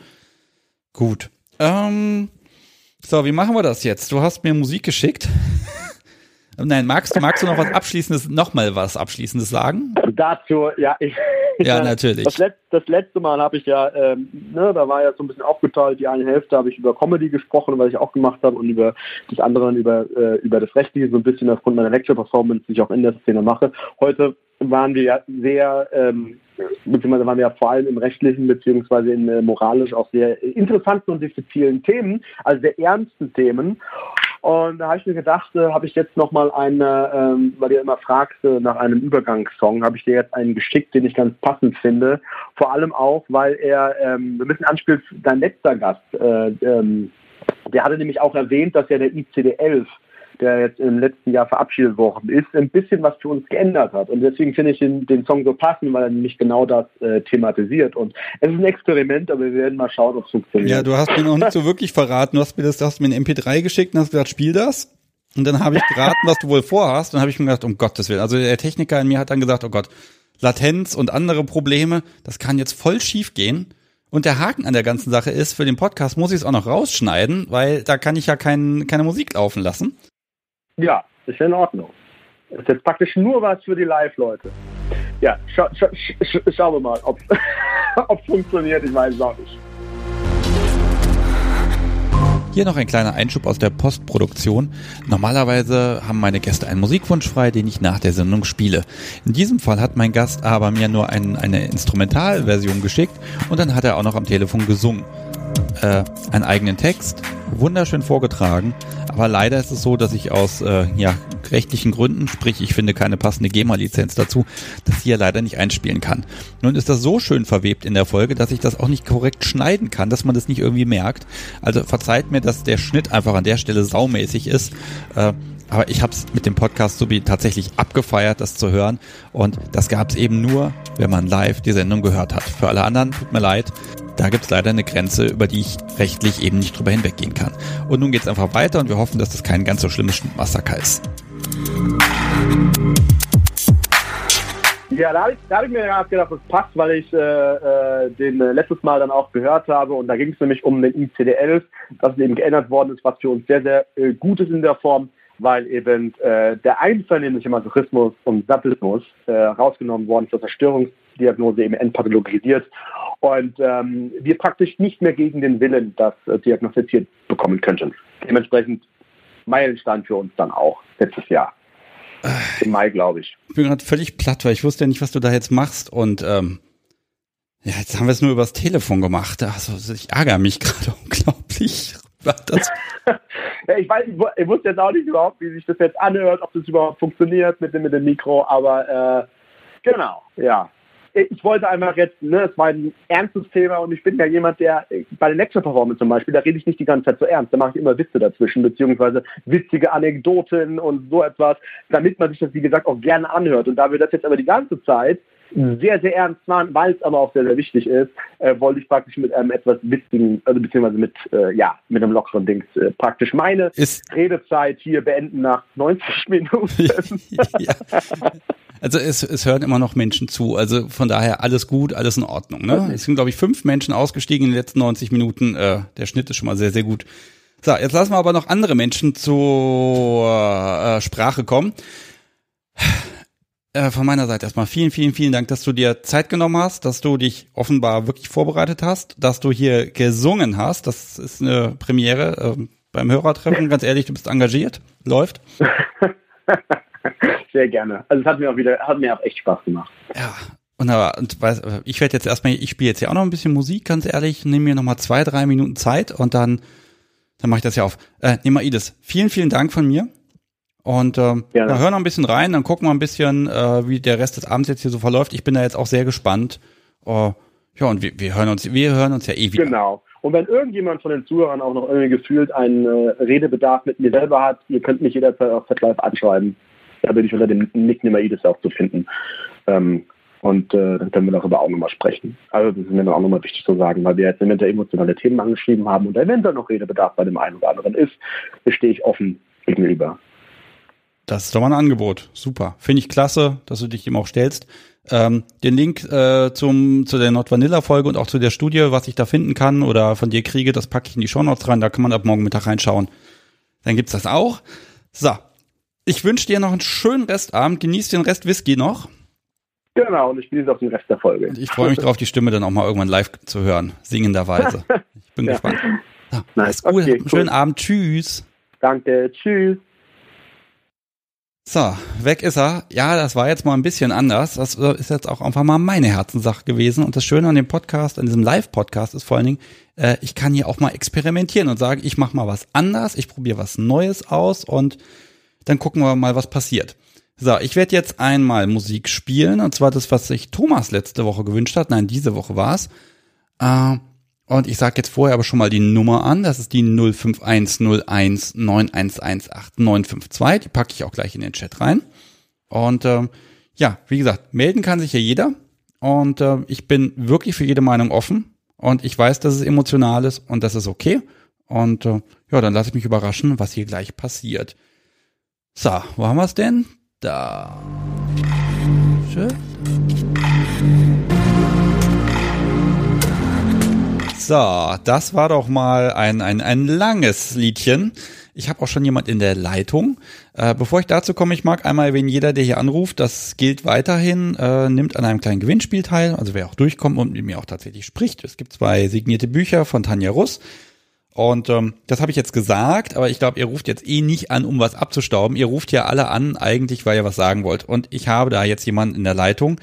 Gut. Ähm, so, wie machen wir das jetzt? Du hast mir Musik geschickt. Nein, magst, magst du noch was Abschließendes, nochmal was Abschließendes sagen? Dazu, ja, ich, ja, natürlich. Das, Let das letzte Mal habe ich ja, ähm, ne, da war ja so ein bisschen aufgeteilt, die eine Hälfte habe ich über Comedy gesprochen, was ich auch gemacht habe, und über das andere über, äh, über das Rechtliche, so ein bisschen aufgrund meiner Lecture-Performance, die ich auch in der Szene mache. Heute waren wir ja sehr, ähm, beziehungsweise waren wir ja vor allem im rechtlichen beziehungsweise in äh, moralisch auch sehr interessanten und diffizilen Themen, also sehr ernsten Themen. Und da habe ich mir gedacht, äh, habe ich jetzt nochmal eine, ähm, weil ihr immer fragt äh, nach einem Übergangssong, habe ich dir jetzt einen geschickt, den ich ganz passend finde. Vor allem auch, weil er ähm, ein bisschen anspielt, dein letzter Gast, äh, ähm, der hatte nämlich auch erwähnt, dass ja der ICD-11 der jetzt im letzten Jahr verabschiedet worden ist, ein bisschen was für uns geändert hat. Und deswegen finde ich den, den, Song so passend, weil er nämlich genau das äh, thematisiert. Und es ist ein Experiment, aber wir werden mal schauen, ob es funktioniert. Ja, du hast mir noch nicht so wirklich verraten. Du hast mir das, du hast mir ein MP3 geschickt und hast gesagt, spiel das. Und dann habe ich geraten, was du wohl vorhast. Und habe ich mir gedacht, um Gottes Willen. Also der Techniker in mir hat dann gesagt, oh Gott, Latenz und andere Probleme, das kann jetzt voll schief gehen. Und der Haken an der ganzen Sache ist, für den Podcast muss ich es auch noch rausschneiden, weil da kann ich ja kein, keine Musik laufen lassen. Ja, ist in Ordnung. Das ist jetzt praktisch nur was für die Live-Leute. Ja, scha scha sch schauen wir mal, ob es funktioniert. Ich weiß es auch nicht. Hier noch ein kleiner Einschub aus der Postproduktion. Normalerweise haben meine Gäste einen Musikwunsch frei, den ich nach der Sendung spiele. In diesem Fall hat mein Gast aber mir nur ein, eine Instrumentalversion geschickt und dann hat er auch noch am Telefon gesungen. Äh, einen eigenen Text, wunderschön vorgetragen, aber leider ist es so, dass ich aus äh, ja, rechtlichen Gründen, sprich ich finde keine passende GEMA-Lizenz dazu, das hier leider nicht einspielen kann. Nun ist das so schön verwebt in der Folge, dass ich das auch nicht korrekt schneiden kann, dass man das nicht irgendwie merkt. Also verzeiht mir, dass der Schnitt einfach an der Stelle saumäßig ist. Äh, aber ich habe es mit dem Podcast Subi tatsächlich abgefeiert, das zu hören. Und das gab es eben nur, wenn man live die Sendung gehört hat. Für alle anderen, tut mir leid, da gibt es leider eine Grenze, über die ich rechtlich eben nicht drüber hinweggehen kann. Und nun geht es einfach weiter und wir hoffen, dass das kein ganz so schlimmes Massaker ist. Ja, da habe ich, hab ich, mir gedacht, das passt, weil ich äh, äh, den äh, letztes Mal dann auch gehört habe und da ging es nämlich um den ICD-11, dass eben geändert worden ist, was für uns sehr, sehr äh, gut ist in der Form, weil eben äh, der einvernehmliche Masochismus und Sadismus äh, rausgenommen worden ist, zur Zerstörungsdiagnose eben entpathologisiert und ähm, wir praktisch nicht mehr gegen den Willen das äh, diagnostiziert bekommen könnten. Dementsprechend Meilenstein für uns dann auch letztes Jahr. Im Mai, glaube ich. Ich bin gerade völlig platt, weil ich wusste ja nicht, was du da jetzt machst und ähm, ja, jetzt haben wir es nur übers Telefon gemacht. Also ich ärgere mich gerade unglaublich. ja, ich weiß, ich wusste jetzt auch nicht überhaupt, wie sich das jetzt anhört, ob das überhaupt funktioniert mit dem, mit dem Mikro, aber äh, genau, ja ich wollte einfach jetzt, ne, es war ein ernstes Thema und ich bin ja jemand, der bei der Lecture Performance zum Beispiel, da rede ich nicht die ganze Zeit so ernst, da mache ich immer Witze dazwischen, beziehungsweise witzige Anekdoten und so etwas, damit man sich das, wie gesagt, auch gerne anhört. Und da wir das jetzt aber die ganze Zeit sehr, sehr ernst machen, weil es aber auch sehr, sehr wichtig ist, äh, wollte ich praktisch mit einem etwas witzigen, also beziehungsweise mit, äh, ja, mit einem lockeren Dings äh, praktisch meine ist Redezeit hier beenden nach 90 Minuten. ja. Also es, es hören immer noch Menschen zu. Also von daher alles gut, alles in Ordnung. Ne? Es sind, glaube ich, fünf Menschen ausgestiegen in den letzten 90 Minuten. Äh, der Schnitt ist schon mal sehr, sehr gut. So, jetzt lassen wir aber noch andere Menschen zur äh, Sprache kommen. Äh, von meiner Seite erstmal vielen, vielen, vielen Dank, dass du dir Zeit genommen hast, dass du dich offenbar wirklich vorbereitet hast, dass du hier gesungen hast. Das ist eine Premiere äh, beim Hörertreffen. Ganz ehrlich, du bist engagiert. Läuft. Sehr gerne. Also es hat mir auch wieder, hat mir auch echt Spaß gemacht. Ja. Und, aber, und weiß, ich werde jetzt erstmal, ich spiele jetzt ja auch noch ein bisschen Musik, ganz ehrlich, nehme mir nochmal zwei, drei Minuten Zeit und dann, dann mache ich das ja auf. Äh, Nemaides, vielen, vielen Dank von mir. Und ähm, ja, hören noch ein bisschen rein, dann gucken wir ein bisschen, äh, wie der Rest des Abends jetzt hier so verläuft. Ich bin da jetzt auch sehr gespannt. Uh, ja, und wir, wir hören uns, wir hören uns ja eh wieder. Genau. Und wenn irgendjemand von den Zuhörern auch noch irgendwie gefühlt einen äh, Redebedarf mit mir selber hat, ihr könnt mich jederzeit auf FetLife anschreiben. Da bin ich unter dem Nick Nemaides auch zu finden. Ähm, Und äh, dann können wir darüber auch nochmal sprechen. Also das ist mir dann auch nochmal wichtig zu sagen, weil wir jetzt eventuell emotionale Themen angeschrieben haben und eventuell noch Redebedarf bei dem einen oder anderen ist, stehe ich offen gegenüber. Das ist doch mal ein Angebot. Super. Finde ich klasse, dass du dich dem auch stellst. Ähm, den Link äh, zum, zu der Not Vanilla Folge und auch zu der Studie, was ich da finden kann oder von dir kriege, das packe ich in die Show Notes rein. Da kann man ab morgen Mittag reinschauen. Dann gibt's das auch. So. Ich wünsche dir noch einen schönen Restabend. Genieß den Rest Whisky noch. Genau, und ich genieße auch den Rest der Folge. Ich freue mich darauf, die Stimme dann auch mal irgendwann live zu hören. Singenderweise. Ich bin ja. gespannt. So, nice. Gut. Okay, cool. Schönen Abend. Tschüss. Danke. Tschüss. So, weg ist er. Ja, das war jetzt mal ein bisschen anders. Das ist jetzt auch einfach mal meine Herzenssache gewesen. Und das Schöne an dem Podcast, an diesem Live-Podcast ist vor allen Dingen, äh, ich kann hier auch mal experimentieren und sagen, ich mache mal was anders, ich probiere was Neues aus und dann gucken wir mal, was passiert. So, ich werde jetzt einmal Musik spielen, und zwar das, was sich Thomas letzte Woche gewünscht hat. Nein, diese Woche war's. Äh, und ich sage jetzt vorher aber schon mal die Nummer an. Das ist die 051019118952. Die packe ich auch gleich in den Chat rein. Und ähm, ja, wie gesagt, melden kann sich ja jeder. Und äh, ich bin wirklich für jede Meinung offen. Und ich weiß, dass es emotional ist und das ist okay. Und äh, ja, dann lasse ich mich überraschen, was hier gleich passiert. So, wo haben wir es denn? Da. Schön. So, das war doch mal ein, ein, ein langes Liedchen. Ich habe auch schon jemand in der Leitung. Äh, bevor ich dazu komme, ich mag einmal erwähnen, jeder, der hier anruft, das gilt weiterhin, äh, nimmt an einem kleinen Gewinnspiel teil. Also wer auch durchkommt und mit mir auch tatsächlich spricht. Es gibt zwei signierte Bücher von Tanja Russ. Und ähm, das habe ich jetzt gesagt, aber ich glaube, ihr ruft jetzt eh nicht an, um was abzustauben. Ihr ruft ja alle an, eigentlich, weil ihr was sagen wollt. Und ich habe da jetzt jemanden in der Leitung.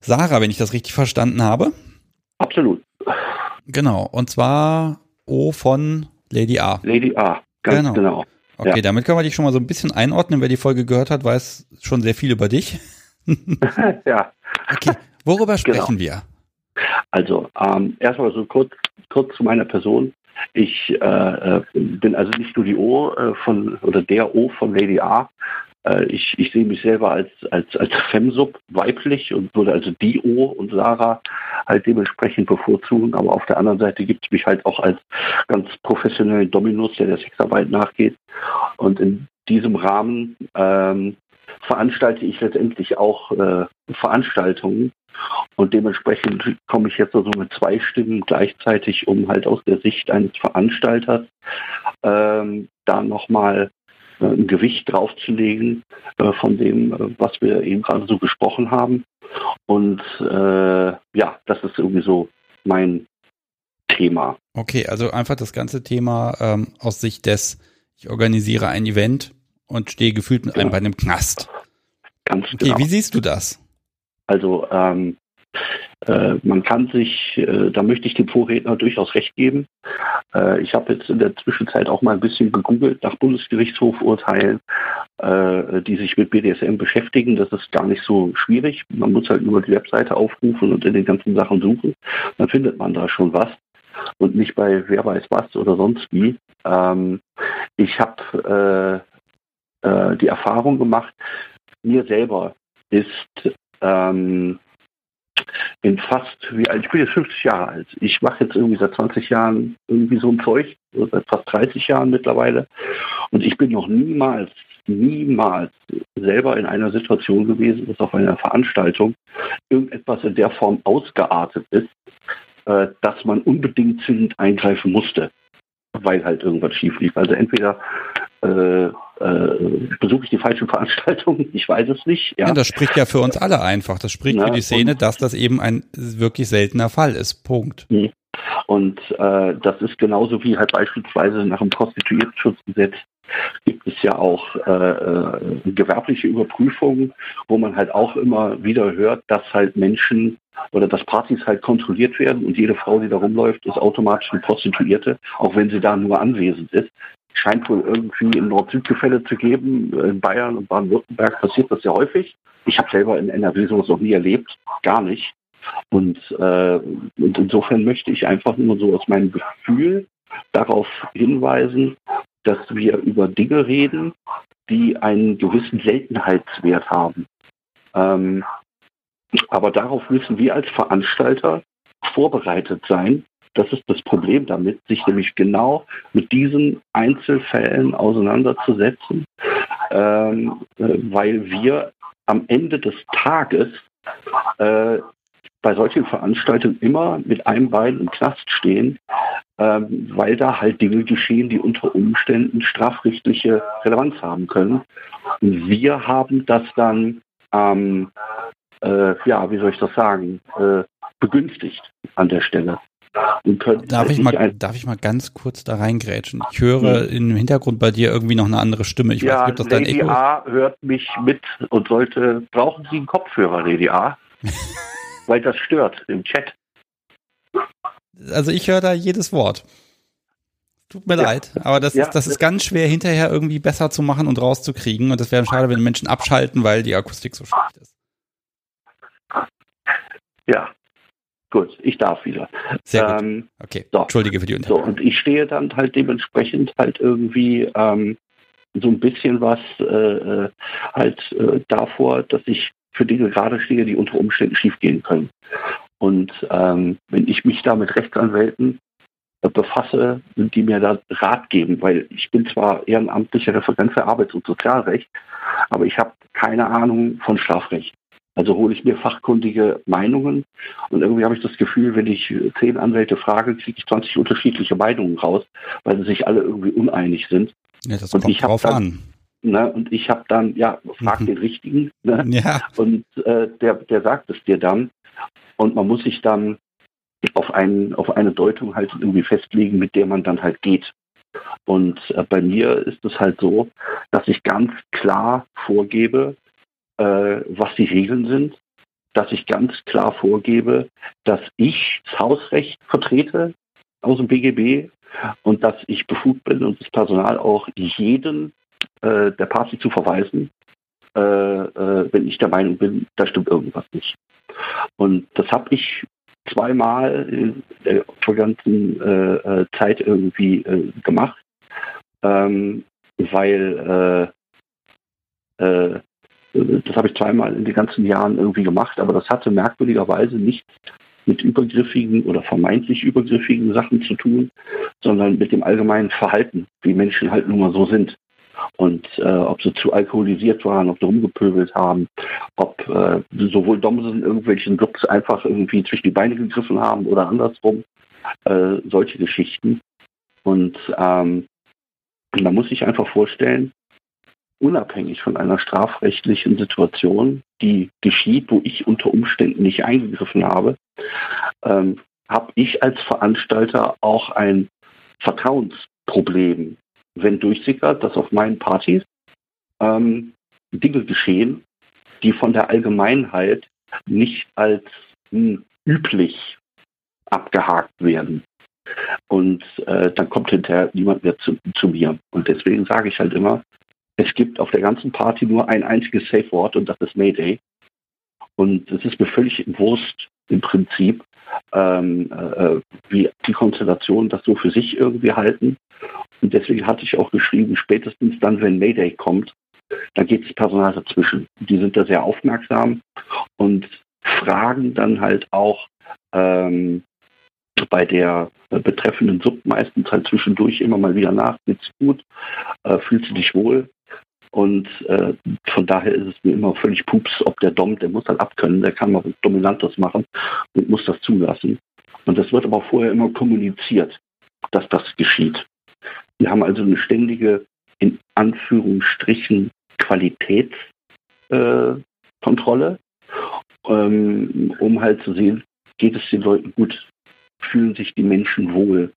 Sarah, wenn ich das richtig verstanden habe. Absolut. Genau, und zwar O von Lady A. Lady A, ganz genau. genau. Okay, ja. damit können wir dich schon mal so ein bisschen einordnen. Wer die Folge gehört hat, weiß schon sehr viel über dich. ja. Okay, worüber genau. sprechen genau. wir? Also, ähm, erstmal so kurz, kurz zu meiner Person. Ich äh, äh bin also nicht nur die O äh, von oder der O von Lady A, ich, ich sehe mich selber als, als, als Femsub weiblich und würde also die O und Sarah halt dementsprechend bevorzugen. Aber auf der anderen Seite gibt es mich halt auch als ganz professionellen Dominus, der der Sexarbeit nachgeht. Und in diesem Rahmen ähm, veranstalte ich letztendlich auch äh, Veranstaltungen. Und dementsprechend komme ich jetzt also mit zwei Stimmen gleichzeitig, um halt aus der Sicht eines Veranstalters ähm, da nochmal äh, ein Gewicht draufzulegen äh, von dem, äh, was wir eben gerade so gesprochen haben. Und äh, ja, das ist irgendwie so mein Thema. Okay, also einfach das ganze Thema ähm, aus Sicht des, ich organisiere ein Event und stehe gefühlt mit einem bei einem Knast. Ganz okay, genau. wie siehst du das? Also ähm, äh, man kann sich, äh, da möchte ich dem Vorredner durchaus recht geben. Äh, ich habe jetzt in der Zwischenzeit auch mal ein bisschen gegoogelt nach Bundesgerichtshofurteilen, äh, die sich mit BDSM beschäftigen. Das ist gar nicht so schwierig. Man muss halt nur die Webseite aufrufen und in den ganzen Sachen suchen. Dann findet man da schon was und nicht bei wer weiß was oder sonst wie. Ähm, ich habe äh, äh, die Erfahrung gemacht, mir selber ist ähm, bin fast, wie alt, ich bin jetzt 50 Jahre alt. Ich mache jetzt irgendwie seit 20 Jahren irgendwie so ein Zeug, seit fast 30 Jahren mittlerweile. Und ich bin noch niemals, niemals selber in einer Situation gewesen, dass auf einer Veranstaltung irgendetwas in der Form ausgeartet ist, äh, dass man unbedingt zwingend eingreifen musste, weil halt irgendwas schief lief. Also entweder äh, äh, besuche ich die falschen Veranstaltungen? Ich weiß es nicht. Ja. ja. das spricht ja für uns alle einfach. Das spricht Na, für die Szene, dass das eben ein wirklich seltener Fall ist. Punkt. Mhm. Und äh, das ist genauso wie halt beispielsweise nach dem Prostituiertenschutzgesetz gibt es ja auch äh, äh, gewerbliche Überprüfungen, wo man halt auch immer wieder hört, dass halt Menschen oder dass Partys halt kontrolliert werden und jede Frau, die da rumläuft, ist automatisch eine Prostituierte, auch wenn sie da nur anwesend ist scheint wohl irgendwie ein Nord-Süd-Gefälle zu geben. In Bayern und Baden-Württemberg passiert das sehr häufig. Ich habe selber in NRW sowas noch nie erlebt, gar nicht. Und, äh, und insofern möchte ich einfach nur so aus meinem Gefühl darauf hinweisen, dass wir über Dinge reden, die einen gewissen Seltenheitswert haben. Ähm, Aber darauf müssen wir als Veranstalter vorbereitet sein. Das ist das Problem damit, sich nämlich genau mit diesen Einzelfällen auseinanderzusetzen, ähm, äh, weil wir am Ende des Tages äh, bei solchen Veranstaltungen immer mit einem Bein im Knast stehen, ähm, weil da halt Dinge geschehen, die unter Umständen strafrechtliche Relevanz haben können. Und wir haben das dann, ähm, äh, ja, wie soll ich das sagen, äh, begünstigt an der Stelle. Darf ich, mal, darf ich mal ganz kurz da reingrätschen? Ich höre hm. im Hintergrund bei dir irgendwie noch eine andere Stimme. Ich ja, weiß nicht, ob das Lady dein Echo A hört mich mit und sollte, brauchen Sie einen Kopfhörer, Lady A? Weil das stört im Chat. Also ich höre da jedes Wort. Tut mir ja. leid, aber das, ja. ist, das ist ganz schwer hinterher irgendwie besser zu machen und rauszukriegen. Und das wäre schade, wenn Menschen abschalten, weil die Akustik so schlecht ist. Ja, Gut, ich darf wieder. Sehr gut. Ähm, okay, so. entschuldige für die Unterbrechung. So, und ich stehe dann halt dementsprechend halt irgendwie ähm, so ein bisschen was äh, äh, halt äh, davor, dass ich für Dinge gerade stehe, die unter Umständen schiefgehen können. Und ähm, wenn ich mich da mit Rechtsanwälten befasse, die mir da Rat geben, weil ich bin zwar ehrenamtlicher Referent für Arbeits- und Sozialrecht, aber ich habe keine Ahnung von Strafrecht. Also hole ich mir fachkundige Meinungen und irgendwie habe ich das Gefühl, wenn ich zehn Anwälte frage, kriege ich 20 unterschiedliche Meinungen raus, weil sie sich alle irgendwie uneinig sind. Ja, das und kommt drauf dann, an. Ne, und ich habe dann, ja, frag mhm. den Richtigen. Ne? Ja. Und äh, der, der sagt es dir dann. Und man muss sich dann auf, einen, auf eine Deutung halt irgendwie festlegen, mit der man dann halt geht. Und äh, bei mir ist es halt so, dass ich ganz klar vorgebe, äh, was die Regeln sind, dass ich ganz klar vorgebe, dass ich das Hausrecht vertrete aus dem BGB und dass ich befugt bin und das Personal auch jeden äh, der Party zu verweisen, äh, äh, wenn ich der Meinung bin, da stimmt irgendwas nicht. Und das habe ich zweimal in der vergangenen äh, äh, Zeit irgendwie äh, gemacht, ähm, weil das habe ich zweimal in den ganzen Jahren irgendwie gemacht, aber das hatte merkwürdigerweise nichts mit übergriffigen oder vermeintlich übergriffigen Sachen zu tun, sondern mit dem allgemeinen Verhalten, wie Menschen halt nun mal so sind. Und äh, ob sie zu alkoholisiert waren, ob sie rumgepöbelt haben, ob äh, sowohl Domsen irgendwelchen Clubs einfach irgendwie zwischen die Beine gegriffen haben oder andersrum, äh, solche Geschichten. Und ähm, da muss ich einfach vorstellen, unabhängig von einer strafrechtlichen Situation, die geschieht, wo ich unter Umständen nicht eingegriffen habe, ähm, habe ich als Veranstalter auch ein Vertrauensproblem, wenn durchsickert, dass auf meinen Partys ähm, Dinge geschehen, die von der Allgemeinheit nicht als hm, üblich abgehakt werden. Und äh, dann kommt hinterher niemand mehr zu, zu mir. Und deswegen sage ich halt immer, es gibt auf der ganzen Party nur ein einziges Safe Wort und das ist Mayday. Und es ist mir völlig Wurst im Prinzip, ähm, äh, wie die Konstellationen das so für sich irgendwie halten. Und deswegen hatte ich auch geschrieben, spätestens dann, wenn Mayday kommt, da geht das Personal dazwischen. Die sind da sehr aufmerksam und fragen dann halt auch ähm, bei der betreffenden Sub meistens halt zwischendurch immer mal wieder nach, geht's gut, äh, fühlst du dich wohl? Und äh, von daher ist es mir immer völlig pups, ob der Dom, der muss halt abkönnen, der kann mal Dominantes machen und muss das zulassen. Und das wird aber vorher immer kommuniziert, dass das geschieht. Wir haben also eine ständige, in Anführungsstrichen, Qualitätskontrolle, äh, ähm, um halt zu sehen, geht es den Leuten gut, fühlen sich die Menschen wohl,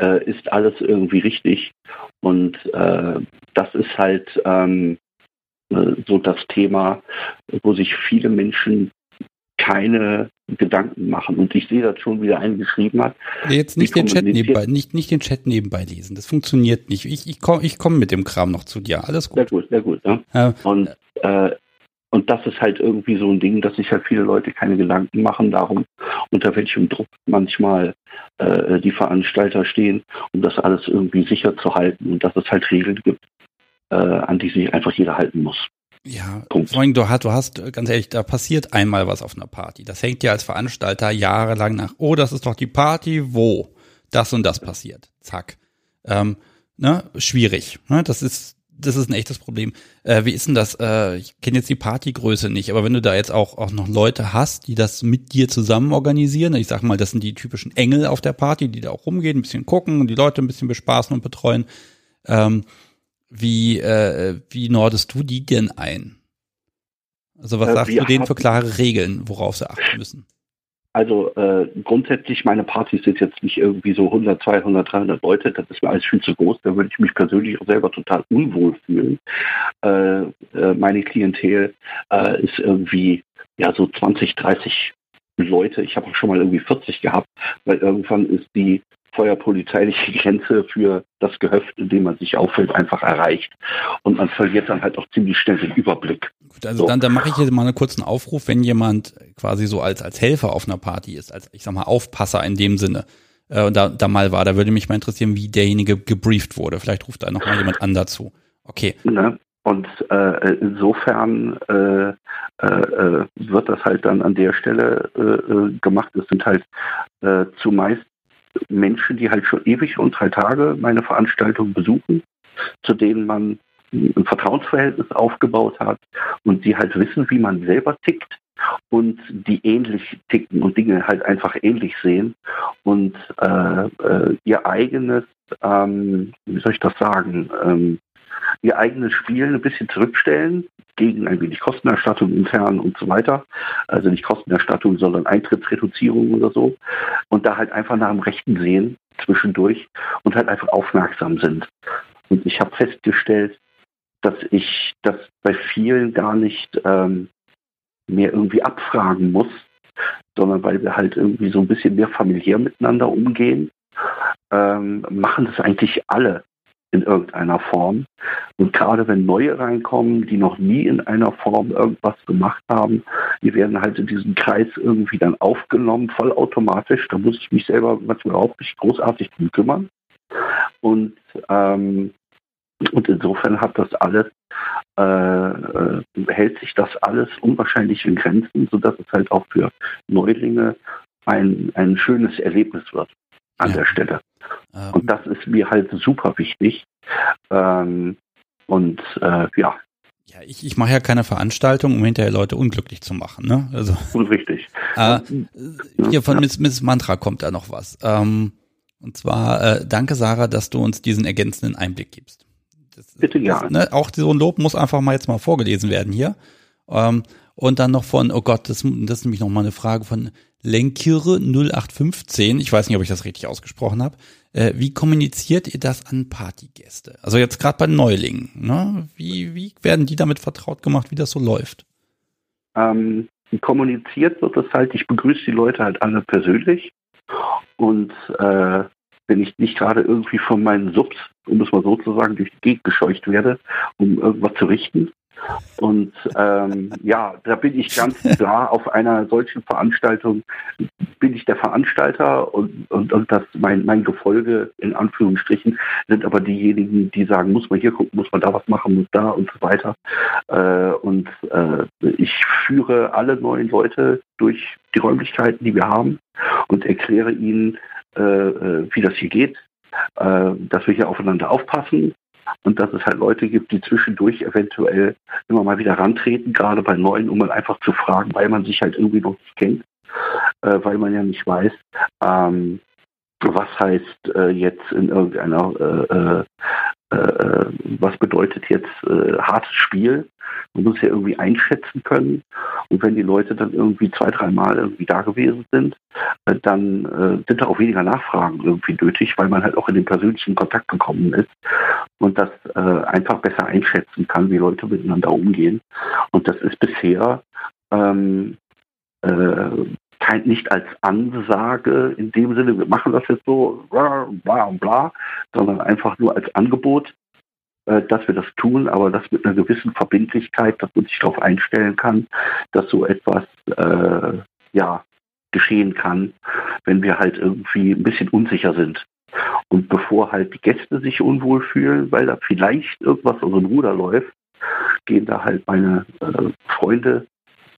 äh, ist alles irgendwie richtig. Und äh, das ist halt ähm, äh, so das Thema, wo sich viele Menschen keine Gedanken machen. Und ich sehe das schon, wie der eine geschrieben hat. Jetzt nicht den Chat nebenbei, nicht, nicht den Chat nebenbei lesen. Das funktioniert nicht. Ich, ich komme ich komm mit dem Kram noch zu dir. Alles gut. Sehr gut, sehr gut. Ne? Ja. Und äh, und das ist halt irgendwie so ein Ding, dass sich halt viele Leute keine Gedanken machen darum, unter welchem Druck manchmal äh, die Veranstalter stehen, um das alles irgendwie sicher zu halten und dass es halt Regeln gibt, äh, an die sich einfach jeder halten muss. Ja, Punkt. allem du hast, du hast, ganz ehrlich, da passiert einmal was auf einer Party. Das hängt ja als Veranstalter jahrelang nach, oh, das ist doch die Party, wo das und das passiert. Zack. Ähm, ne, schwierig. Ne? Das ist, das ist ein echtes Problem. Äh, wie ist denn das? Äh, ich kenne jetzt die Partygröße nicht, aber wenn du da jetzt auch, auch noch Leute hast, die das mit dir zusammen organisieren, ich sag mal, das sind die typischen Engel auf der Party, die da auch rumgehen, ein bisschen gucken und die Leute ein bisschen bespaßen und betreuen. Ähm, wie, äh, wie nordest du die denn ein? Also was äh, sagst du denen für klare Regeln, worauf sie achten müssen? Also äh, grundsätzlich, meine Partys sind jetzt nicht irgendwie so 100, 200, 300 Leute. Das ist mir alles viel zu groß. Da würde ich mich persönlich auch selber total unwohl fühlen. Äh, äh, meine Klientel äh, ist irgendwie ja so 20, 30 Leute. Ich habe auch schon mal irgendwie 40 gehabt, weil irgendwann ist die feuerpolizeiliche Grenze für das Gehöft, in dem man sich auffällt, einfach erreicht. Und man verliert dann halt auch ziemlich schnell den Überblick. Also so. dann, dann mache ich jetzt mal einen kurzen Aufruf, wenn jemand quasi so als, als Helfer auf einer Party ist, als ich sag mal Aufpasser in dem Sinne, äh, und da, da mal war, da würde mich mal interessieren, wie derjenige gebrieft wurde. Vielleicht ruft da noch mal jemand an dazu. Okay. Ne? Und äh, insofern äh, äh, äh wird das halt dann an der Stelle äh, äh, gemacht. Es sind halt zumeist Menschen, die halt schon ewig und drei Tage meine Veranstaltung besuchen, zu denen man ein Vertrauensverhältnis aufgebaut hat und die halt wissen, wie man selber tickt und die ähnlich ticken und Dinge halt einfach ähnlich sehen und äh, äh, ihr eigenes, ähm, wie soll ich das sagen, ähm, ihr eigenes Spiel ein bisschen zurückstellen gegen ein wenig Kostenerstattung intern und so weiter. Also nicht Kostenerstattung, sondern Eintrittsreduzierung oder so. Und da halt einfach nach dem Rechten sehen zwischendurch und halt einfach aufmerksam sind. Und ich habe festgestellt, dass ich das bei vielen gar nicht ähm, mehr irgendwie abfragen muss, sondern weil wir halt irgendwie so ein bisschen mehr familiär miteinander umgehen, ähm, machen das eigentlich alle in irgendeiner Form. Und gerade wenn neue reinkommen, die noch nie in einer Form irgendwas gemacht haben, die werden halt in diesen Kreis irgendwie dann aufgenommen, vollautomatisch. Da muss ich mich selber manchmal auch nicht großartig drum kümmern. Und, ähm, und insofern hat das alles, äh, äh, hält sich das alles unwahrscheinlich in Grenzen, sodass es halt auch für Neulinge ein, ein schönes Erlebnis wird an ja. der Stelle. Ähm. Und das ist mir halt super wichtig. Ähm, und äh, ja. Ja, ich, ich mache ja keine Veranstaltung, um hinterher Leute unglücklich zu machen. Ne? Also, Richtig. Äh, hier von. Miss, Miss Mantra kommt da noch was. Ähm, und zwar, äh, danke Sarah, dass du uns diesen ergänzenden Einblick gibst. Das, Bitte ja. Ne, auch so ein Lob muss einfach mal jetzt mal vorgelesen werden hier. Ähm, und dann noch von, oh Gott, das, das ist nämlich noch mal eine Frage von Lenkire 0815. Ich weiß nicht, ob ich das richtig ausgesprochen habe. Äh, wie kommuniziert ihr das an Partygäste? Also jetzt gerade bei Neulingen. Ne? Wie, wie werden die damit vertraut gemacht, wie das so läuft? Ähm, kommuniziert wird das halt, ich begrüße die Leute halt alle persönlich. Und äh, wenn ich nicht gerade irgendwie von meinen Subs, um es mal so zu sagen, durch die Gegend gescheucht werde, um irgendwas zu richten, und ähm, ja, da bin ich ganz klar auf einer solchen Veranstaltung bin ich der Veranstalter und, und, und das mein, mein Gefolge in Anführungsstrichen sind aber diejenigen, die sagen, muss man hier gucken, muss man da was machen, muss da und so weiter. Äh, und äh, ich führe alle neuen Leute durch die Räumlichkeiten, die wir haben und erkläre ihnen, äh, äh wie das hier geht, äh, dass wir hier aufeinander aufpassen, und dass es halt Leute gibt, die zwischendurch eventuell immer mal wieder rantreten, gerade bei Neuen, um mal einfach zu fragen, weil man sich halt irgendwie noch nicht kennt, äh, weil man ja nicht weiß, ähm, was heißt äh, jetzt in irgendeiner äh, äh äh, was bedeutet jetzt hartes Spiel. Man muss ja irgendwie einschätzen können. Und wenn die Leute dann irgendwie zwei, dreimal irgendwie da gewesen sind, äh, dann äh, sind da auch weniger Nachfragen irgendwie nötig, weil man halt auch in den persönlichen Kontakt gekommen ist und das äh, einfach besser einschätzen kann, wie Leute miteinander umgehen. Und das ist bisher ähm, äh, kein, nicht als Ansage in dem Sinne, wir machen das jetzt so, bla bla bla, sondern einfach nur als Angebot, dass wir das tun, aber das mit einer gewissen Verbindlichkeit, dass man sich darauf einstellen kann, dass so etwas äh, ja, geschehen kann, wenn wir halt irgendwie ein bisschen unsicher sind. Und bevor halt die Gäste sich unwohl fühlen, weil da vielleicht irgendwas aus dem Ruder läuft, gehen da halt meine äh, Freunde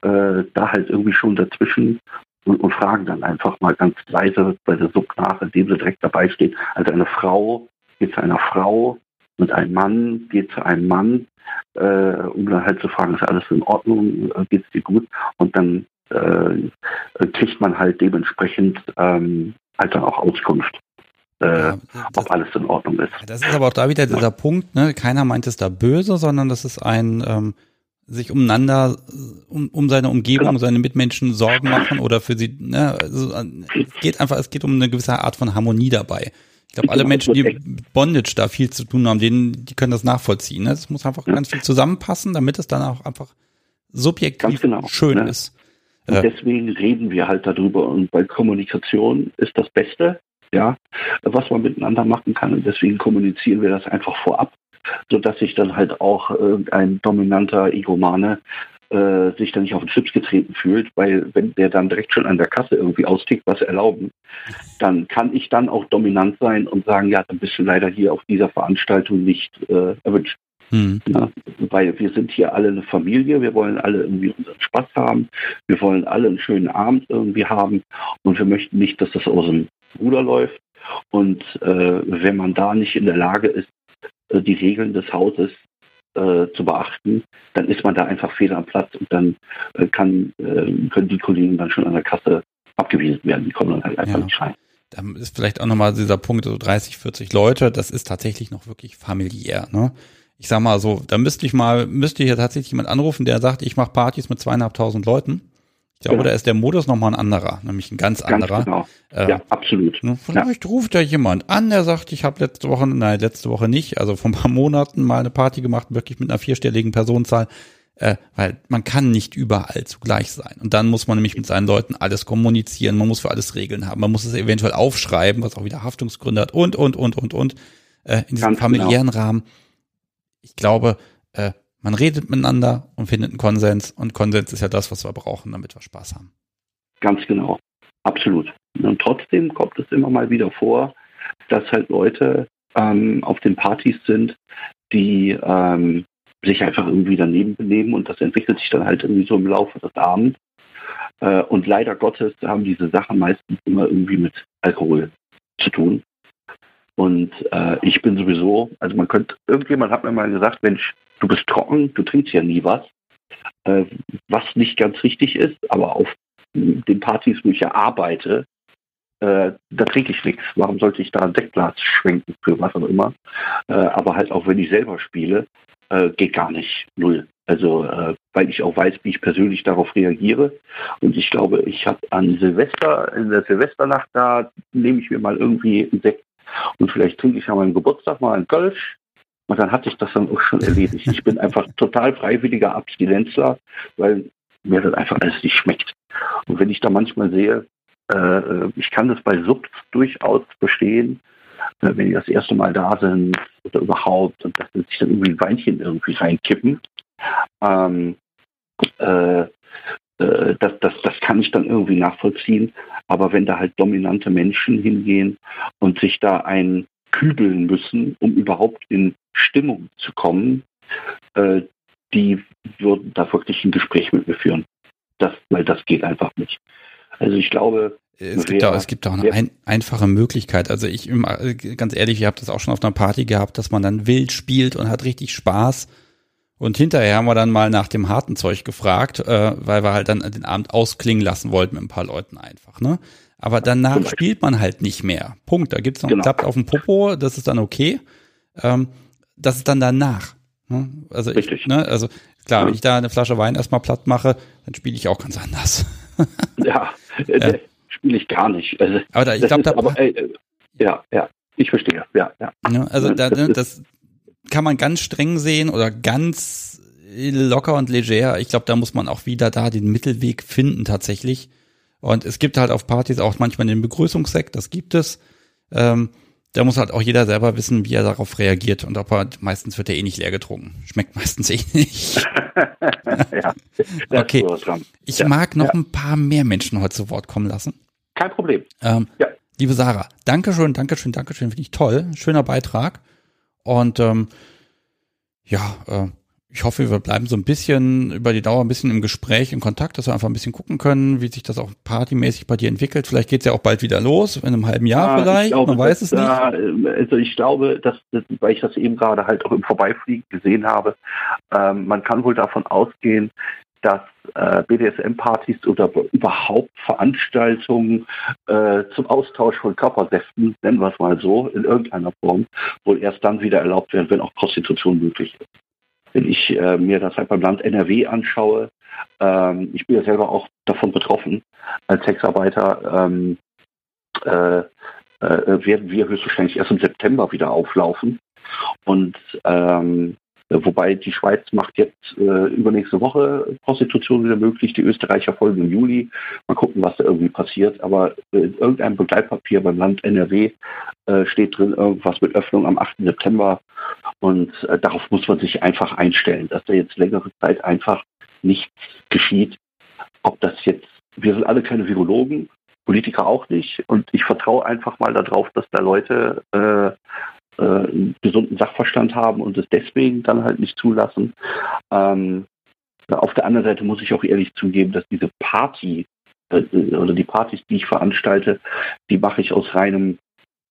äh, da halt irgendwie schon dazwischen und, und, fragen dann einfach mal ganz leise bei der Sub nach, indem sie direkt dabei steht. Also eine Frau geht zu einer Frau und ein Mann geht zu einem Mann, äh, um dann halt zu fragen, ist alles in Ordnung, äh, geht es dir gut? Und dann äh, kriegt man halt dementsprechend ähm, halt dann auch Auskunft. Äh, ja, ob alles in Ordnung ist. Das ist aber auch da wieder dieser ja. Punkt, ne? keiner meint es da böse, sondern das ist ein ähm, sich umeinander, um, um seine Umgebung, genau. seine Mitmenschen Sorgen machen oder für sie, ne? also, es geht einfach, es geht um eine gewisse Art von Harmonie dabei. Ich glaube, alle Menschen, die mit Bondage da viel zu tun haben, denen, die können das nachvollziehen. Ne? Es muss einfach ja. ganz viel zusammenpassen, damit es dann auch einfach subjektiv genau, schön ne? ist. Und äh, deswegen reden wir halt darüber. Und bei Kommunikation ist das Beste, ja, was man miteinander machen kann. Und deswegen kommunizieren wir das einfach vorab, sodass sich dann halt auch irgendein dominanter Egomane äh, sich dann nicht auf den Chips getreten fühlt, weil wenn der dann direkt schon an der Kasse irgendwie austickt, was erlauben, dann kann ich dann auch dominant sein und sagen, ja, dann bist du leider hier auf dieser Veranstaltung nicht äh, erwünscht. Hm. Ja, weil wir sind hier alle eine Familie, wir wollen alle irgendwie unseren Spaß haben, wir wollen alle einen schönen Abend irgendwie haben und wir möchten nicht, dass das aus dem Ruder läuft. Und äh, wenn man da nicht in der Lage ist, äh, die Regeln des Hauses äh, zu beachten, dann ist man da einfach fehl am Platz und dann äh, kann, äh, können die Kollegen dann schon an der Kasse abgewiesen werden. Die kommen dann halt einfach ja. nicht rein. Da ist vielleicht auch nochmal dieser Punkt, so 30, 40 Leute, das ist tatsächlich noch wirklich familiär. Ne? Ich sag mal so, da müsste ich mal, müsste ich ja tatsächlich jemand anrufen, der sagt, ich mache Partys mit zweieinhalbtausend Leuten. Ich glaube, ja. da ist der Modus nochmal ein anderer, nämlich ein ganz, ganz anderer. Genau. Äh, ja, absolut. Vielleicht ja. ruft ja jemand an, der sagt, ich habe letzte Woche, nein, letzte Woche nicht, also vor ein paar Monaten mal eine Party gemacht, wirklich mit einer vierstelligen Personenzahl, äh, weil man kann nicht überall zugleich sein. Und dann muss man nämlich mit seinen Leuten alles kommunizieren, man muss für alles Regeln haben, man muss es eventuell aufschreiben, was auch wieder Haftungsgründe hat und, und, und, und, und. Äh, in diesem ganz familiären genau. Rahmen. Ich glaube, äh, man redet miteinander und findet einen Konsens und Konsens ist ja das, was wir brauchen, damit wir Spaß haben. Ganz genau, absolut. Und trotzdem kommt es immer mal wieder vor, dass halt Leute ähm, auf den Partys sind, die ähm, sich einfach irgendwie daneben benehmen und das entwickelt sich dann halt irgendwie so im Laufe des Abends. Äh, und leider Gottes haben diese Sachen meistens immer irgendwie mit Alkohol zu tun. Und äh, ich bin sowieso, also man könnte, irgendjemand hat mir mal gesagt, Mensch, du bist trocken, du trinkst ja nie was, äh, was nicht ganz richtig ist, aber auf den Partys, wo ich ja arbeite, äh, da trinke ich nichts. Warum sollte ich da ein Deckglas schwenken für was auch immer? Äh, aber halt auch wenn ich selber spiele, äh, geht gar nicht. Null. Also äh, weil ich auch weiß, wie ich persönlich darauf reagiere. Und ich glaube, ich habe an Silvester, in der Silvesternacht, da nehme ich mir mal irgendwie ein Sekt und vielleicht trinke ich an meinem Geburtstag mal einen Kölsch und dann hatte ich das dann auch schon erledigt. Ich bin einfach total freiwilliger Abstinenzler, weil mir das einfach alles nicht schmeckt. Und wenn ich da manchmal sehe, äh, ich kann das bei Subs durchaus verstehen, äh, wenn die das erste Mal da sind oder überhaupt und dass sie sich dann irgendwie ein Weinchen irgendwie reinkippen. Ähm, äh, äh, das, das, das kann ich dann irgendwie nachvollziehen. Aber wenn da halt dominante Menschen hingehen und sich da ein kübeln müssen, um überhaupt in Stimmung zu kommen, äh, die würden da wirklich ein Gespräch mit mir führen. Das, weil das geht einfach nicht. Also ich glaube, es gibt, auch, es gibt auch eine ein, einfache Möglichkeit. Also ich, ganz ehrlich, ich habe das auch schon auf einer Party gehabt, dass man dann wild spielt und hat richtig Spaß. Und hinterher haben wir dann mal nach dem harten Zeug gefragt, äh, weil wir halt dann den Abend ausklingen lassen wollten mit ein paar Leuten einfach. Ne? Aber danach spielt man halt nicht mehr. Punkt. Da gibt's noch genau. einen Klapp auf dem Popo, das ist dann okay. Ähm, das ist dann danach. Ne? Also Richtig. Ich, ne, also klar, wenn ich da eine Flasche Wein erstmal platt mache, dann spiele ich auch ganz anders. ja, äh, ja. spiele ich gar nicht. Also, aber da, ich glaube, da, aber, äh, ja, ja, ich verstehe. Ja, ja. Ne, also da, ne, das kann man ganz streng sehen oder ganz locker und leger. Ich glaube, da muss man auch wieder da den Mittelweg finden tatsächlich. Und es gibt halt auf Partys auch manchmal den Begrüßungssekt, das gibt es. Ähm, da muss halt auch jeder selber wissen, wie er darauf reagiert und ob er, meistens wird er eh nicht leer getrunken. Schmeckt meistens eh nicht. ja, okay. Ich ja, mag noch ja. ein paar mehr Menschen heute zu Wort kommen lassen. Kein Problem. Ähm, ja. Liebe Sarah, Dankeschön, Dankeschön, Dankeschön, finde ich toll. Schöner Beitrag. Und ähm, ja, äh, ich hoffe, wir bleiben so ein bisschen über die Dauer ein bisschen im Gespräch, in Kontakt, dass wir einfach ein bisschen gucken können, wie sich das auch partymäßig bei dir entwickelt. Vielleicht geht's ja auch bald wieder los, in einem halben Jahr ja, vielleicht, glaube, man weiß es da, nicht. Also ich glaube, dass, dass, weil ich das eben gerade halt auch im Vorbeifliegen gesehen habe, ähm, man kann wohl davon ausgehen, dass äh, BDSM-Partys oder überhaupt Veranstaltungen äh, zum Austausch von Körpersäften, nennen wir es mal so, in irgendeiner Form, wohl erst dann wieder erlaubt werden, wenn auch Prostitution möglich ist wenn ich äh, mir das halt beim Land NRW anschaue, ähm, ich bin ja selber auch davon betroffen, als Sexarbeiter ähm, äh, äh, werden wir höchstwahrscheinlich erst im September wieder auflaufen. Und ähm, wobei die Schweiz macht jetzt äh, übernächste Woche Prostitution wieder möglich, die Österreicher folgen im Juli. Mal gucken, was da irgendwie passiert. Aber in irgendeinem Begleitpapier beim Land NRW äh, steht drin irgendwas mit Öffnung am 8. September. Und äh, darauf muss man sich einfach einstellen, dass da jetzt längere Zeit einfach nichts geschieht. Ob das jetzt, wir sind alle keine Virologen, Politiker auch nicht. Und ich vertraue einfach mal darauf, dass da Leute äh, äh, gesunden Sachverstand haben und es deswegen dann halt nicht zulassen. Ähm, auf der anderen Seite muss ich auch ehrlich zugeben, dass diese Party äh, oder die Partys, die ich veranstalte, die mache ich aus reinem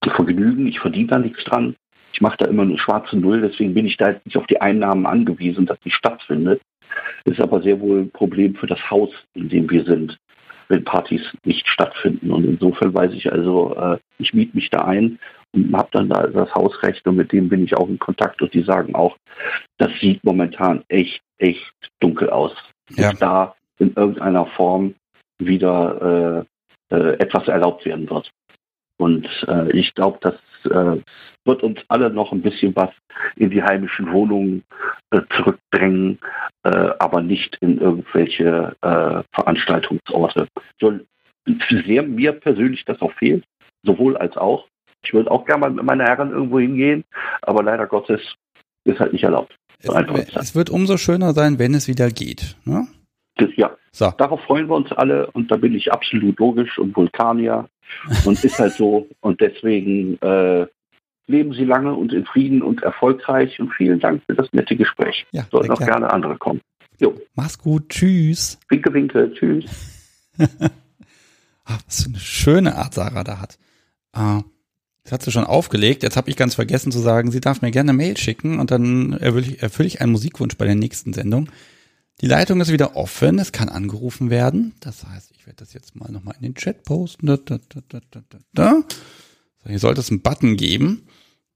Vergnügen. Ich verdiene da nichts dran. Ich mache da immer eine schwarze Null, deswegen bin ich da jetzt nicht auf die Einnahmen angewiesen, dass die stattfindet. Ist aber sehr wohl ein Problem für das Haus, in dem wir sind, wenn Partys nicht stattfinden. Und insofern weiß ich also, äh, ich miete mich da ein und habe dann da das Hausrecht und mit dem bin ich auch in Kontakt und die sagen auch, das sieht momentan echt, echt dunkel aus. Ja. Dass da in irgendeiner Form wieder äh, äh, etwas erlaubt werden wird. Und äh, ich glaube, das äh, wird uns alle noch ein bisschen was in die heimischen Wohnungen äh, zurückdrängen, äh, aber nicht in irgendwelche äh, Veranstaltungsorte. So sehr mir persönlich das auch fehlt, sowohl als auch. Ich würde auch gerne mal mit meiner Herren irgendwo hingehen, aber leider Gottes ist halt nicht erlaubt. Es, es, wird umso schöner sein, wenn es wieder geht. Ne? Das, ja, so. darauf freuen wir uns alle und da bin ich absolut logisch und Vulkanier und ist halt so. Und deswegen äh, leben Sie lange und in Frieden und erfolgreich und vielen Dank für das nette Gespräch. Ja, Sollten auch gerne andere kommen. Jo. Mach's gut, tschüss. Winke, winke, tschüss. Ach, was für eine schöne Art Sarah da hat. Äh, das hat sie schon aufgelegt. Jetzt habe ich ganz vergessen zu sagen, sie darf mir gerne eine Mail schicken und dann erfülle ich, erfülle ich einen Musikwunsch bei der nächsten Sendung. Die Leitung ist wieder offen, es kann angerufen werden. Das heißt, ich werde das jetzt mal nochmal in den Chat posten. Da, da, da, da, da. So, hier sollte es einen Button geben,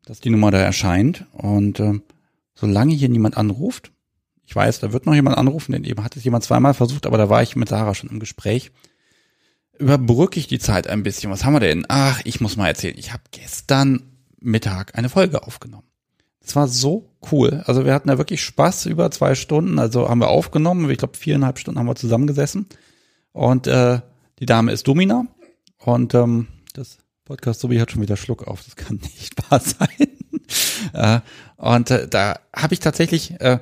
dass die Nummer da erscheint. Und äh, solange hier niemand anruft, ich weiß, da wird noch jemand anrufen, denn eben hat es jemand zweimal versucht, aber da war ich mit Sarah schon im Gespräch. Überbrücke ich die Zeit ein bisschen. Was haben wir denn? Ach, ich muss mal erzählen. Ich habe gestern Mittag eine Folge aufgenommen. Es war so cool. Also wir hatten da wirklich Spaß über zwei Stunden. Also haben wir aufgenommen. Ich glaube, viereinhalb Stunden haben wir zusammengesessen. Und äh, die Dame ist Domina. Und ähm, das Podcast Sobi hat schon wieder Schluck auf. Das kann nicht wahr sein. äh, und äh, da habe ich tatsächlich, äh,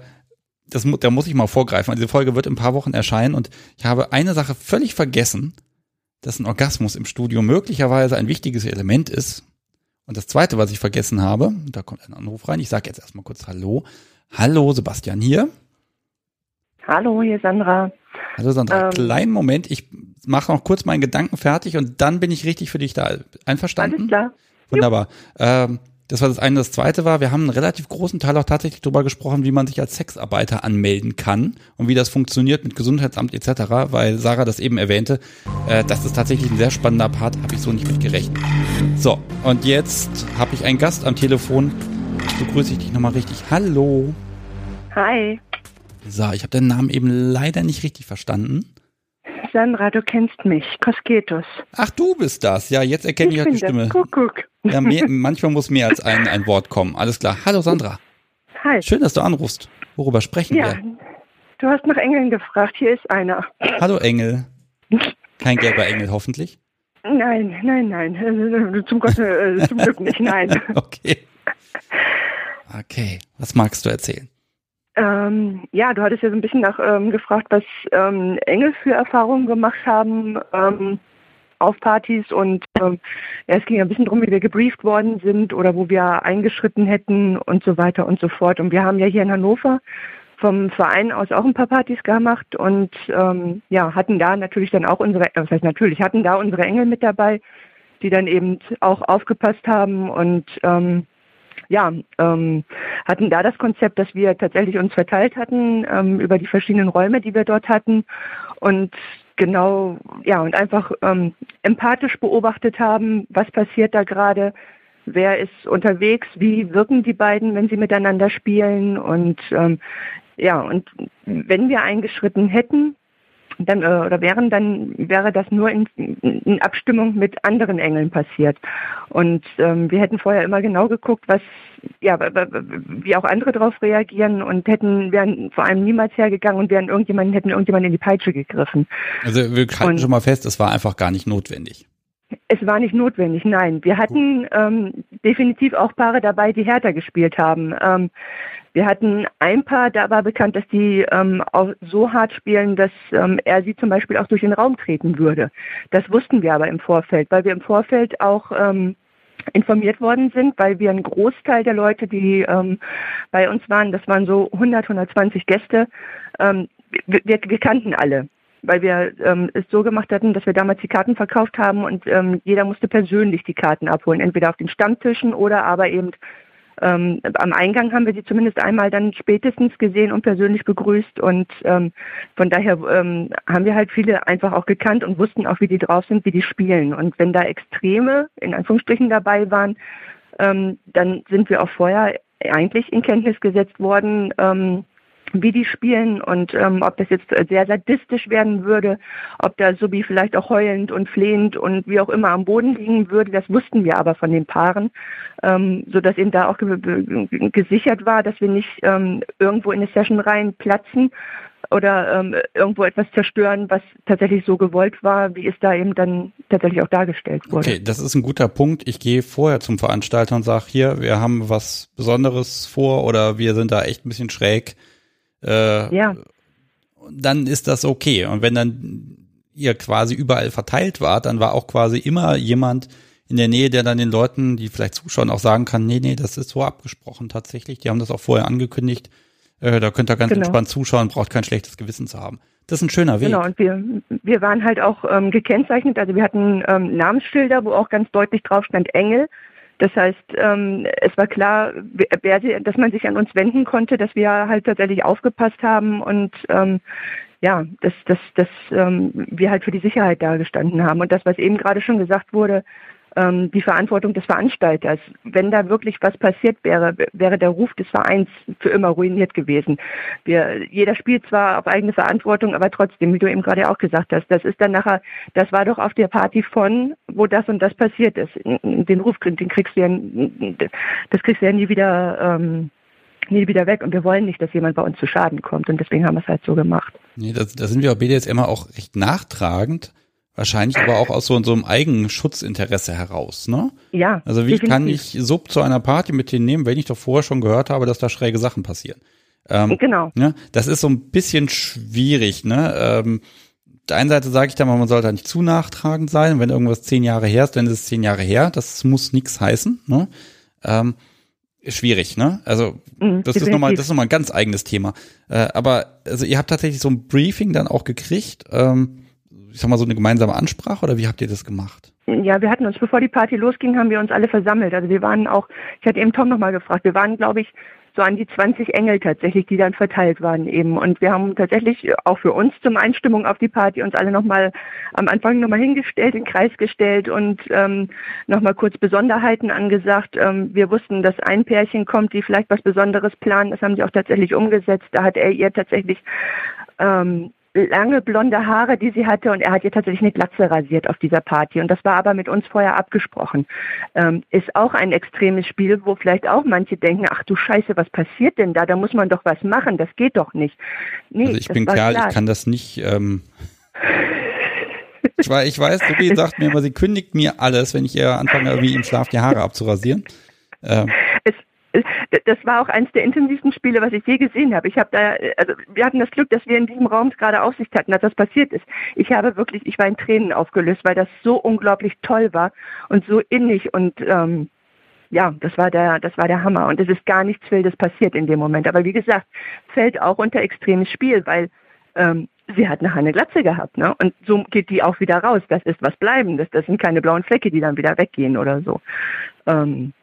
das, da muss ich mal vorgreifen. Diese Folge wird in ein paar Wochen erscheinen. Und ich habe eine Sache völlig vergessen, dass ein Orgasmus im Studio möglicherweise ein wichtiges Element ist und das Zweite, was ich vergessen habe, da kommt ein Anruf rein. Ich sage jetzt erstmal kurz Hallo. Hallo, Sebastian hier. Hallo, hier Sandra. Hallo Sandra, ähm, kleinen Moment, ich mache noch kurz meinen Gedanken fertig und dann bin ich richtig für dich da. Einverstanden? Alles klar. Wunderbar. Ähm, das war das eine. Das zweite war, wir haben einen relativ großen Teil auch tatsächlich darüber gesprochen, wie man sich als Sexarbeiter anmelden kann und wie das funktioniert mit Gesundheitsamt etc., weil Sarah das eben erwähnte. Äh, das ist tatsächlich ein sehr spannender Part, habe ich so nicht mit gerechnet. So, und jetzt habe ich einen Gast am Telefon. Begrüße ich dich nochmal richtig. Hallo. Hi. So, ich habe deinen Namen eben leider nicht richtig verstanden. Sandra, du kennst mich. Kosketus. Ach, du bist das. Ja, jetzt erkenne ich, ich die Stimme. Kuckuck. Ja, mehr, manchmal muss mehr als ein, ein Wort kommen. Alles klar. Hallo Sandra. Hi. Schön, dass du anrufst. Worüber sprechen ja, wir? Du hast nach Engeln gefragt. Hier ist einer. Hallo Engel. Kein gelber Engel, hoffentlich. Nein, nein, nein. Zum Gott, äh, zum Glück nicht, nein. okay. Okay. Was magst du erzählen? Ähm, ja, du hattest ja so ein bisschen nach ähm, gefragt, was ähm, Engel für Erfahrungen gemacht haben ähm, auf Partys und ähm, ja, es ging ein bisschen darum, wie wir gebrieft worden sind oder wo wir eingeschritten hätten und so weiter und so fort. Und wir haben ja hier in Hannover vom Verein aus auch ein paar Partys gemacht und ähm, ja, hatten da natürlich dann auch unsere, was heißt natürlich, hatten da unsere Engel mit dabei, die dann eben auch aufgepasst haben und ja, ähm, hatten da das Konzept, dass wir tatsächlich uns verteilt hatten ähm, über die verschiedenen Räume, die wir dort hatten und genau, ja, und einfach ähm, empathisch beobachtet haben, was passiert da gerade, wer ist unterwegs, wie wirken die beiden, wenn sie miteinander spielen und ähm, ja, und wenn wir eingeschritten hätten, dann, äh, oder wären, dann wäre das nur in, in Abstimmung mit anderen Engeln passiert. Und ähm, wir hätten vorher immer genau geguckt, was, ja, wie auch andere darauf reagieren und hätten, wären vor allem niemals hergegangen und wären irgendjemanden, hätten irgendjemanden in die Peitsche gegriffen. Also wir halten und, schon mal fest, es war einfach gar nicht notwendig. Es war nicht notwendig, nein. Wir hatten ähm, definitiv auch Paare dabei, die härter gespielt haben. Ähm, wir hatten ein Paar, da war bekannt, dass die ähm, auch so hart spielen, dass ähm, er sie zum Beispiel auch durch den Raum treten würde. Das wussten wir aber im Vorfeld, weil wir im Vorfeld auch ähm, informiert worden sind, weil wir einen Großteil der Leute, die ähm, bei uns waren, das waren so 100, 120 Gäste, ähm, wir, wir kannten alle weil wir ähm, es so gemacht hatten, dass wir damals die Karten verkauft haben und ähm, jeder musste persönlich die Karten abholen, entweder auf den Stammtischen oder aber eben ähm, am Eingang haben wir sie zumindest einmal dann spätestens gesehen und persönlich begrüßt und ähm, von daher ähm, haben wir halt viele einfach auch gekannt und wussten auch, wie die drauf sind, wie die spielen. Und wenn da Extreme in Anführungsstrichen dabei waren, ähm, dann sind wir auch vorher eigentlich in Kenntnis gesetzt worden, ähm, wie die spielen und ähm, ob das jetzt sehr sadistisch werden würde, ob da Subi vielleicht auch heulend und flehend und wie auch immer am Boden liegen würde, das wussten wir aber von den Paaren, ähm, so dass eben da auch gesichert war, dass wir nicht ähm, irgendwo in eine Session rein platzen oder ähm, irgendwo etwas zerstören, was tatsächlich so gewollt war, wie es da eben dann tatsächlich auch dargestellt wurde. Okay, das ist ein guter Punkt. Ich gehe vorher zum Veranstalter und sage, hier, wir haben was Besonderes vor oder wir sind da echt ein bisschen schräg äh, ja. dann ist das okay. Und wenn dann ihr quasi überall verteilt wart, dann war auch quasi immer jemand in der Nähe, der dann den Leuten, die vielleicht zuschauen, auch sagen kann, nee, nee, das ist so abgesprochen tatsächlich. Die haben das auch vorher angekündigt. Äh, da könnt ihr ganz genau. entspannt zuschauen, braucht kein schlechtes Gewissen zu haben. Das ist ein schöner Weg. Genau, und wir, wir waren halt auch ähm, gekennzeichnet, also wir hatten ähm, Namensschilder, wo auch ganz deutlich drauf stand Engel. Das heißt, ähm, es war klar, wer, dass man sich an uns wenden konnte, dass wir halt tatsächlich aufgepasst haben und ähm, ja, dass, dass, dass ähm, wir halt für die Sicherheit da gestanden haben. Und das, was eben gerade schon gesagt wurde, ähm, die Verantwortung des Veranstalters. Wenn da wirklich was passiert wäre, wäre der Ruf des Vereins für immer ruiniert gewesen. Wir, jeder spielt zwar auf eigene Verantwortung, aber trotzdem, wie du eben gerade auch gesagt hast, das ist dann nachher, das war doch auf der Party von, wo das und das passiert ist. Den Ruf, den kriegst du ja, das kriegst du ja nie wieder, ähm, nie wieder weg und wir wollen nicht, dass jemand bei uns zu Schaden kommt und deswegen haben wir es halt so gemacht. Nee, da, da sind wir auch BDSM auch recht nachtragend. Wahrscheinlich aber auch aus so, so einem Eigenschutzinteresse heraus, ne? Ja. Also wie definitiv. kann ich Sub zu einer Party mit denen nehmen, wenn ich doch vorher schon gehört habe, dass da schräge Sachen passieren? Ähm, genau. Ne? Das ist so ein bisschen schwierig, ne? Ähm, der einen Seite sage ich dann mal, man sollte nicht zu nachtragend sein. Wenn irgendwas zehn Jahre her ist, dann ist es zehn Jahre her. Das muss nichts heißen. Ne? Ähm, schwierig, ne? Also mhm, das definitiv. ist nochmal, das ist nochmal ein ganz eigenes Thema. Äh, aber also ihr habt tatsächlich so ein Briefing dann auch gekriegt. Ähm, ich sag mal, so eine gemeinsame Ansprache oder wie habt ihr das gemacht? Ja, wir hatten uns, bevor die Party losging, haben wir uns alle versammelt. Also wir waren auch, ich hatte eben Tom nochmal gefragt, wir waren, glaube ich, so an die 20 Engel tatsächlich, die dann verteilt waren eben. Und wir haben tatsächlich auch für uns zum Einstimmung auf die Party uns alle nochmal am Anfang nochmal hingestellt, in Kreis gestellt und ähm, nochmal kurz Besonderheiten angesagt. Ähm, wir wussten, dass ein Pärchen kommt, die vielleicht was Besonderes planen. Das haben sie auch tatsächlich umgesetzt. Da hat er ihr tatsächlich ähm, lange blonde Haare, die sie hatte und er hat ihr tatsächlich eine Glatze rasiert auf dieser Party und das war aber mit uns vorher abgesprochen. Ähm, ist auch ein extremes Spiel, wo vielleicht auch manche denken, ach du Scheiße, was passiert denn da? Da muss man doch was machen, das geht doch nicht. Nee, also ich bin klar, klar, ich kann das nicht. Ähm ich, weiß, ich weiß, Sophie sagt mir immer, sie kündigt mir alles, wenn ich ihr anfange, irgendwie im Schlaf die Haare abzurasieren. Ähm. Es, das war auch eines der intensivsten Spiele, was ich je gesehen habe. Ich habe da, also wir hatten das Glück, dass wir in diesem Raum gerade Aussicht hatten, dass das passiert ist. Ich habe wirklich, ich war in Tränen aufgelöst, weil das so unglaublich toll war und so innig und ähm, ja, das war der, das war der Hammer. Und es ist gar nichts Wildes passiert in dem Moment. Aber wie gesagt, fällt auch unter extremes Spiel, weil ähm, sie hat nachher eine Glatze gehabt, ne? Und so geht die auch wieder raus. Das ist was Bleibendes. Das sind keine blauen Flecke, die dann wieder weggehen oder so. Ähm,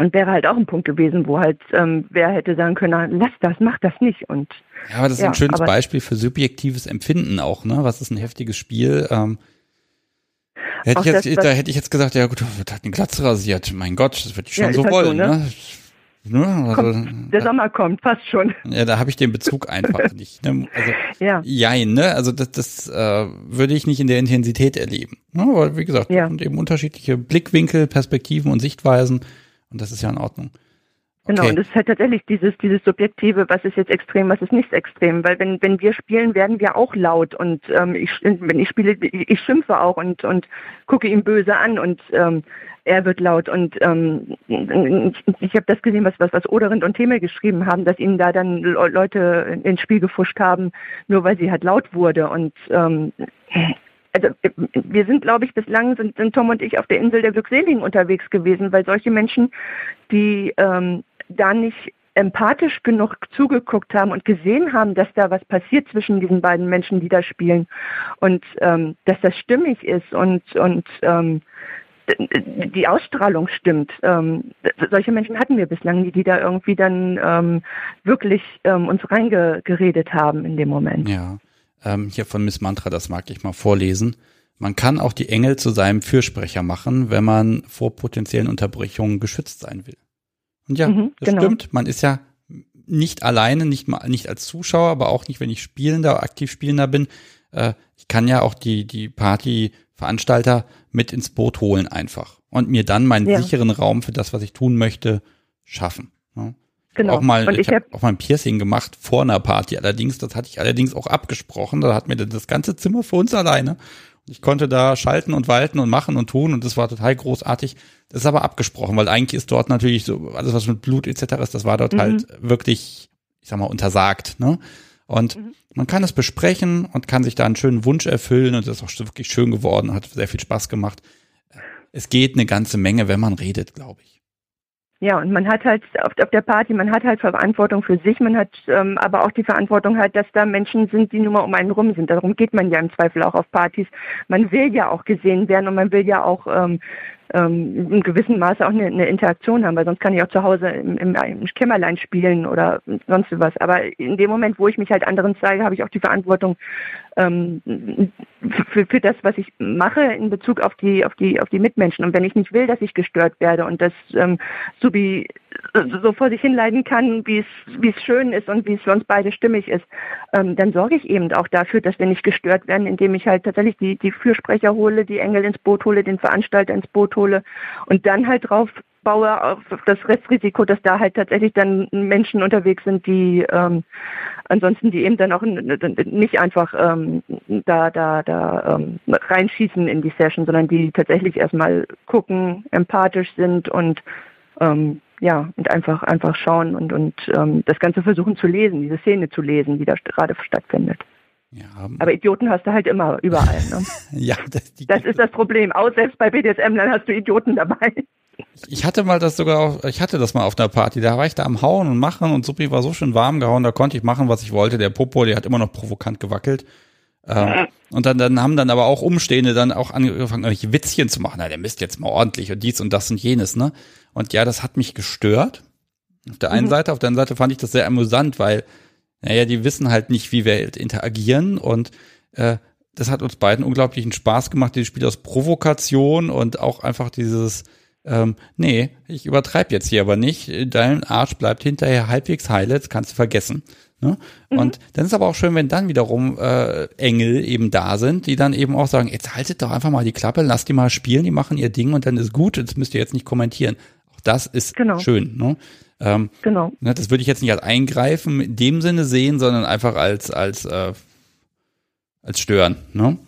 und wäre halt auch ein Punkt gewesen, wo halt ähm, wer hätte sagen können, lass das, mach das nicht. Und ja, aber das ist ja, ein schönes Beispiel für subjektives Empfinden auch, ne? Was ist ein heftiges Spiel? Ähm, hätte ich jetzt, das, da hätte ich jetzt gesagt, ja gut, wird halt eine Glatze rasiert. Mein Gott, das würde ich schon ja, so halt wollen, so, ne? ne? Ne? Also, kommt, der Sommer kommt, fast schon. Ja, da habe ich den Bezug einfach nicht. Ne? Also, ja. Jein, ne? Also das, das äh, würde ich nicht in der Intensität erleben. Ne? Aber wie gesagt, ja. sind eben unterschiedliche Blickwinkel, Perspektiven und Sichtweisen und das ist ja in Ordnung. Genau, und es ist halt tatsächlich dieses, dieses Subjektive, was ist jetzt extrem, was ist nicht extrem, weil wenn, wenn wir spielen, werden wir auch laut und ähm, ich, wenn ich spiele, ich schimpfe auch und, und gucke ihn böse an und ähm, er wird laut. Und ähm, ich habe das gesehen, was, was, was Oderind und Themel geschrieben haben, dass ihnen da dann Leute ins Spiel gefuscht haben, nur weil sie halt laut wurde. Und ähm, also wir sind, glaube ich, bislang sind, sind Tom und ich auf der Insel der Glückseligen unterwegs gewesen, weil solche Menschen, die ähm, da nicht empathisch genug zugeguckt haben und gesehen haben, dass da was passiert zwischen diesen beiden Menschen, die da spielen und ähm, dass das stimmig ist und und ähm, die Ausstrahlung stimmt. Ähm, solche Menschen hatten wir bislang, die, die da irgendwie dann ähm, wirklich ähm, uns reingeredet haben in dem Moment. Ja, ähm, hier von Miss Mantra, das mag ich mal vorlesen. Man kann auch die Engel zu seinem Fürsprecher machen, wenn man vor potenziellen Unterbrechungen geschützt sein will. Und ja, mhm, das genau. stimmt. Man ist ja nicht alleine, nicht mal nicht als Zuschauer, aber auch nicht, wenn ich Spielender, aktiv Spielender bin. Äh, ich kann ja auch die die Partyveranstalter mit ins Boot holen einfach und mir dann meinen ja. sicheren Raum für das, was ich tun möchte, schaffen. Ja. Genau. Auch mal, und ich, ich habe hab auch mal ein Piercing gemacht vor einer Party. Allerdings, das hatte ich allerdings auch abgesprochen. Da hat mir das ganze Zimmer für uns alleine. Ich konnte da schalten und walten und machen und tun und das war total großartig. Das ist aber abgesprochen, weil eigentlich ist dort natürlich so alles, was mit Blut etc. ist, das war dort mhm. halt wirklich, ich sag mal, untersagt. Ne? Und mhm. man kann es besprechen und kann sich da einen schönen Wunsch erfüllen und das ist auch wirklich schön geworden, hat sehr viel Spaß gemacht. Es geht eine ganze Menge, wenn man redet, glaube ich. Ja, und man hat halt auf, auf der Party, man hat halt Verantwortung für sich, man hat ähm, aber auch die Verantwortung halt, dass da Menschen sind, die nun mal um einen rum sind. Darum geht man ja im Zweifel auch auf Partys. Man will ja auch gesehen werden und man will ja auch ähm, ähm, in gewissem Maße auch eine, eine, Interaktion haben, weil sonst kann ich auch zu Hause im, im, im Kämmerlein spielen oder sonst was. Aber in dem Moment, wo ich mich halt anderen zeige, habe ich auch die Verantwortung ähm, für, für das, was ich mache in Bezug auf die, auf die, auf die Mitmenschen. Und wenn ich nicht will, dass ich gestört werde und das ähm, wie so vor sich hinleiden kann, wie es, schön ist und wie es für uns beide stimmig ist, ähm, dann sorge ich eben auch dafür, dass wir nicht gestört werden, indem ich halt tatsächlich die, die Fürsprecher hole, die Engel ins Boot hole, den Veranstalter ins Boot hole und dann halt drauf baue auf das Restrisiko, dass da halt tatsächlich dann Menschen unterwegs sind, die ähm, ansonsten die eben dann auch nicht einfach ähm, da da da ähm, reinschießen in die Session, sondern die tatsächlich erstmal gucken, empathisch sind und ähm, ja, und einfach, einfach schauen und, und ähm, das Ganze versuchen zu lesen, diese Szene zu lesen, die da gerade stattfindet. Ja, aber Idioten hast du halt immer überall. Ne? ja, das, das ist das Problem. Auch selbst bei BDSM, dann hast du Idioten dabei. Ich hatte mal das sogar, auf, ich hatte das mal auf einer Party. Da war ich da am Hauen und Machen und Suppi war so schön warm gehauen, da konnte ich machen, was ich wollte. Der Popo, der hat immer noch provokant gewackelt. Ähm, und dann, dann haben dann aber auch Umstehende dann auch angefangen, irgendwelche Witzchen zu machen. Na, der misst jetzt mal ordentlich und dies und das und jenes, ne? Und ja, das hat mich gestört. Auf der einen mhm. Seite, auf der anderen Seite fand ich das sehr amüsant, weil, naja, die wissen halt nicht, wie wir interagieren und äh, das hat uns beiden unglaublichen Spaß gemacht, dieses Spiel aus Provokation und auch einfach dieses, ähm, nee, ich übertreibe jetzt hier aber nicht, dein Arsch bleibt hinterher halbwegs heile, das kannst du vergessen. Ne? Mhm. Und dann ist aber auch schön, wenn dann wiederum äh, Engel eben da sind, die dann eben auch sagen, jetzt haltet doch einfach mal die Klappe, lasst die mal spielen, die machen ihr Ding und dann ist gut, das müsst ihr jetzt nicht kommentieren. Das ist genau. schön. Ne? Ähm, genau. Ne, das würde ich jetzt nicht als Eingreifen in dem Sinne sehen, sondern einfach als als äh, als Stören. Ne?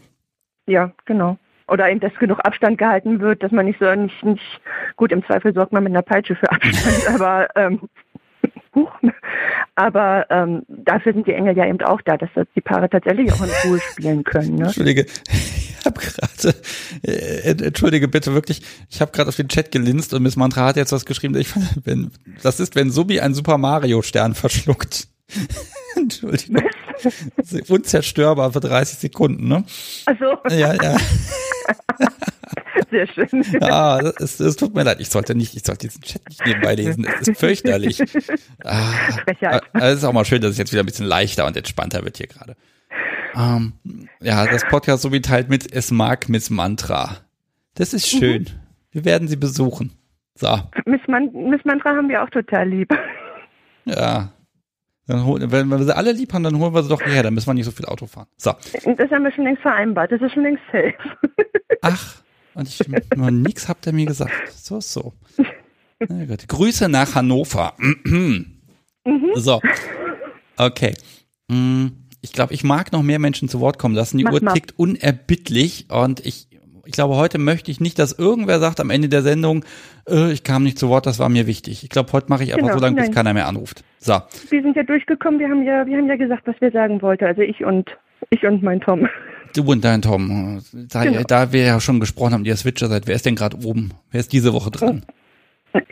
Ja, genau. Oder eben, dass genug Abstand gehalten wird, dass man nicht so nicht, nicht gut im Zweifel sorgt man mit einer Peitsche für Abstand, aber ähm, Huch. Aber ähm, dafür sind die Engel ja eben auch da, dass die Paare tatsächlich auch in Ruhe spielen können. Ne? Entschuldige, habe gerade, äh, entschuldige bitte wirklich, ich habe gerade auf den Chat gelinst und Miss Mantra hat jetzt was geschrieben. Ich fand, wenn, das ist, wenn Subi ein Super Mario Stern verschluckt. Entschuldigung. Unzerstörbar für 30 Sekunden, ne? Also. Ja, ja. Sehr schön. Ah, es, es tut mir leid, ich sollte nicht, ich sollte diesen Chat nicht nebenbei lesen. Es ist fürchterlich. Ah, es ist auch mal schön, dass es jetzt wieder ein bisschen leichter und entspannter wird hier gerade. Ähm, ja, das Podcast so wie teilt mit Es mag Miss Mantra. Das ist schön. Mhm. Wir werden sie besuchen. So. Miss, Man Miss Mantra haben wir auch total lieb. Ja. Dann holen, wenn wir sie alle lieb haben, dann holen wir sie doch her, dann müssen wir nicht so viel Auto fahren. So. Das haben wir schon längst vereinbart, das ist schon längst safe. Ach, und ich nix habt ihr mir gesagt. So, so. Na gut. Grüße nach Hannover. mhm. So. Okay. Mm, ich glaube, ich mag noch mehr Menschen zu Wort kommen lassen. Die Mach Uhr mal. tickt unerbittlich und ich, ich glaube, heute möchte ich nicht, dass irgendwer sagt am Ende der Sendung, äh, ich kam nicht zu Wort, das war mir wichtig. Ich glaube, heute mache ich einfach genau, so lange, bis keiner mehr anruft. So. Wir sind ja durchgekommen, wir haben ja, wir haben ja gesagt, was wir sagen wollten. Also ich und ich und mein Tom. Du und dein Tom. Da, genau. da wir ja schon gesprochen haben, ihr Switcher seid, wer ist denn gerade oben? Wer ist diese Woche dran?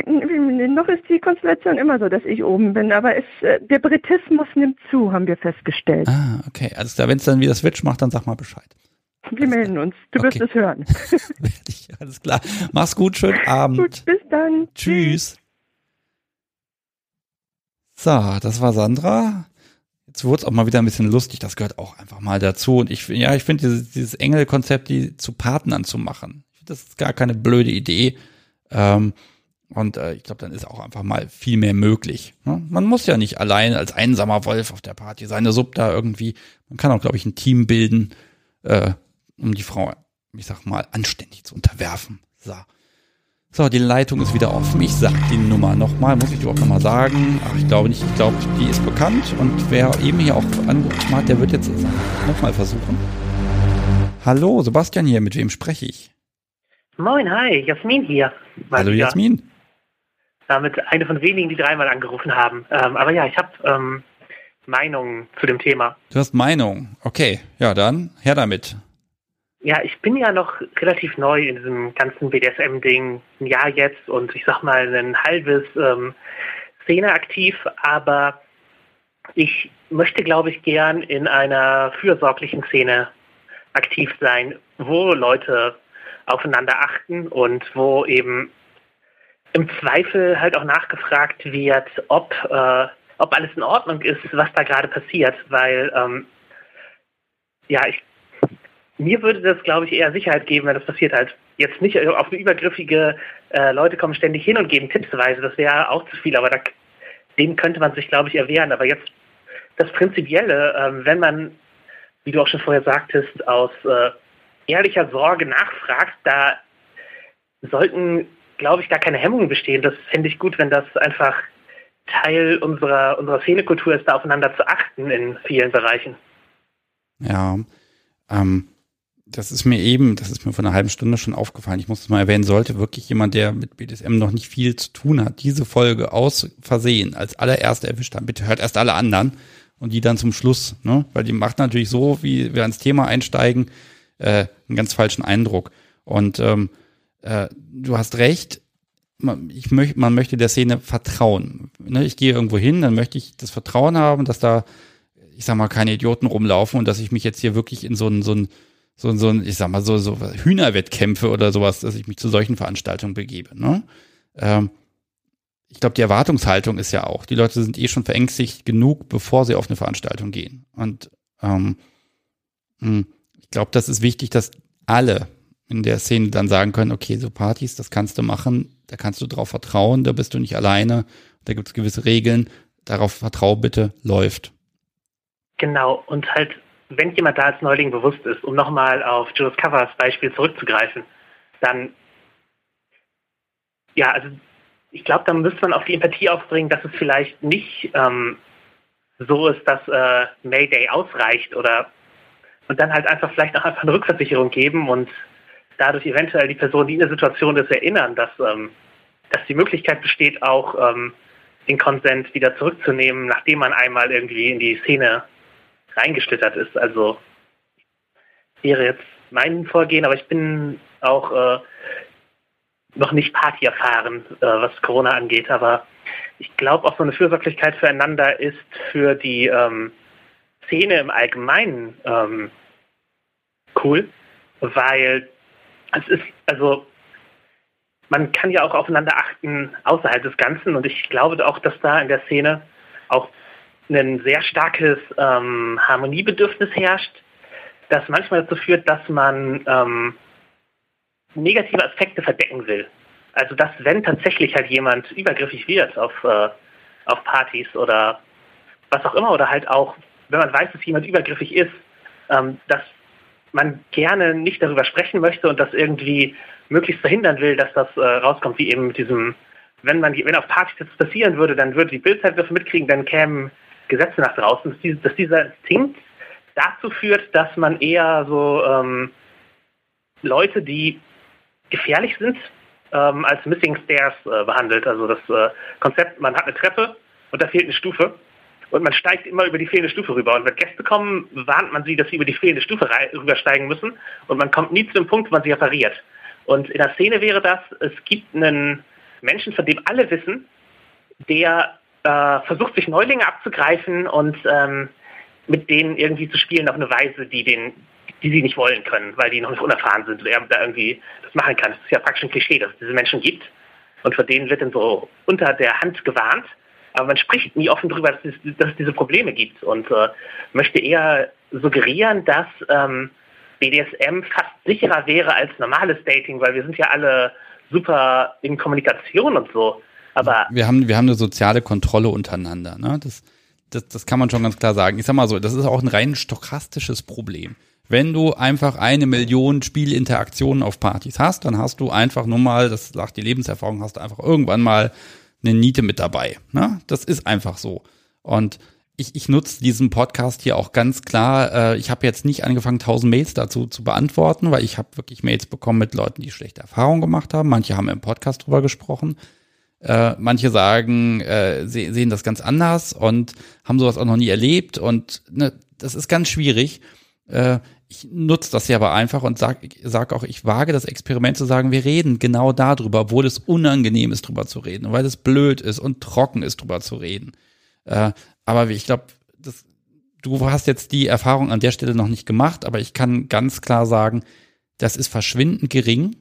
Noch ist die Konstellation immer so, dass ich oben bin, aber es, äh, der Britismus nimmt zu, haben wir festgestellt. Ah, okay. Klar. Wenn es dann wieder Switch macht, dann sag mal Bescheid. Wir alles melden klar. uns. Du okay. wirst es hören. alles klar. Mach's gut, schönen Abend. Gut, bis dann. Tschüss. So, das war Sandra. Jetzt wurde es auch mal wieder ein bisschen lustig, das gehört auch einfach mal dazu. Und ich, ja, ich finde dieses, dieses Engel-Konzept, die zu Partnern zu machen, ich finde, das ist gar keine blöde Idee. Ähm, und äh, ich glaube, dann ist auch einfach mal viel mehr möglich. Ne? Man muss ja nicht allein als einsamer Wolf auf der Party seine Sub da irgendwie. Man kann auch, glaube ich, ein Team bilden, äh, um die Frau, ich sag mal, anständig zu unterwerfen. So. So, die Leitung ist wieder offen. Ich sag die Nummer nochmal. Muss ich überhaupt nochmal sagen? Ach, ich glaube nicht. Ich glaube, die ist bekannt. Und wer eben hier auch angerufen hat, der wird jetzt nochmal versuchen. Hallo, Sebastian hier. Mit wem spreche ich? Moin, hi. Jasmin hier. Hallo, Jasmin. Damit eine von wenigen, die dreimal angerufen haben. Ähm, aber ja, ich habe ähm, Meinungen zu dem Thema. Du hast Meinung. Okay. Ja, dann her damit. Ja, ich bin ja noch relativ neu in diesem ganzen BDSM-Ding, ein Jahr jetzt und ich sag mal ein halbes ähm, Szene aktiv, aber ich möchte, glaube ich, gern in einer fürsorglichen Szene aktiv sein, wo Leute aufeinander achten und wo eben im Zweifel halt auch nachgefragt wird, ob, äh, ob alles in Ordnung ist, was da gerade passiert, weil ähm, ja, ich mir würde das, glaube ich, eher Sicherheit geben, wenn das passiert halt. Jetzt nicht auf übergriffige äh, Leute kommen ständig hin und geben Tippsweise, das wäre auch zu viel, aber da, dem könnte man sich, glaube ich, erwehren. Aber jetzt das Prinzipielle, ähm, wenn man, wie du auch schon vorher sagtest, aus äh, ehrlicher Sorge nachfragt, da sollten, glaube ich, gar keine Hemmungen bestehen. Das fände ich gut, wenn das einfach Teil unserer, unserer Szenekultur ist, da aufeinander zu achten in vielen Bereichen. Ja, ähm, das ist mir eben, das ist mir vor einer halben Stunde schon aufgefallen. Ich muss es mal erwähnen, sollte wirklich jemand, der mit BDSM noch nicht viel zu tun hat, diese Folge aus Versehen als allererste erwischt haben, bitte hört erst alle anderen und die dann zum Schluss, ne? Weil die macht natürlich so, wie wir ans Thema einsteigen, äh, einen ganz falschen Eindruck. Und ähm, äh, du hast recht, man, ich möcht, man möchte der Szene vertrauen. Ne? Ich gehe irgendwo hin, dann möchte ich das Vertrauen haben, dass da, ich sag mal, keine Idioten rumlaufen und dass ich mich jetzt hier wirklich in so ein, so ein so, so ein, ich sag mal, so, so Hühnerwettkämpfe oder sowas, dass ich mich zu solchen Veranstaltungen begebe. Ne? Ähm, ich glaube, die Erwartungshaltung ist ja auch, die Leute sind eh schon verängstigt genug, bevor sie auf eine Veranstaltung gehen. Und ähm, hm, ich glaube, das ist wichtig, dass alle in der Szene dann sagen können, okay, so Partys, das kannst du machen, da kannst du drauf vertrauen, da bist du nicht alleine, da gibt es gewisse Regeln, darauf vertrau bitte, läuft. Genau, und halt wenn jemand da als Neuling bewusst ist, um nochmal auf Jules Covers Beispiel zurückzugreifen, dann, ja, also ich glaube, dann müsste man auch die Empathie aufbringen, dass es vielleicht nicht ähm, so ist, dass äh, Mayday ausreicht oder und dann halt einfach vielleicht auch einfach eine Rückversicherung geben und dadurch eventuell die Person, die in der Situation ist, erinnern, dass, ähm, dass die Möglichkeit besteht, auch ähm, den Konsent wieder zurückzunehmen, nachdem man einmal irgendwie in die Szene reingeschlittert ist. Also wäre jetzt mein Vorgehen, aber ich bin auch äh, noch nicht Party erfahren, äh, was Corona angeht, aber ich glaube auch so eine Fürsorglichkeit füreinander ist für die ähm, Szene im Allgemeinen ähm, cool, weil es ist, also man kann ja auch aufeinander achten außerhalb des Ganzen und ich glaube auch, dass da in der Szene auch ein sehr starkes ähm, Harmoniebedürfnis herrscht, das manchmal dazu führt, dass man ähm, negative Aspekte verdecken will. Also dass wenn tatsächlich halt jemand übergriffig wird auf, äh, auf Partys oder was auch immer oder halt auch, wenn man weiß, dass jemand übergriffig ist, ähm, dass man gerne nicht darüber sprechen möchte und das irgendwie möglichst verhindern will, dass das äh, rauskommt, wie eben mit diesem, wenn man wenn auf Partys das passieren würde, dann würde die Bildzeit mitkriegen, dann kämen Gesetze nach draußen, dass, dass dieser Instinkt dazu führt, dass man eher so ähm, Leute, die gefährlich sind, ähm, als Missing Stairs äh, behandelt. Also das äh, Konzept, man hat eine Treppe und da fehlt eine Stufe und man steigt immer über die fehlende Stufe rüber. Und wenn Gäste kommen, warnt man sie, dass sie über die fehlende Stufe rübersteigen müssen und man kommt nie zu dem Punkt, wo man sie repariert. Und in der Szene wäre das, es gibt einen Menschen, von dem alle wissen, der äh, versucht, sich Neulinge abzugreifen und ähm, mit denen irgendwie zu spielen auf eine Weise, die den, die sie nicht wollen können, weil die noch nicht unerfahren sind oder er da irgendwie das machen kann. Das ist ja praktisch ein Klischee, dass es diese Menschen gibt. Und vor denen wird dann so unter der Hand gewarnt. Aber man spricht nie offen darüber, dass es, dass es diese Probleme gibt und äh, möchte eher suggerieren, dass ähm, BDSM fast sicherer wäre als normales Dating, weil wir sind ja alle super in Kommunikation und so. Aber wir haben, wir haben eine soziale Kontrolle untereinander. Ne? Das, das, das kann man schon ganz klar sagen. Ich sag mal so, das ist auch ein rein stochastisches Problem. Wenn du einfach eine Million Spielinteraktionen auf Partys hast, dann hast du einfach nur mal, das sagt die Lebenserfahrung, hast du einfach irgendwann mal eine Niete mit dabei. Ne? Das ist einfach so. Und ich, ich nutze diesen Podcast hier auch ganz klar. Äh, ich habe jetzt nicht angefangen, tausend Mails dazu zu beantworten, weil ich habe wirklich Mails bekommen mit Leuten, die schlechte Erfahrungen gemacht haben. Manche haben im Podcast drüber gesprochen. Äh, manche sagen, äh, se sehen das ganz anders und haben sowas auch noch nie erlebt. Und ne, das ist ganz schwierig. Äh, ich nutze das ja aber einfach und sag, sag auch, ich wage das Experiment zu sagen, wir reden genau darüber, obwohl es unangenehm ist, drüber zu reden, weil es blöd ist und trocken ist, drüber zu reden. Äh, aber ich glaube, du hast jetzt die Erfahrung an der Stelle noch nicht gemacht, aber ich kann ganz klar sagen, das ist verschwindend gering,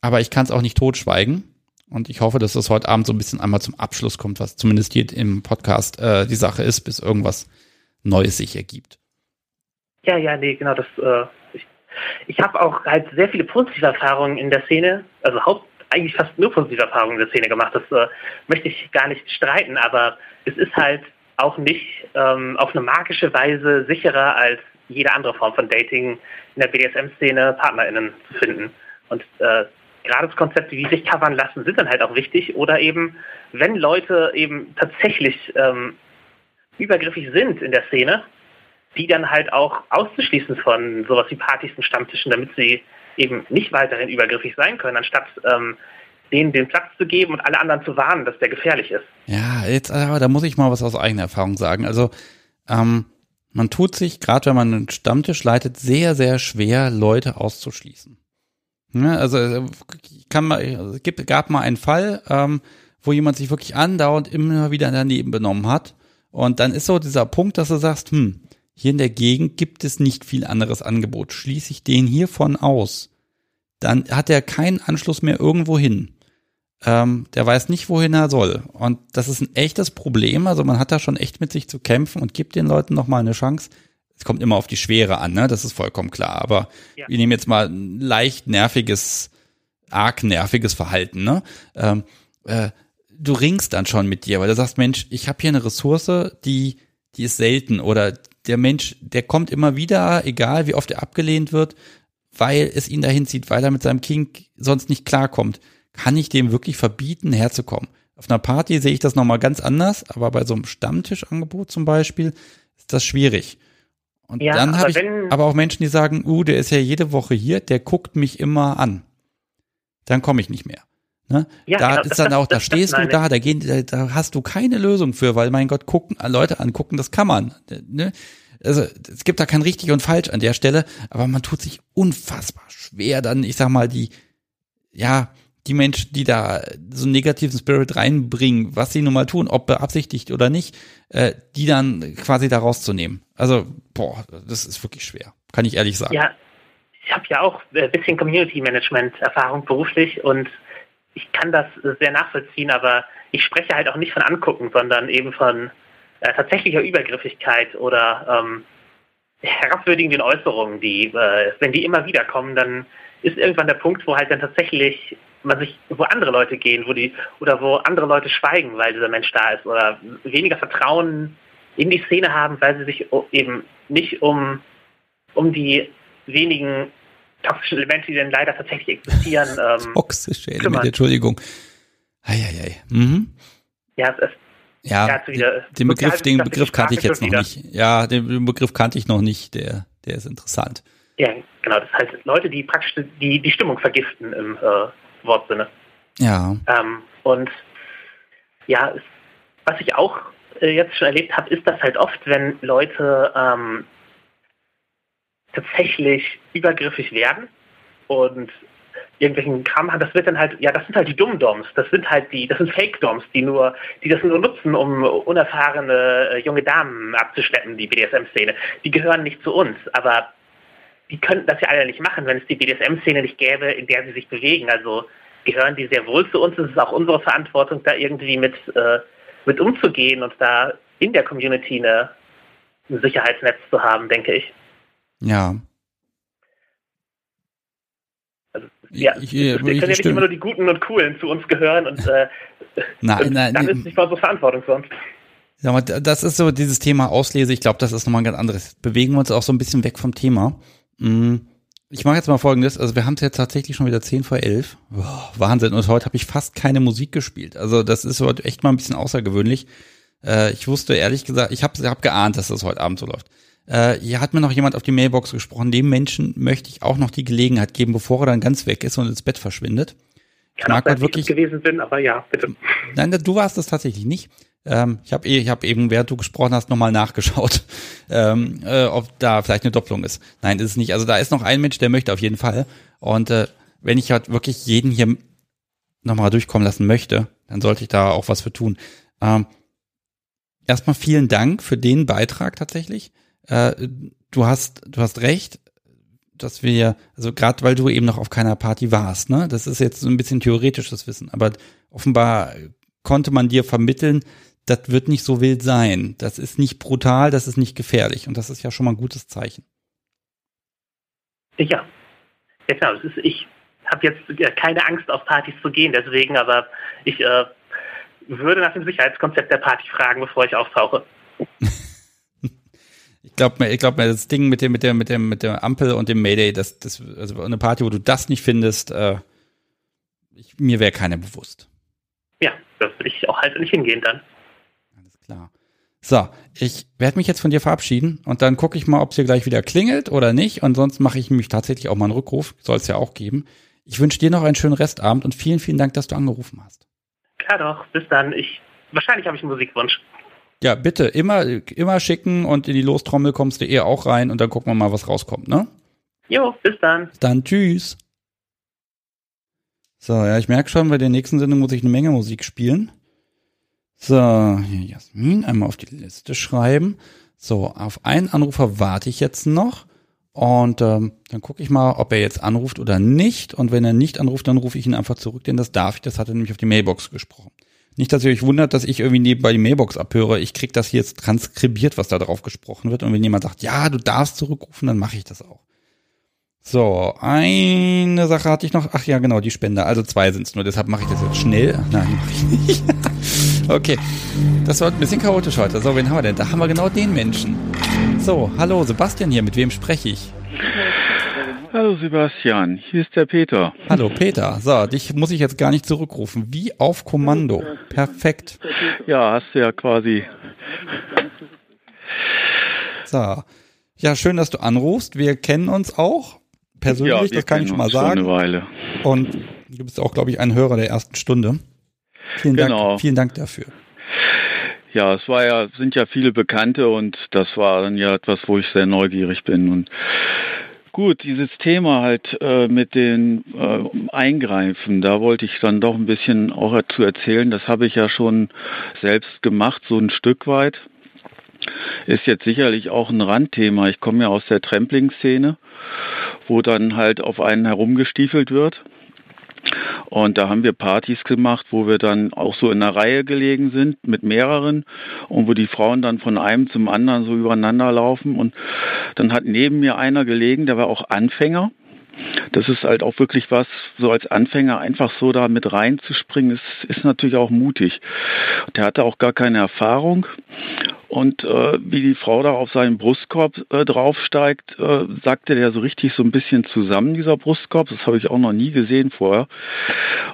aber ich kann es auch nicht totschweigen. Und ich hoffe, dass das heute Abend so ein bisschen einmal zum Abschluss kommt, was zumindest hier im Podcast äh, die Sache ist, bis irgendwas Neues sich ergibt. Ja, ja, nee, genau, das, äh, ich, ich habe auch halt sehr viele positive Erfahrungen in der Szene, also haupt, eigentlich fast nur positive Erfahrungen in der Szene gemacht. Das äh, möchte ich gar nicht streiten, aber es ist halt auch nicht ähm, auf eine magische Weise sicherer als jede andere Form von Dating in der BDSM-Szene PartnerInnen zu finden. Und äh, gerade das Konzept, wie sich covern lassen, sind dann halt auch wichtig. Oder eben, wenn Leute eben tatsächlich ähm, übergriffig sind in der Szene, die dann halt auch auszuschließen von sowas wie Partys und Stammtischen, damit sie eben nicht weiterhin übergriffig sein können, anstatt ähm, denen den Platz zu geben und alle anderen zu warnen, dass der gefährlich ist. Ja, jetzt, aber da muss ich mal was aus eigener Erfahrung sagen. Also, ähm, man tut sich, gerade wenn man einen Stammtisch leitet, sehr, sehr schwer, Leute auszuschließen. Ja, also, äh, kann mal, es gibt, gab mal einen Fall, ähm, wo jemand sich wirklich andauernd immer wieder daneben benommen hat. Und dann ist so dieser Punkt, dass du sagst, hm, hier in der Gegend gibt es nicht viel anderes Angebot. Schließe ich den hiervon aus, dann hat er keinen Anschluss mehr irgendwo hin. Ähm, der weiß nicht, wohin er soll. Und das ist ein echtes Problem. Also man hat da schon echt mit sich zu kämpfen und gibt den Leuten nochmal eine Chance. Es kommt immer auf die Schwere an, ne? Das ist vollkommen klar. Aber ja. wir nehmen jetzt mal ein leicht nerviges, arg nerviges Verhalten, ne? Ähm, äh, du ringst dann schon mit dir, weil du sagst, Mensch, ich habe hier eine Ressource, die, die ist selten oder der Mensch, der kommt immer wieder, egal wie oft er abgelehnt wird, weil es ihn dahin zieht, weil er mit seinem King sonst nicht klarkommt. Kann ich dem wirklich verbieten, herzukommen? Auf einer Party sehe ich das nochmal ganz anders, aber bei so einem Stammtischangebot zum Beispiel ist das schwierig. Und ja, dann habe ich aber auch Menschen, die sagen, uh, der ist ja jede Woche hier, der guckt mich immer an. Dann komme ich nicht mehr. Ne? Ja, da genau, ist dann das, auch, da das, stehst das du da, da, gehen, da, da hast du keine Lösung für, weil mein Gott, gucken, Leute angucken, das kann man. Ne? also es gibt da kein richtig und falsch an der Stelle, aber man tut sich unfassbar schwer, dann, ich sag mal, die, ja, die Menschen, die da so einen negativen Spirit reinbringen, was sie nun mal tun, ob beabsichtigt oder nicht, äh, die dann quasi da rauszunehmen. Also, boah, das ist wirklich schwer, kann ich ehrlich sagen. Ja, ich habe ja auch ein bisschen Community Management Erfahrung beruflich und ich kann das sehr nachvollziehen, aber ich spreche halt auch nicht von angucken, sondern eben von äh, tatsächlicher Übergriffigkeit oder ähm, herabwürdigenden Äußerungen, die, äh, wenn die immer wieder kommen, dann ist irgendwann der Punkt, wo halt dann tatsächlich man sich, wo andere Leute gehen, wo die, oder wo andere Leute schweigen, weil dieser Mensch da ist, oder weniger Vertrauen in die Szene haben, weil sie sich eben nicht um, um die wenigen toxischen Elemente, die dann leider tatsächlich existieren. Ähm, Toxische Elemente, kümmern. Entschuldigung. Eieiei. Mhm. Ja, es ist ja, ja wieder, den Begriff, den Begriff kannte ich jetzt noch wieder. nicht. Ja, den Begriff kannte ich noch nicht. Der, der ist interessant. Ja, genau. Das heißt Leute, die praktisch die, die Stimmung vergiften im äh, Wortsinne. Ja. Ähm, und ja, es, was ich auch äh, jetzt schon erlebt habe, ist das halt oft, wenn Leute ähm, tatsächlich übergriffig werden und irgendwelchen Kram haben, das wird dann halt, ja, das sind halt die Dumm-Doms, das sind halt die, das sind Fake-Doms, die nur, die das nur nutzen, um unerfahrene äh, junge Damen abzuschleppen, die BDSM-Szene. Die gehören nicht zu uns, aber die könnten das ja alle nicht machen, wenn es die BDSM-Szene nicht gäbe, in der sie sich bewegen. Also gehören die sehr wohl zu uns. Es ist auch unsere Verantwortung, da irgendwie mit, äh, mit umzugehen und da in der Community eine, ein Sicherheitsnetz zu haben, denke ich. Ja. Also, ja, ich, ich, wir können ja nicht immer nur die Guten und Coolen zu uns gehören und, äh, nein, und nein, dann nein, ist nicht mal so Verantwortung für uns. Ja, aber das ist so dieses Thema Auslese. Ich glaube, das ist nochmal ein ganz anderes. Bewegen wir uns auch so ein bisschen weg vom Thema. Mm, ich mache jetzt mal folgendes. Also wir haben es jetzt tatsächlich schon wieder 10 vor 11. Oh, Wahnsinn. Und heute habe ich fast keine Musik gespielt. Also das ist heute echt mal ein bisschen außergewöhnlich. Äh, ich wusste ehrlich gesagt, ich habe hab geahnt, dass das heute Abend so läuft. Äh, hier hat mir noch jemand auf die Mailbox gesprochen. Dem Menschen möchte ich auch noch die Gelegenheit geben, bevor er dann ganz weg ist und ins Bett verschwindet. Ich Kann mag auch, wirklich gewesen bin, aber ja, bitte. Nein, du warst das tatsächlich nicht. Ähm, ich habe eh, ich hab eben, während du gesprochen hast, nochmal nachgeschaut, ähm, äh, ob da vielleicht eine Doppelung ist. Nein, ist es nicht. Also da ist noch ein Mensch, der möchte auf jeden Fall. Und äh, wenn ich halt wirklich jeden hier nochmal durchkommen lassen möchte, dann sollte ich da auch was für tun. Ähm, erstmal vielen Dank für den Beitrag tatsächlich äh, du hast, du hast recht, dass wir, also gerade weil du eben noch auf keiner Party warst, ne? Das ist jetzt so ein bisschen theoretisches Wissen, aber offenbar konnte man dir vermitteln, das wird nicht so wild sein. Das ist nicht brutal, das ist nicht gefährlich. Und das ist ja schon mal ein gutes Zeichen. Ja, ja genau. Ist, ich habe jetzt keine Angst, auf Partys zu gehen, deswegen, aber ich äh, würde nach dem Sicherheitskonzept der Party fragen, bevor ich auftauche. Ich glaube mir, ich glaube mir, das Ding mit dem, mit der, mit dem, mit der Ampel und dem Mayday, das, das, also eine Party, wo du das nicht findest, äh, ich, mir wäre keine bewusst. Ja, da würde ich auch halt nicht hingehen dann. Alles klar. So, ich werde mich jetzt von dir verabschieden und dann gucke ich mal, ob es hier gleich wieder klingelt oder nicht. Und sonst mache ich mich tatsächlich auch mal einen Rückruf. Soll es ja auch geben. Ich wünsche dir noch einen schönen Restabend und vielen, vielen Dank, dass du angerufen hast. Klar doch, bis dann. Ich wahrscheinlich habe ich einen Musikwunsch. Ja, bitte, immer, immer schicken und in die Lostrommel kommst du eher auch rein und dann gucken wir mal, was rauskommt, ne? Jo, bis dann. Bis dann, tschüss. So, ja, ich merke schon, bei der nächsten Sendung muss ich eine Menge Musik spielen. So, hier Jasmin, einmal auf die Liste schreiben. So, auf einen Anrufer warte ich jetzt noch. Und ähm, dann gucke ich mal, ob er jetzt anruft oder nicht. Und wenn er nicht anruft, dann rufe ich ihn einfach zurück, denn das darf ich. Das hat er nämlich auf die Mailbox gesprochen. Nicht, dass ihr euch wundert, dass ich irgendwie nebenbei die Mailbox abhöre. Ich krieg das hier jetzt transkribiert, was da drauf gesprochen wird. Und wenn jemand sagt, ja, du darfst zurückrufen, dann mache ich das auch. So, eine Sache hatte ich noch. Ach ja, genau, die Spende. Also zwei sind es nur, deshalb mache ich das jetzt schnell. Nein, mache ich nicht. okay, das war ein bisschen chaotisch heute. So, wen haben wir denn? Da haben wir genau den Menschen. So, hallo, Sebastian hier. Mit wem spreche ich? Hallo Sebastian, hier ist der Peter. Hallo Peter. So, dich muss ich jetzt gar nicht zurückrufen. Wie auf Kommando. Perfekt. Ja, hast du ja quasi. So. Ja, schön, dass du anrufst. Wir kennen uns auch persönlich, ja, das kann ich schon mal sagen. Schon eine Weile. Und du bist auch, glaube ich, ein Hörer der ersten Stunde. Vielen Dank, genau. vielen Dank dafür. Ja, es war ja, sind ja viele Bekannte und das war dann ja etwas, wo ich sehr neugierig bin und Gut, dieses Thema halt äh, mit den äh, Eingreifen, da wollte ich dann doch ein bisschen auch dazu erzählen. Das habe ich ja schon selbst gemacht, so ein Stück weit. Ist jetzt sicherlich auch ein Randthema. Ich komme ja aus der Trampling-Szene, wo dann halt auf einen herumgestiefelt wird. Und da haben wir Partys gemacht, wo wir dann auch so in einer Reihe gelegen sind mit mehreren und wo die Frauen dann von einem zum anderen so übereinander laufen. Und dann hat neben mir einer gelegen, der war auch Anfänger. Das ist halt auch wirklich was, so als Anfänger einfach so da mit reinzuspringen, ist, ist natürlich auch mutig. Der hatte auch gar keine Erfahrung und äh, wie die Frau da auf seinen Brustkorb äh, draufsteigt, äh, sagte der so richtig so ein bisschen zusammen, dieser Brustkorb. Das habe ich auch noch nie gesehen vorher.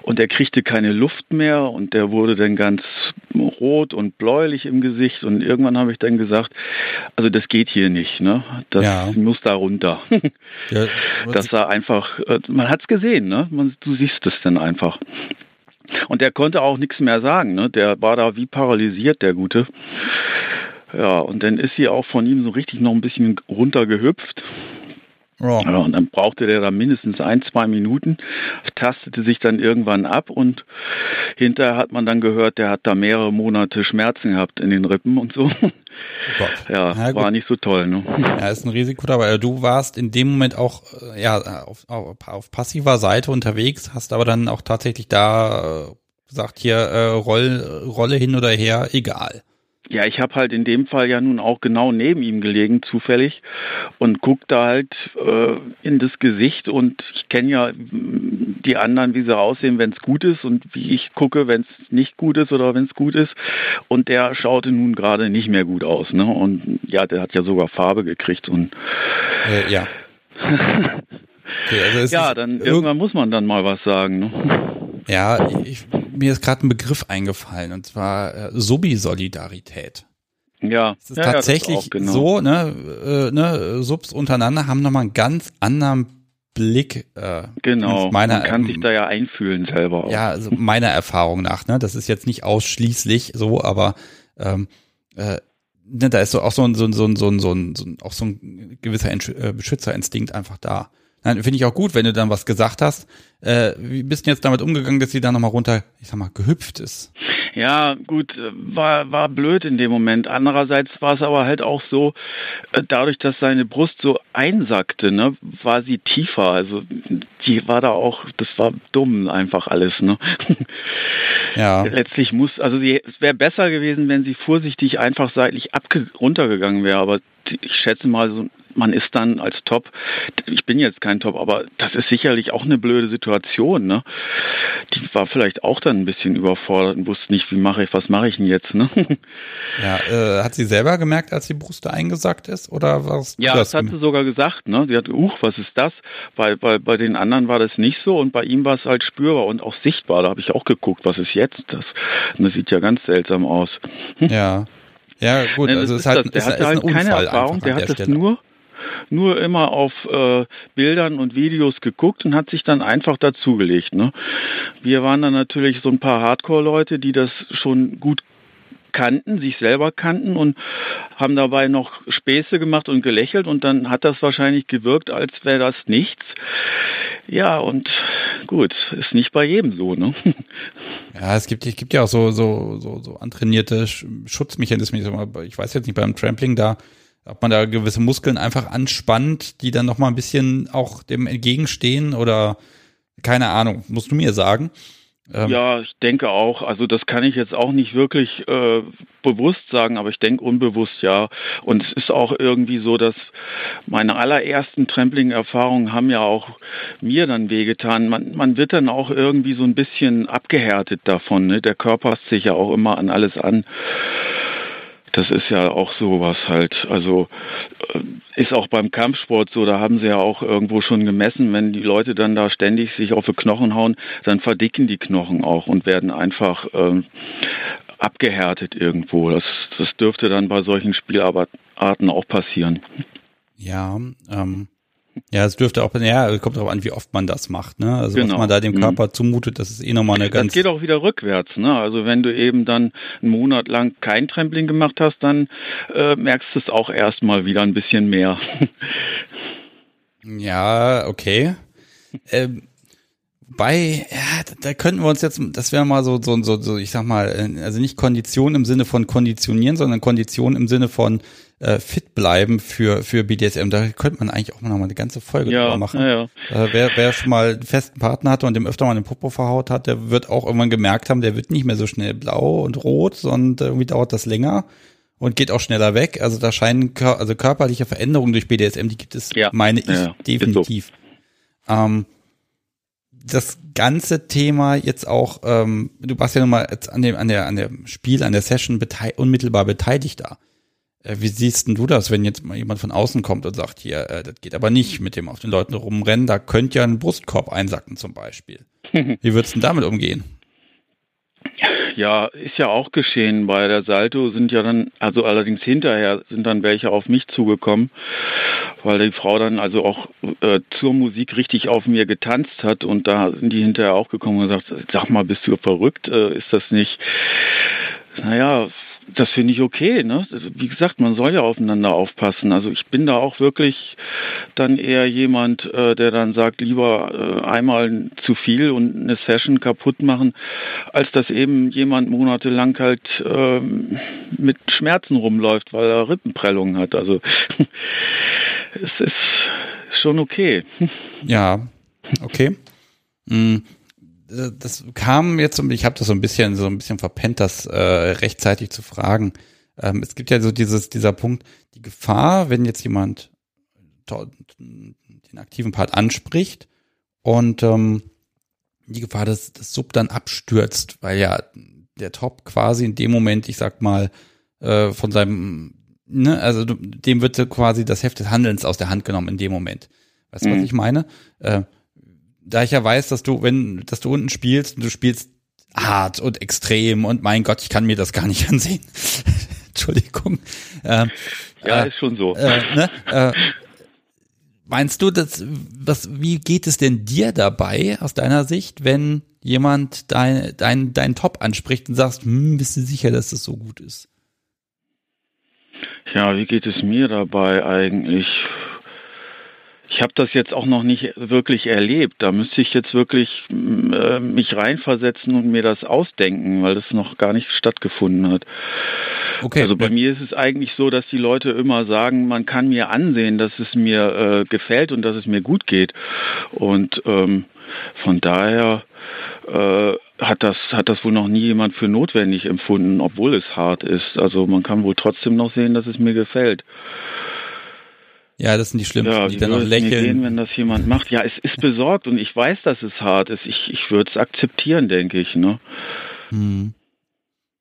Und er kriegte keine Luft mehr und der wurde dann ganz rot und bläulich im Gesicht. Und irgendwann habe ich dann gesagt, also das geht hier nicht, ne? Das ja. muss da runter. ja, das war einfach, äh, man hat es gesehen, ne? Man, du siehst es dann einfach. Und der konnte auch nichts mehr sagen, ne? Der war da wie paralysiert, der Gute. Ja, und dann ist sie auch von ihm so richtig noch ein bisschen runtergehüpft. Ja. ja. und dann brauchte der da mindestens ein, zwei Minuten, tastete sich dann irgendwann ab und hinterher hat man dann gehört, der hat da mehrere Monate Schmerzen gehabt in den Rippen und so. Oh ja, ja war nicht so toll. Ne? Ja, ist ein Risiko dabei. Du warst in dem Moment auch äh, ja auf, auf, auf passiver Seite unterwegs, hast aber dann auch tatsächlich da äh, gesagt, hier äh, Roll, Rolle hin oder her, egal. Ja, ich habe halt in dem Fall ja nun auch genau neben ihm gelegen, zufällig, und guck da halt äh, in das Gesicht und ich kenne ja die anderen, wie sie aussehen, wenn es gut ist und wie ich gucke, wenn es nicht gut ist oder wenn es gut ist. Und der schaute nun gerade nicht mehr gut aus, ne? Und ja, der hat ja sogar Farbe gekriegt und äh, ja. okay, also ja, dann irgendwann muss man dann mal was sagen. Ne? Ja, ich, mir ist gerade ein Begriff eingefallen und zwar äh, Subi-Solidarität. Ja, es ist ja, tatsächlich ja, genau. so, ne, äh, ne, Subs untereinander haben nochmal einen ganz anderen Blick. Äh, genau, meiner, man kann sich da ja einfühlen selber. Auch. Ja, also meiner Erfahrung nach, ne, das ist jetzt nicht ausschließlich so, aber ähm, äh, ne, da ist so auch so ein, so ein, so ein, so ein, so ein, auch so ein gewisser äh, Beschützerinstinkt einfach da. Nein, finde ich auch gut, wenn du dann was gesagt hast. Äh, wie bist du jetzt damit umgegangen, dass sie da nochmal runter, ich sag mal, gehüpft ist? Ja, gut, war, war blöd in dem Moment. Andererseits war es aber halt auch so, äh, dadurch, dass seine Brust so einsackte, ne, war sie tiefer. Also die war da auch, das war dumm einfach alles, ne? Ja. Letztlich muss, also sie, es wäre besser gewesen, wenn sie vorsichtig einfach seitlich abge runtergegangen wäre, aber ich schätze mal, so man ist dann als Top, ich bin jetzt kein Top, aber das ist sicherlich auch eine blöde Situation. Ne? Die war vielleicht auch dann ein bisschen überfordert und wusste nicht, wie mache ich, was mache ich denn jetzt. Ne? Ja, äh, hat sie selber gemerkt, als die Brust eingesackt ist oder was? Ja, das hat sie sogar gesagt. Ne? Sie hat, uch, was ist das? Bei, bei, bei den anderen war das nicht so und bei ihm war es halt spürbar und auch sichtbar. Da habe ich auch geguckt, was ist jetzt das? Und das sieht ja ganz seltsam aus. Ja. Ja, gut, also es ist halt, das, der ist, hatte ist halt keine Erfahrung, der hat das Stelle. nur nur immer auf äh, Bildern und Videos geguckt und hat sich dann einfach dazugelegt. Ne? Wir waren dann natürlich so ein paar Hardcore-Leute, die das schon gut kannten, sich selber kannten und haben dabei noch Späße gemacht und gelächelt und dann hat das wahrscheinlich gewirkt, als wäre das nichts. Ja, und gut, ist nicht bei jedem so, ne? Ja, es gibt, es gibt ja auch so, so, so, so antrainierte Schutzmechanismen. Ich weiß jetzt nicht, beim Trampling da ob man da gewisse Muskeln einfach anspannt, die dann nochmal ein bisschen auch dem entgegenstehen oder keine Ahnung, musst du mir sagen. Ähm ja, ich denke auch. Also das kann ich jetzt auch nicht wirklich äh, bewusst sagen, aber ich denke unbewusst ja. Und es ist auch irgendwie so, dass meine allerersten Trampling-Erfahrungen haben ja auch mir dann wehgetan. Man, man wird dann auch irgendwie so ein bisschen abgehärtet davon. Ne? Der Körper passt sich ja auch immer an alles an das ist ja auch so was halt. Also äh, ist auch beim Kampfsport so, da haben sie ja auch irgendwo schon gemessen, wenn die Leute dann da ständig sich auf die Knochen hauen, dann verdicken die Knochen auch und werden einfach ähm, abgehärtet irgendwo. Das, das dürfte dann bei solchen Spielarten auch passieren. Ja, ähm, Ja, es dürfte auch, ja, es kommt darauf an, wie oft man das macht, ne? Also genau. was man da dem mhm. Körper mhm. zumutet, das ist eh nochmal eine ganz. Das geht auch wieder rückwärts, ne? Also wenn du eben dann einen Monat lang kein Trampling gemacht hast, dann äh, merkst du es auch erstmal wieder ein bisschen mehr. ja, okay. ähm, bei, ja, da könnten wir uns jetzt, das wäre mal so, so, so, so, ich sag mal, äh, also nicht Kondition im Sinne von konditionieren, sondern Kondition im Sinne von äh, fit bleiben für, für BDSM. Da könnte man eigentlich auch mal eine ganze Folge ja, drüber machen. Ja, ja. Äh, wer, wer schon mal einen festen Partner hatte und dem öfter mal den Popo verhaut hat, der wird auch irgendwann gemerkt haben, der wird nicht mehr so schnell blau und rot, sondern irgendwie dauert das länger und geht auch schneller weg. Also da scheinen also körperliche Veränderungen durch BDSM, die gibt es, ja, meine ich, ja, definitiv. So. Ähm, das ganze Thema jetzt auch, ähm, du warst ja nochmal an dem, an der, an dem Spiel, an der Session betei unmittelbar beteiligt da. Äh, wie siehst denn du das, wenn jetzt mal jemand von außen kommt und sagt, hier, äh, das geht aber nicht mit dem auf den Leuten rumrennen, da könnte ja ein Brustkorb einsacken zum Beispiel. Wie würdest du denn damit umgehen? Ja, ist ja auch geschehen. Bei der Salto sind ja dann, also allerdings hinterher sind dann welche auf mich zugekommen, weil die Frau dann also auch äh, zur Musik richtig auf mir getanzt hat und da sind die hinterher auch gekommen und gesagt, sag mal, bist du verrückt? Äh, ist das nicht, naja, das finde ich okay. Ne? Wie gesagt, man soll ja aufeinander aufpassen. Also ich bin da auch wirklich dann eher jemand, äh, der dann sagt, lieber äh, einmal zu viel und eine Session kaputt machen, als dass eben jemand monatelang halt äh, mit Schmerzen rumläuft, weil er Rippenprellungen hat. Also es ist schon okay. Ja, okay. Mhm das kam jetzt ich habe das so ein bisschen so ein bisschen verpennt, das äh, rechtzeitig zu fragen. Ähm, es gibt ja so dieses dieser Punkt, die Gefahr, wenn jetzt jemand den aktiven Part anspricht und ähm, die Gefahr, dass das Sub dann abstürzt, weil ja der Top quasi in dem Moment, ich sag mal, äh, von seinem, ne, also dem wird quasi das Heft des Handelns aus der Hand genommen in dem Moment. Weißt du, mhm. was ich meine? Äh, da ich ja weiß, dass du, wenn, dass du unten spielst und du spielst hart und extrem und mein Gott, ich kann mir das gar nicht ansehen. Entschuldigung. Ähm, ja, äh, ist schon so. Äh, ne? äh, meinst du, dass, was, wie geht es denn dir dabei aus deiner Sicht, wenn jemand dein, dein, dein Top anspricht und sagst, hm, bist du sicher, dass das so gut ist? Ja, wie geht es mir dabei eigentlich? Ich habe das jetzt auch noch nicht wirklich erlebt. Da müsste ich jetzt wirklich äh, mich reinversetzen und mir das ausdenken, weil das noch gar nicht stattgefunden hat. Okay. Also bei mir ist es eigentlich so, dass die Leute immer sagen, man kann mir ansehen, dass es mir äh, gefällt und dass es mir gut geht. Und ähm, von daher äh, hat das hat das wohl noch nie jemand für notwendig empfunden, obwohl es hart ist. Also man kann wohl trotzdem noch sehen, dass es mir gefällt. Ja, das sind die Schlimmsten, ja, die dann noch lächeln. Gehen, wenn das jemand macht. Ja, es ist besorgt und ich weiß, dass es hart ist. Ich, ich würde es akzeptieren, denke ich. Ne? Hm.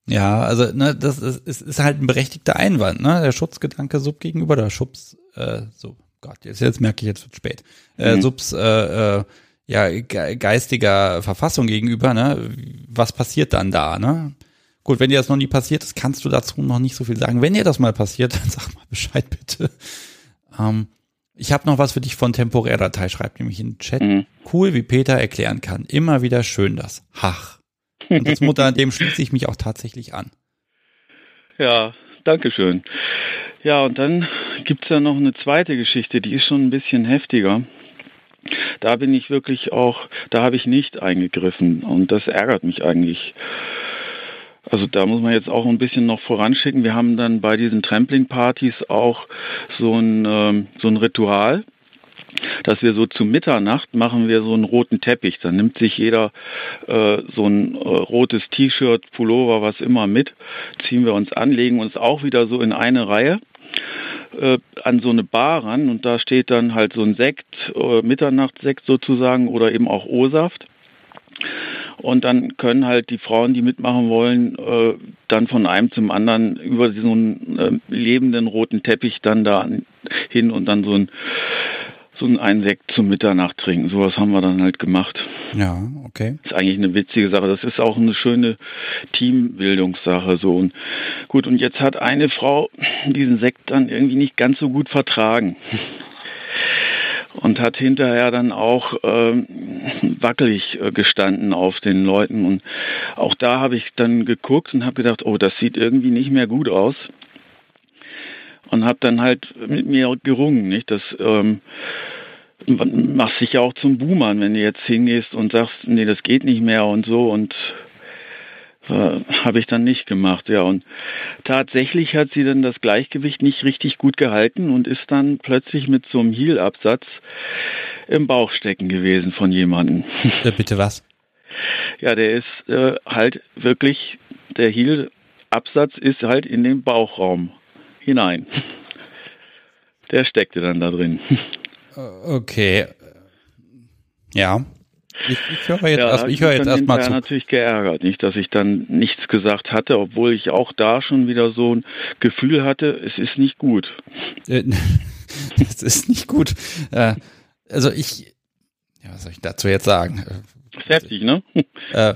Ja, also ne, das ist, ist, ist halt ein berechtigter Einwand, ne? Der Schutzgedanke Sub gegenüber der Schubs, äh, so Gott, jetzt, jetzt merke ich, jetzt wird spät. Äh, mhm. Subs äh, äh, ja geistiger Verfassung gegenüber, ne? Was passiert dann da, ne? Gut, wenn dir das noch nie passiert ist, kannst du dazu noch nicht so viel sagen. Wenn dir das mal passiert, dann sag mal Bescheid bitte. Ähm, ich habe noch was für dich von Temporärdatei, schreibt nämlich in den Chat. Mhm. Cool, wie Peter erklären kann. Immer wieder schön das. Hach. Und das Mutter, dem schließe ich mich auch tatsächlich an. Ja, danke schön. Ja, und dann gibt's ja noch eine zweite Geschichte, die ist schon ein bisschen heftiger. Da bin ich wirklich auch, da habe ich nicht eingegriffen und das ärgert mich eigentlich also da muss man jetzt auch ein bisschen noch voranschicken. Wir haben dann bei diesen Trampling-Partys auch so ein, ähm, so ein Ritual, dass wir so zu Mitternacht machen wir so einen roten Teppich. Dann nimmt sich jeder äh, so ein äh, rotes T-Shirt, Pullover, was immer mit, ziehen wir uns an, legen uns auch wieder so in eine Reihe äh, an so eine Bar ran und da steht dann halt so ein Sekt, äh, Mitternachtssekt sozusagen oder eben auch O-Saft. Und dann können halt die Frauen, die mitmachen wollen, äh, dann von einem zum anderen über so einen äh, lebenden roten Teppich dann da hin und dann so ein so ein Sekt zum Mitternacht trinken. Sowas haben wir dann halt gemacht. Ja, okay. Das ist eigentlich eine witzige Sache. Das ist auch eine schöne Teambildungssache so. Und gut, und jetzt hat eine Frau diesen Sekt dann irgendwie nicht ganz so gut vertragen. Und hat hinterher dann auch ähm, wackelig äh, gestanden auf den Leuten. Und auch da habe ich dann geguckt und habe gedacht, oh, das sieht irgendwie nicht mehr gut aus. Und habe dann halt mit mir gerungen, nicht? Das ähm, machst dich ja auch zum Boomern, wenn du jetzt hingehst und sagst, nee, das geht nicht mehr und so und äh, habe ich dann nicht gemacht, ja. Und tatsächlich hat sie dann das Gleichgewicht nicht richtig gut gehalten und ist dann plötzlich mit so einem Heel-Absatz im Bauch stecken gewesen von jemandem. Ja, bitte was? Ja, der ist äh, halt wirklich, der Heel-Absatz ist halt in den Bauchraum hinein. Der steckte dann da drin. Okay. Ja. Ich, ich höre jetzt ja, erst, ich höre jetzt erstmal zu. natürlich geärgert, nicht, dass ich dann nichts gesagt hatte, obwohl ich auch da schon wieder so ein Gefühl hatte, es ist nicht gut. Äh, es ist nicht gut. Äh, also ich, ja, was soll ich dazu jetzt sagen? Heftig, ne? Äh,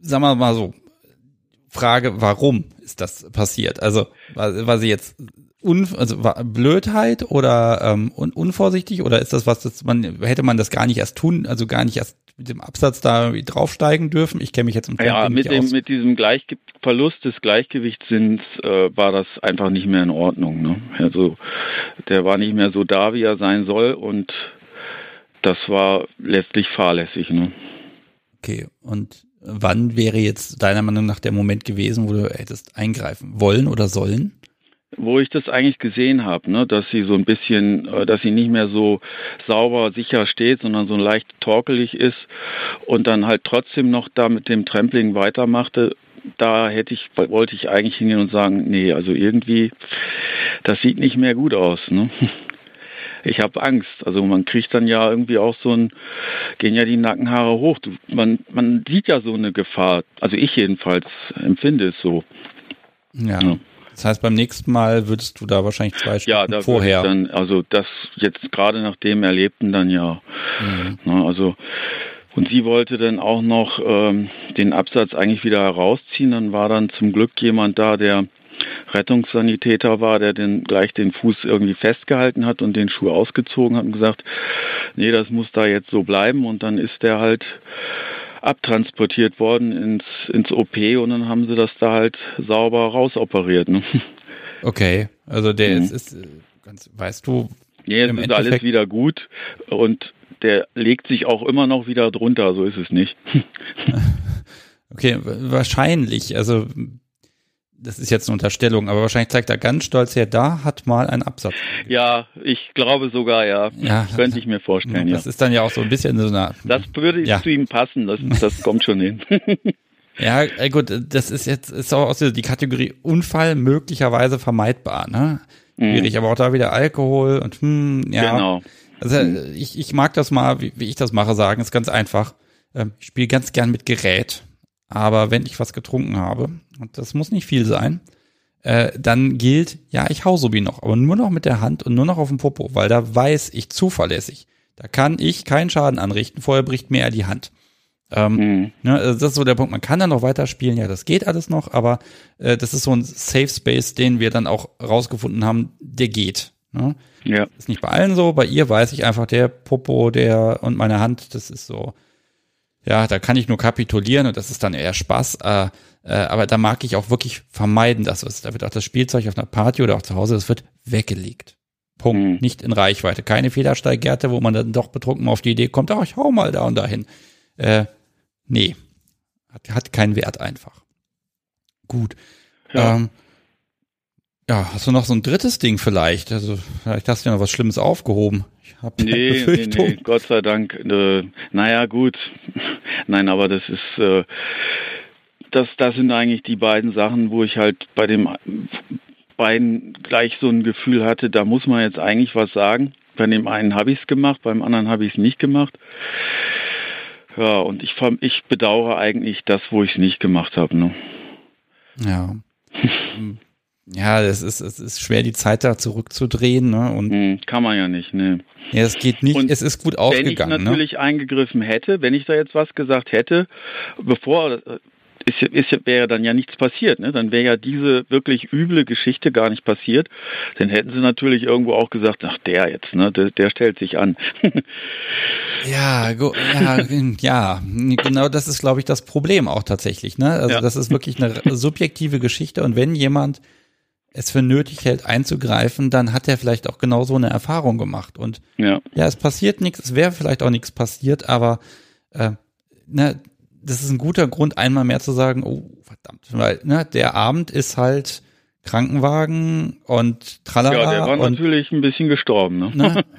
sagen wir mal so. Frage, warum ist das passiert? Also, war, war sie jetzt un, also war Blödheit oder ähm, un, unvorsichtig oder ist das was, das man hätte man das gar nicht erst tun, also gar nicht erst mit dem Absatz da draufsteigen dürfen? Ich kenne mich jetzt im Ja, mit dem aus. mit diesem Gleichge Verlust des Gleichgewichtssinns äh, war das einfach nicht mehr in Ordnung. Ne? Also der war nicht mehr so da, wie er sein soll und das war letztlich fahrlässig. Ne? Okay, und wann wäre jetzt deiner Meinung nach der Moment gewesen, wo du hättest eingreifen wollen oder sollen? Wo ich das eigentlich gesehen habe, ne, dass sie so ein bisschen, äh, dass sie nicht mehr so sauber sicher steht, sondern so leicht torkelig ist und dann halt trotzdem noch da mit dem Trampling weitermachte, da hätte ich, wollte ich eigentlich hingehen und sagen, nee, also irgendwie, das sieht nicht mehr gut aus. Ne? Ich habe Angst. Also man kriegt dann ja irgendwie auch so ein, gehen ja die Nackenhaare hoch. Man, man sieht ja so eine Gefahr. Also ich jedenfalls empfinde es so. ja. ja. Das heißt, beim nächsten Mal würdest du da wahrscheinlich zwei Stunden ja, da vorher. Dann, also das jetzt gerade nach dem Erlebten dann ja. Mhm. Na, also und sie wollte dann auch noch ähm, den Absatz eigentlich wieder herausziehen. Dann war dann zum Glück jemand da, der Rettungssanitäter war, der den gleich den Fuß irgendwie festgehalten hat und den Schuh ausgezogen hat und gesagt, nee, das muss da jetzt so bleiben. Und dann ist der halt abtransportiert worden ins, ins OP und dann haben sie das da halt sauber rausoperiert. Ne? Okay, also der mhm. ist, ist äh, ganz, weißt du. Ja, jetzt ist alles wieder gut und der legt sich auch immer noch wieder drunter, so ist es nicht. okay, wahrscheinlich, also das ist jetzt eine Unterstellung, aber wahrscheinlich zeigt er ganz stolz her, da hat mal ein Absatz. Ja, ich glaube sogar, ja. ja könnte ich mir vorstellen, das ja. ist dann ja auch so ein bisschen so eine. Das würde ja. zu ihm passen, das, das kommt schon hin. ja, gut, das ist jetzt ist auch aus die Kategorie Unfall möglicherweise vermeidbar, ne? Mhm. Schwierig, mhm. aber auch da wieder Alkohol und hm, ja. Genau. Also ich, ich mag das mal, wie, wie ich das mache, sagen, ist ganz einfach. Ähm, ich spiele ganz gern mit Gerät. Aber wenn ich was getrunken habe, und das muss nicht viel sein, äh, dann gilt, ja, ich hau so wie noch, aber nur noch mit der Hand und nur noch auf dem Popo, weil da weiß ich zuverlässig. Da kann ich keinen Schaden anrichten, vorher bricht mir er die Hand. Ähm, mhm. ne, also das ist so der Punkt. Man kann dann noch weiterspielen, ja, das geht alles noch, aber äh, das ist so ein Safe Space, den wir dann auch rausgefunden haben, der geht. Ne? Ja. Ist nicht bei allen so, bei ihr weiß ich einfach, der Popo, der und meine Hand, das ist so, ja, da kann ich nur kapitulieren und das ist dann eher Spaß. Äh, äh, aber da mag ich auch wirklich vermeiden, dass es, da wird auch das Spielzeug auf einer Party oder auch zu Hause, das wird weggelegt. Punkt. Mhm. Nicht in Reichweite. Keine Federsteiggärte, wo man dann doch betrunken auf die Idee kommt, ach, ich hau mal da und dahin. Äh, nee. Hat, hat keinen Wert einfach. Gut. Ja. Ähm, ja, hast du noch so ein drittes Ding vielleicht? Also, vielleicht hast du ja noch was Schlimmes aufgehoben. Ich habe nee, nee, nee, Gott sei Dank. Äh, naja, gut. Nein, aber das ist, äh, das, das sind eigentlich die beiden Sachen, wo ich halt bei dem beiden gleich so ein Gefühl hatte, da muss man jetzt eigentlich was sagen. Bei dem einen habe ich es gemacht, beim anderen habe ich es nicht gemacht. Ja, und ich, ich bedauere eigentlich das, wo ich es nicht gemacht habe. Ne? Ja. Ja, es ist, es ist schwer, die Zeit da zurückzudrehen. Ne? Und hm, kann man ja nicht, ne. Ja, es geht nicht, und es ist gut ausgegangen. Wenn ich ne? natürlich ne? eingegriffen hätte, wenn ich da jetzt was gesagt hätte, bevor, ist, ist, wäre dann ja nichts passiert. Ne? Dann wäre ja diese wirklich üble Geschichte gar nicht passiert. Dann hätten sie natürlich irgendwo auch gesagt, ach der jetzt, ne? der, der stellt sich an. ja, ja, ja, genau das ist, glaube ich, das Problem auch tatsächlich. Ne? Also ja. das ist wirklich eine subjektive Geschichte und wenn jemand es für nötig hält, einzugreifen, dann hat er vielleicht auch genau so eine Erfahrung gemacht. Und ja, ja es passiert nichts, es wäre vielleicht auch nichts passiert, aber äh, ne, das ist ein guter Grund, einmal mehr zu sagen, oh, verdammt, weil ne, der Abend ist halt Krankenwagen und tralala. Ja, der war und, natürlich ein bisschen gestorben, ne? ne?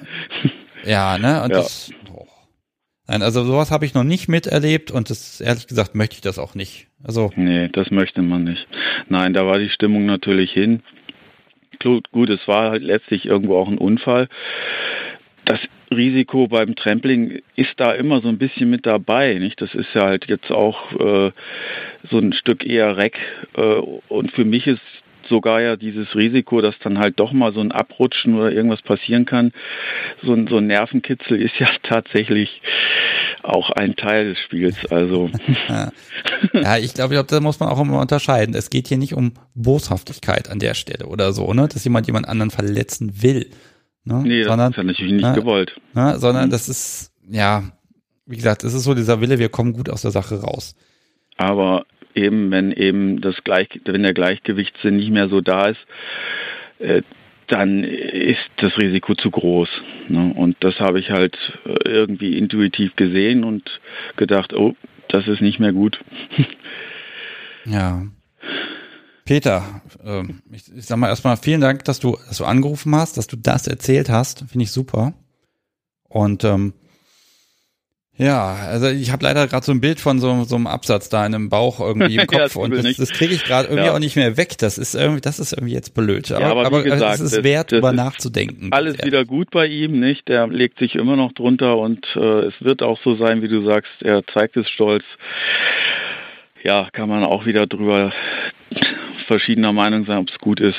Ja, ne, und ja. das. Nein, also sowas habe ich noch nicht miterlebt und das, ehrlich gesagt, möchte ich das auch nicht. Also. Nee, das möchte man nicht. Nein, da war die Stimmung natürlich hin. Gut, es war halt letztlich irgendwo auch ein Unfall. Das Risiko beim Trampling ist da immer so ein bisschen mit dabei. Nicht? Das ist ja halt jetzt auch äh, so ein Stück eher Reck. Äh, und für mich ist sogar ja dieses Risiko, dass dann halt doch mal so ein Abrutschen oder irgendwas passieren kann. So ein, so ein Nervenkitzel ist ja tatsächlich auch ein Teil des Spiels. Also ja, ich glaube, glaub, da muss man auch immer unterscheiden. Es geht hier nicht um Boshaftigkeit an der Stelle oder so, ne, dass jemand jemand anderen verletzen will, Ne? Nee, sondern, das ist ja natürlich nicht ne, gewollt. Ne, sondern mhm. das ist, ja, wie gesagt, es ist so dieser Wille, wir kommen gut aus der Sache raus. Aber eben, wenn eben das Gleich, wenn der Gleichgewichtssinn nicht mehr so da ist, äh, dann ist das Risiko zu groß. Ne? Und das habe ich halt äh, irgendwie intuitiv gesehen und gedacht, oh, das ist nicht mehr gut. ja. Peter, äh, ich, ich sag mal erstmal vielen Dank, dass du, dass du angerufen hast, dass du das erzählt hast. Finde ich super. Und ähm, ja, also ich habe leider gerade so ein Bild von so, so einem Absatz da in einem Bauch irgendwie im Kopf ja, und das, das kriege ich gerade irgendwie ja. auch nicht mehr weg. Das ist irgendwie, das ist irgendwie jetzt blöd. Aber, ja, aber, aber gesagt, es ist wert, darüber nachzudenken. Alles wieder gut bei ihm, nicht? Der legt sich immer noch drunter und äh, es wird auch so sein, wie du sagst. Er zeigt es stolz. Ja, kann man auch wieder drüber verschiedener Meinung sein, ob es gut ist.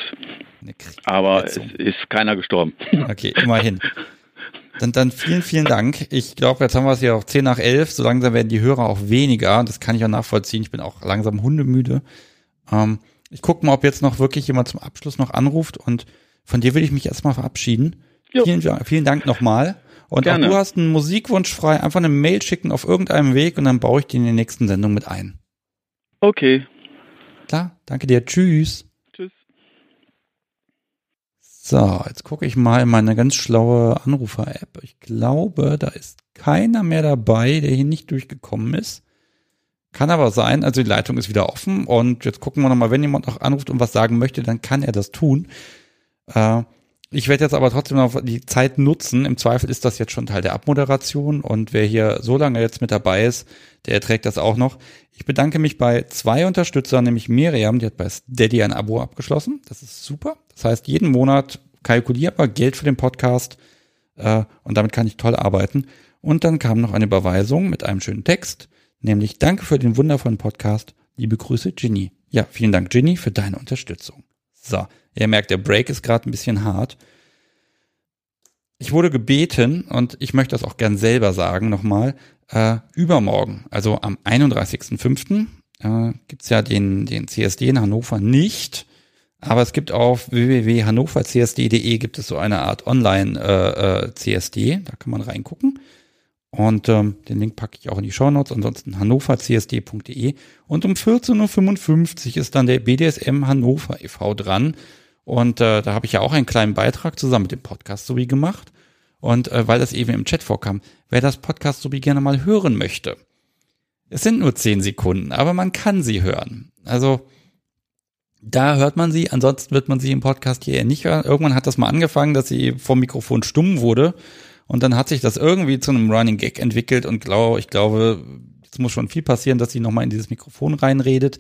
Aber es ist keiner gestorben. Okay, immerhin. Dann, dann vielen, vielen Dank. Ich glaube, jetzt haben wir es ja auch 10 nach 11. So langsam werden die Hörer auch weniger. Das kann ich auch nachvollziehen. Ich bin auch langsam hundemüde. Ähm, ich gucke mal, ob jetzt noch wirklich jemand zum Abschluss noch anruft. Und von dir will ich mich erstmal verabschieden. Vielen, vielen Dank nochmal. Und Gerne. auch du hast einen Musikwunsch frei. Einfach eine Mail schicken auf irgendeinem Weg und dann baue ich die in der nächsten Sendung mit ein. Okay, Klar, danke dir. Tschüss. So, jetzt gucke ich mal in meine ganz schlaue Anrufer-App. Ich glaube, da ist keiner mehr dabei, der hier nicht durchgekommen ist. Kann aber sein, also die Leitung ist wieder offen und jetzt gucken wir nochmal, wenn jemand noch anruft und was sagen möchte, dann kann er das tun. Äh, ich werde jetzt aber trotzdem noch die Zeit nutzen. Im Zweifel ist das jetzt schon Teil der Abmoderation und wer hier so lange jetzt mit dabei ist, der trägt das auch noch. Ich bedanke mich bei zwei Unterstützern, nämlich Miriam, die hat bei Steady ein Abo abgeschlossen. Das ist super. Das heißt, jeden Monat kalkulierbar Geld für den Podcast äh, und damit kann ich toll arbeiten. Und dann kam noch eine Überweisung mit einem schönen Text, nämlich Danke für den wundervollen Podcast. Liebe Grüße, Ginny. Ja, vielen Dank, Ginny, für deine Unterstützung. So, ihr merkt, der Break ist gerade ein bisschen hart. Ich wurde gebeten, und ich möchte das auch gern selber sagen nochmal, äh, übermorgen, also am 31.05., äh, gibt ja den, den CSD in Hannover nicht, aber es gibt auf www.hannovercsd.de gibt es so eine Art Online-CSD, äh, äh, da kann man reingucken. Und ähm, den Link packe ich auch in die Show Notes. Ansonsten hannovercsd.de. Und um 14.55 Uhr ist dann der BDSM Hannover e.V. dran. Und äh, da habe ich ja auch einen kleinen Beitrag zusammen mit dem Podcast sowie gemacht. Und äh, weil das eben im Chat vorkam, wer das Podcast sowie gerne mal hören möchte. Es sind nur zehn Sekunden, aber man kann sie hören. Also da hört man sie, ansonsten wird man sie im Podcast hier nicht hören. Irgendwann hat das mal angefangen, dass sie vom Mikrofon stumm wurde. Und dann hat sich das irgendwie zu einem Running Gag entwickelt und glaube, ich glaube, es muss schon viel passieren, dass sie nochmal in dieses Mikrofon reinredet.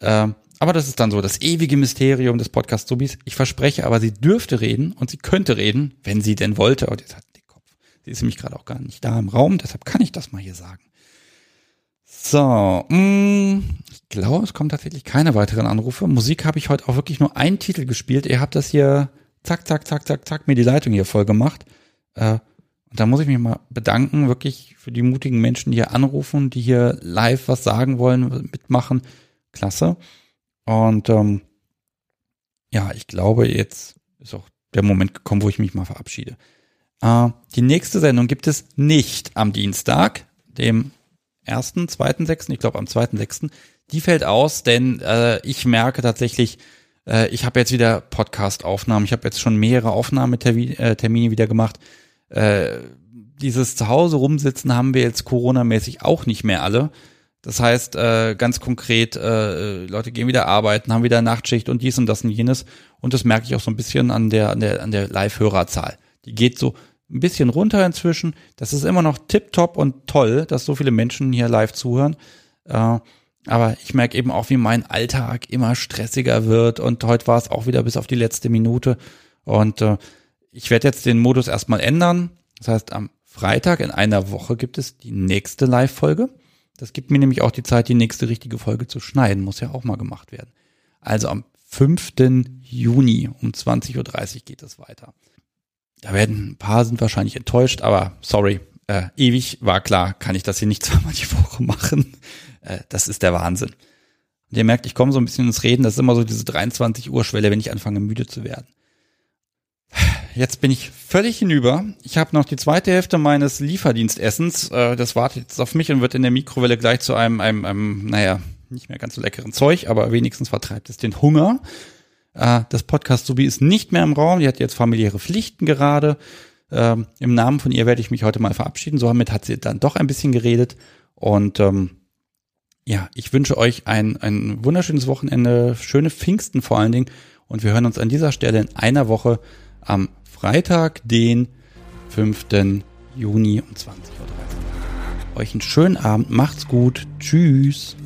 Äh, aber das ist dann so das ewige Mysterium des Podcast Subis. Ich verspreche aber, sie dürfte reden und sie könnte reden, wenn sie denn wollte. Und jetzt hat den Kopf. Sie ist nämlich gerade auch gar nicht da im Raum, deshalb kann ich das mal hier sagen. So, mh, mm, ich glaube, es kommen tatsächlich keine weiteren Anrufe. Musik habe ich heute auch wirklich nur einen Titel gespielt. Ihr habt das hier zack, zack, zack, zack, zack, mir die Leitung hier voll gemacht. Äh, Und da muss ich mich mal bedanken, wirklich für die mutigen Menschen, die hier anrufen, die hier live was sagen wollen, mitmachen. Klasse. Und ähm, ja, ich glaube, jetzt ist auch der Moment gekommen, wo ich mich mal verabschiede. Äh, die nächste Sendung gibt es nicht am Dienstag, dem ersten, zweiten, sechsten, ich glaube am zweiten, sechsten. Die fällt aus, denn äh, ich merke tatsächlich, äh, ich habe jetzt wieder Podcast-Aufnahmen. Ich habe jetzt schon mehrere Aufnahmetermine äh, wieder gemacht. Äh, dieses Zuhause rumsitzen haben wir jetzt Corona-mäßig auch nicht mehr alle. Das heißt, äh, ganz konkret, äh, Leute gehen wieder arbeiten, haben wieder Nachtschicht und dies und das und jenes. Und das merke ich auch so ein bisschen an der, an der, an der Live-Hörerzahl. Die geht so ein bisschen runter inzwischen. Das ist immer noch tipptopp und toll, dass so viele Menschen hier live zuhören. Äh, aber ich merke eben auch, wie mein Alltag immer stressiger wird. Und heute war es auch wieder bis auf die letzte Minute. Und äh, ich werde jetzt den Modus erstmal ändern. Das heißt, am Freitag in einer Woche gibt es die nächste Live-Folge. Das gibt mir nämlich auch die Zeit, die nächste richtige Folge zu schneiden. Muss ja auch mal gemacht werden. Also am 5. Juni um 20.30 Uhr geht es weiter. Da werden ein paar sind wahrscheinlich enttäuscht, aber sorry, äh, ewig war klar, kann ich das hier nicht zweimal die Woche machen. Äh, das ist der Wahnsinn. Und ihr merkt, ich komme so ein bisschen ins Reden, das ist immer so diese 23 Uhr Schwelle, wenn ich anfange müde zu werden. Jetzt bin ich völlig hinüber. Ich habe noch die zweite Hälfte meines Lieferdienstessens. Äh, das wartet jetzt auf mich und wird in der Mikrowelle gleich zu einem, einem, einem, naja, nicht mehr ganz so leckeren Zeug, aber wenigstens vertreibt es den Hunger. Äh, das Podcast Subi ist nicht mehr im Raum. Die hat jetzt familiäre Pflichten gerade. Ähm, Im Namen von ihr werde ich mich heute mal verabschieden. Somit hat sie dann doch ein bisschen geredet. Und ähm, ja, ich wünsche euch ein, ein wunderschönes Wochenende, schöne Pfingsten vor allen Dingen. Und wir hören uns an dieser Stelle in einer Woche am Freitag, den 5. Juni um 20.30 Uhr. Euch einen schönen Abend, macht's gut, tschüss.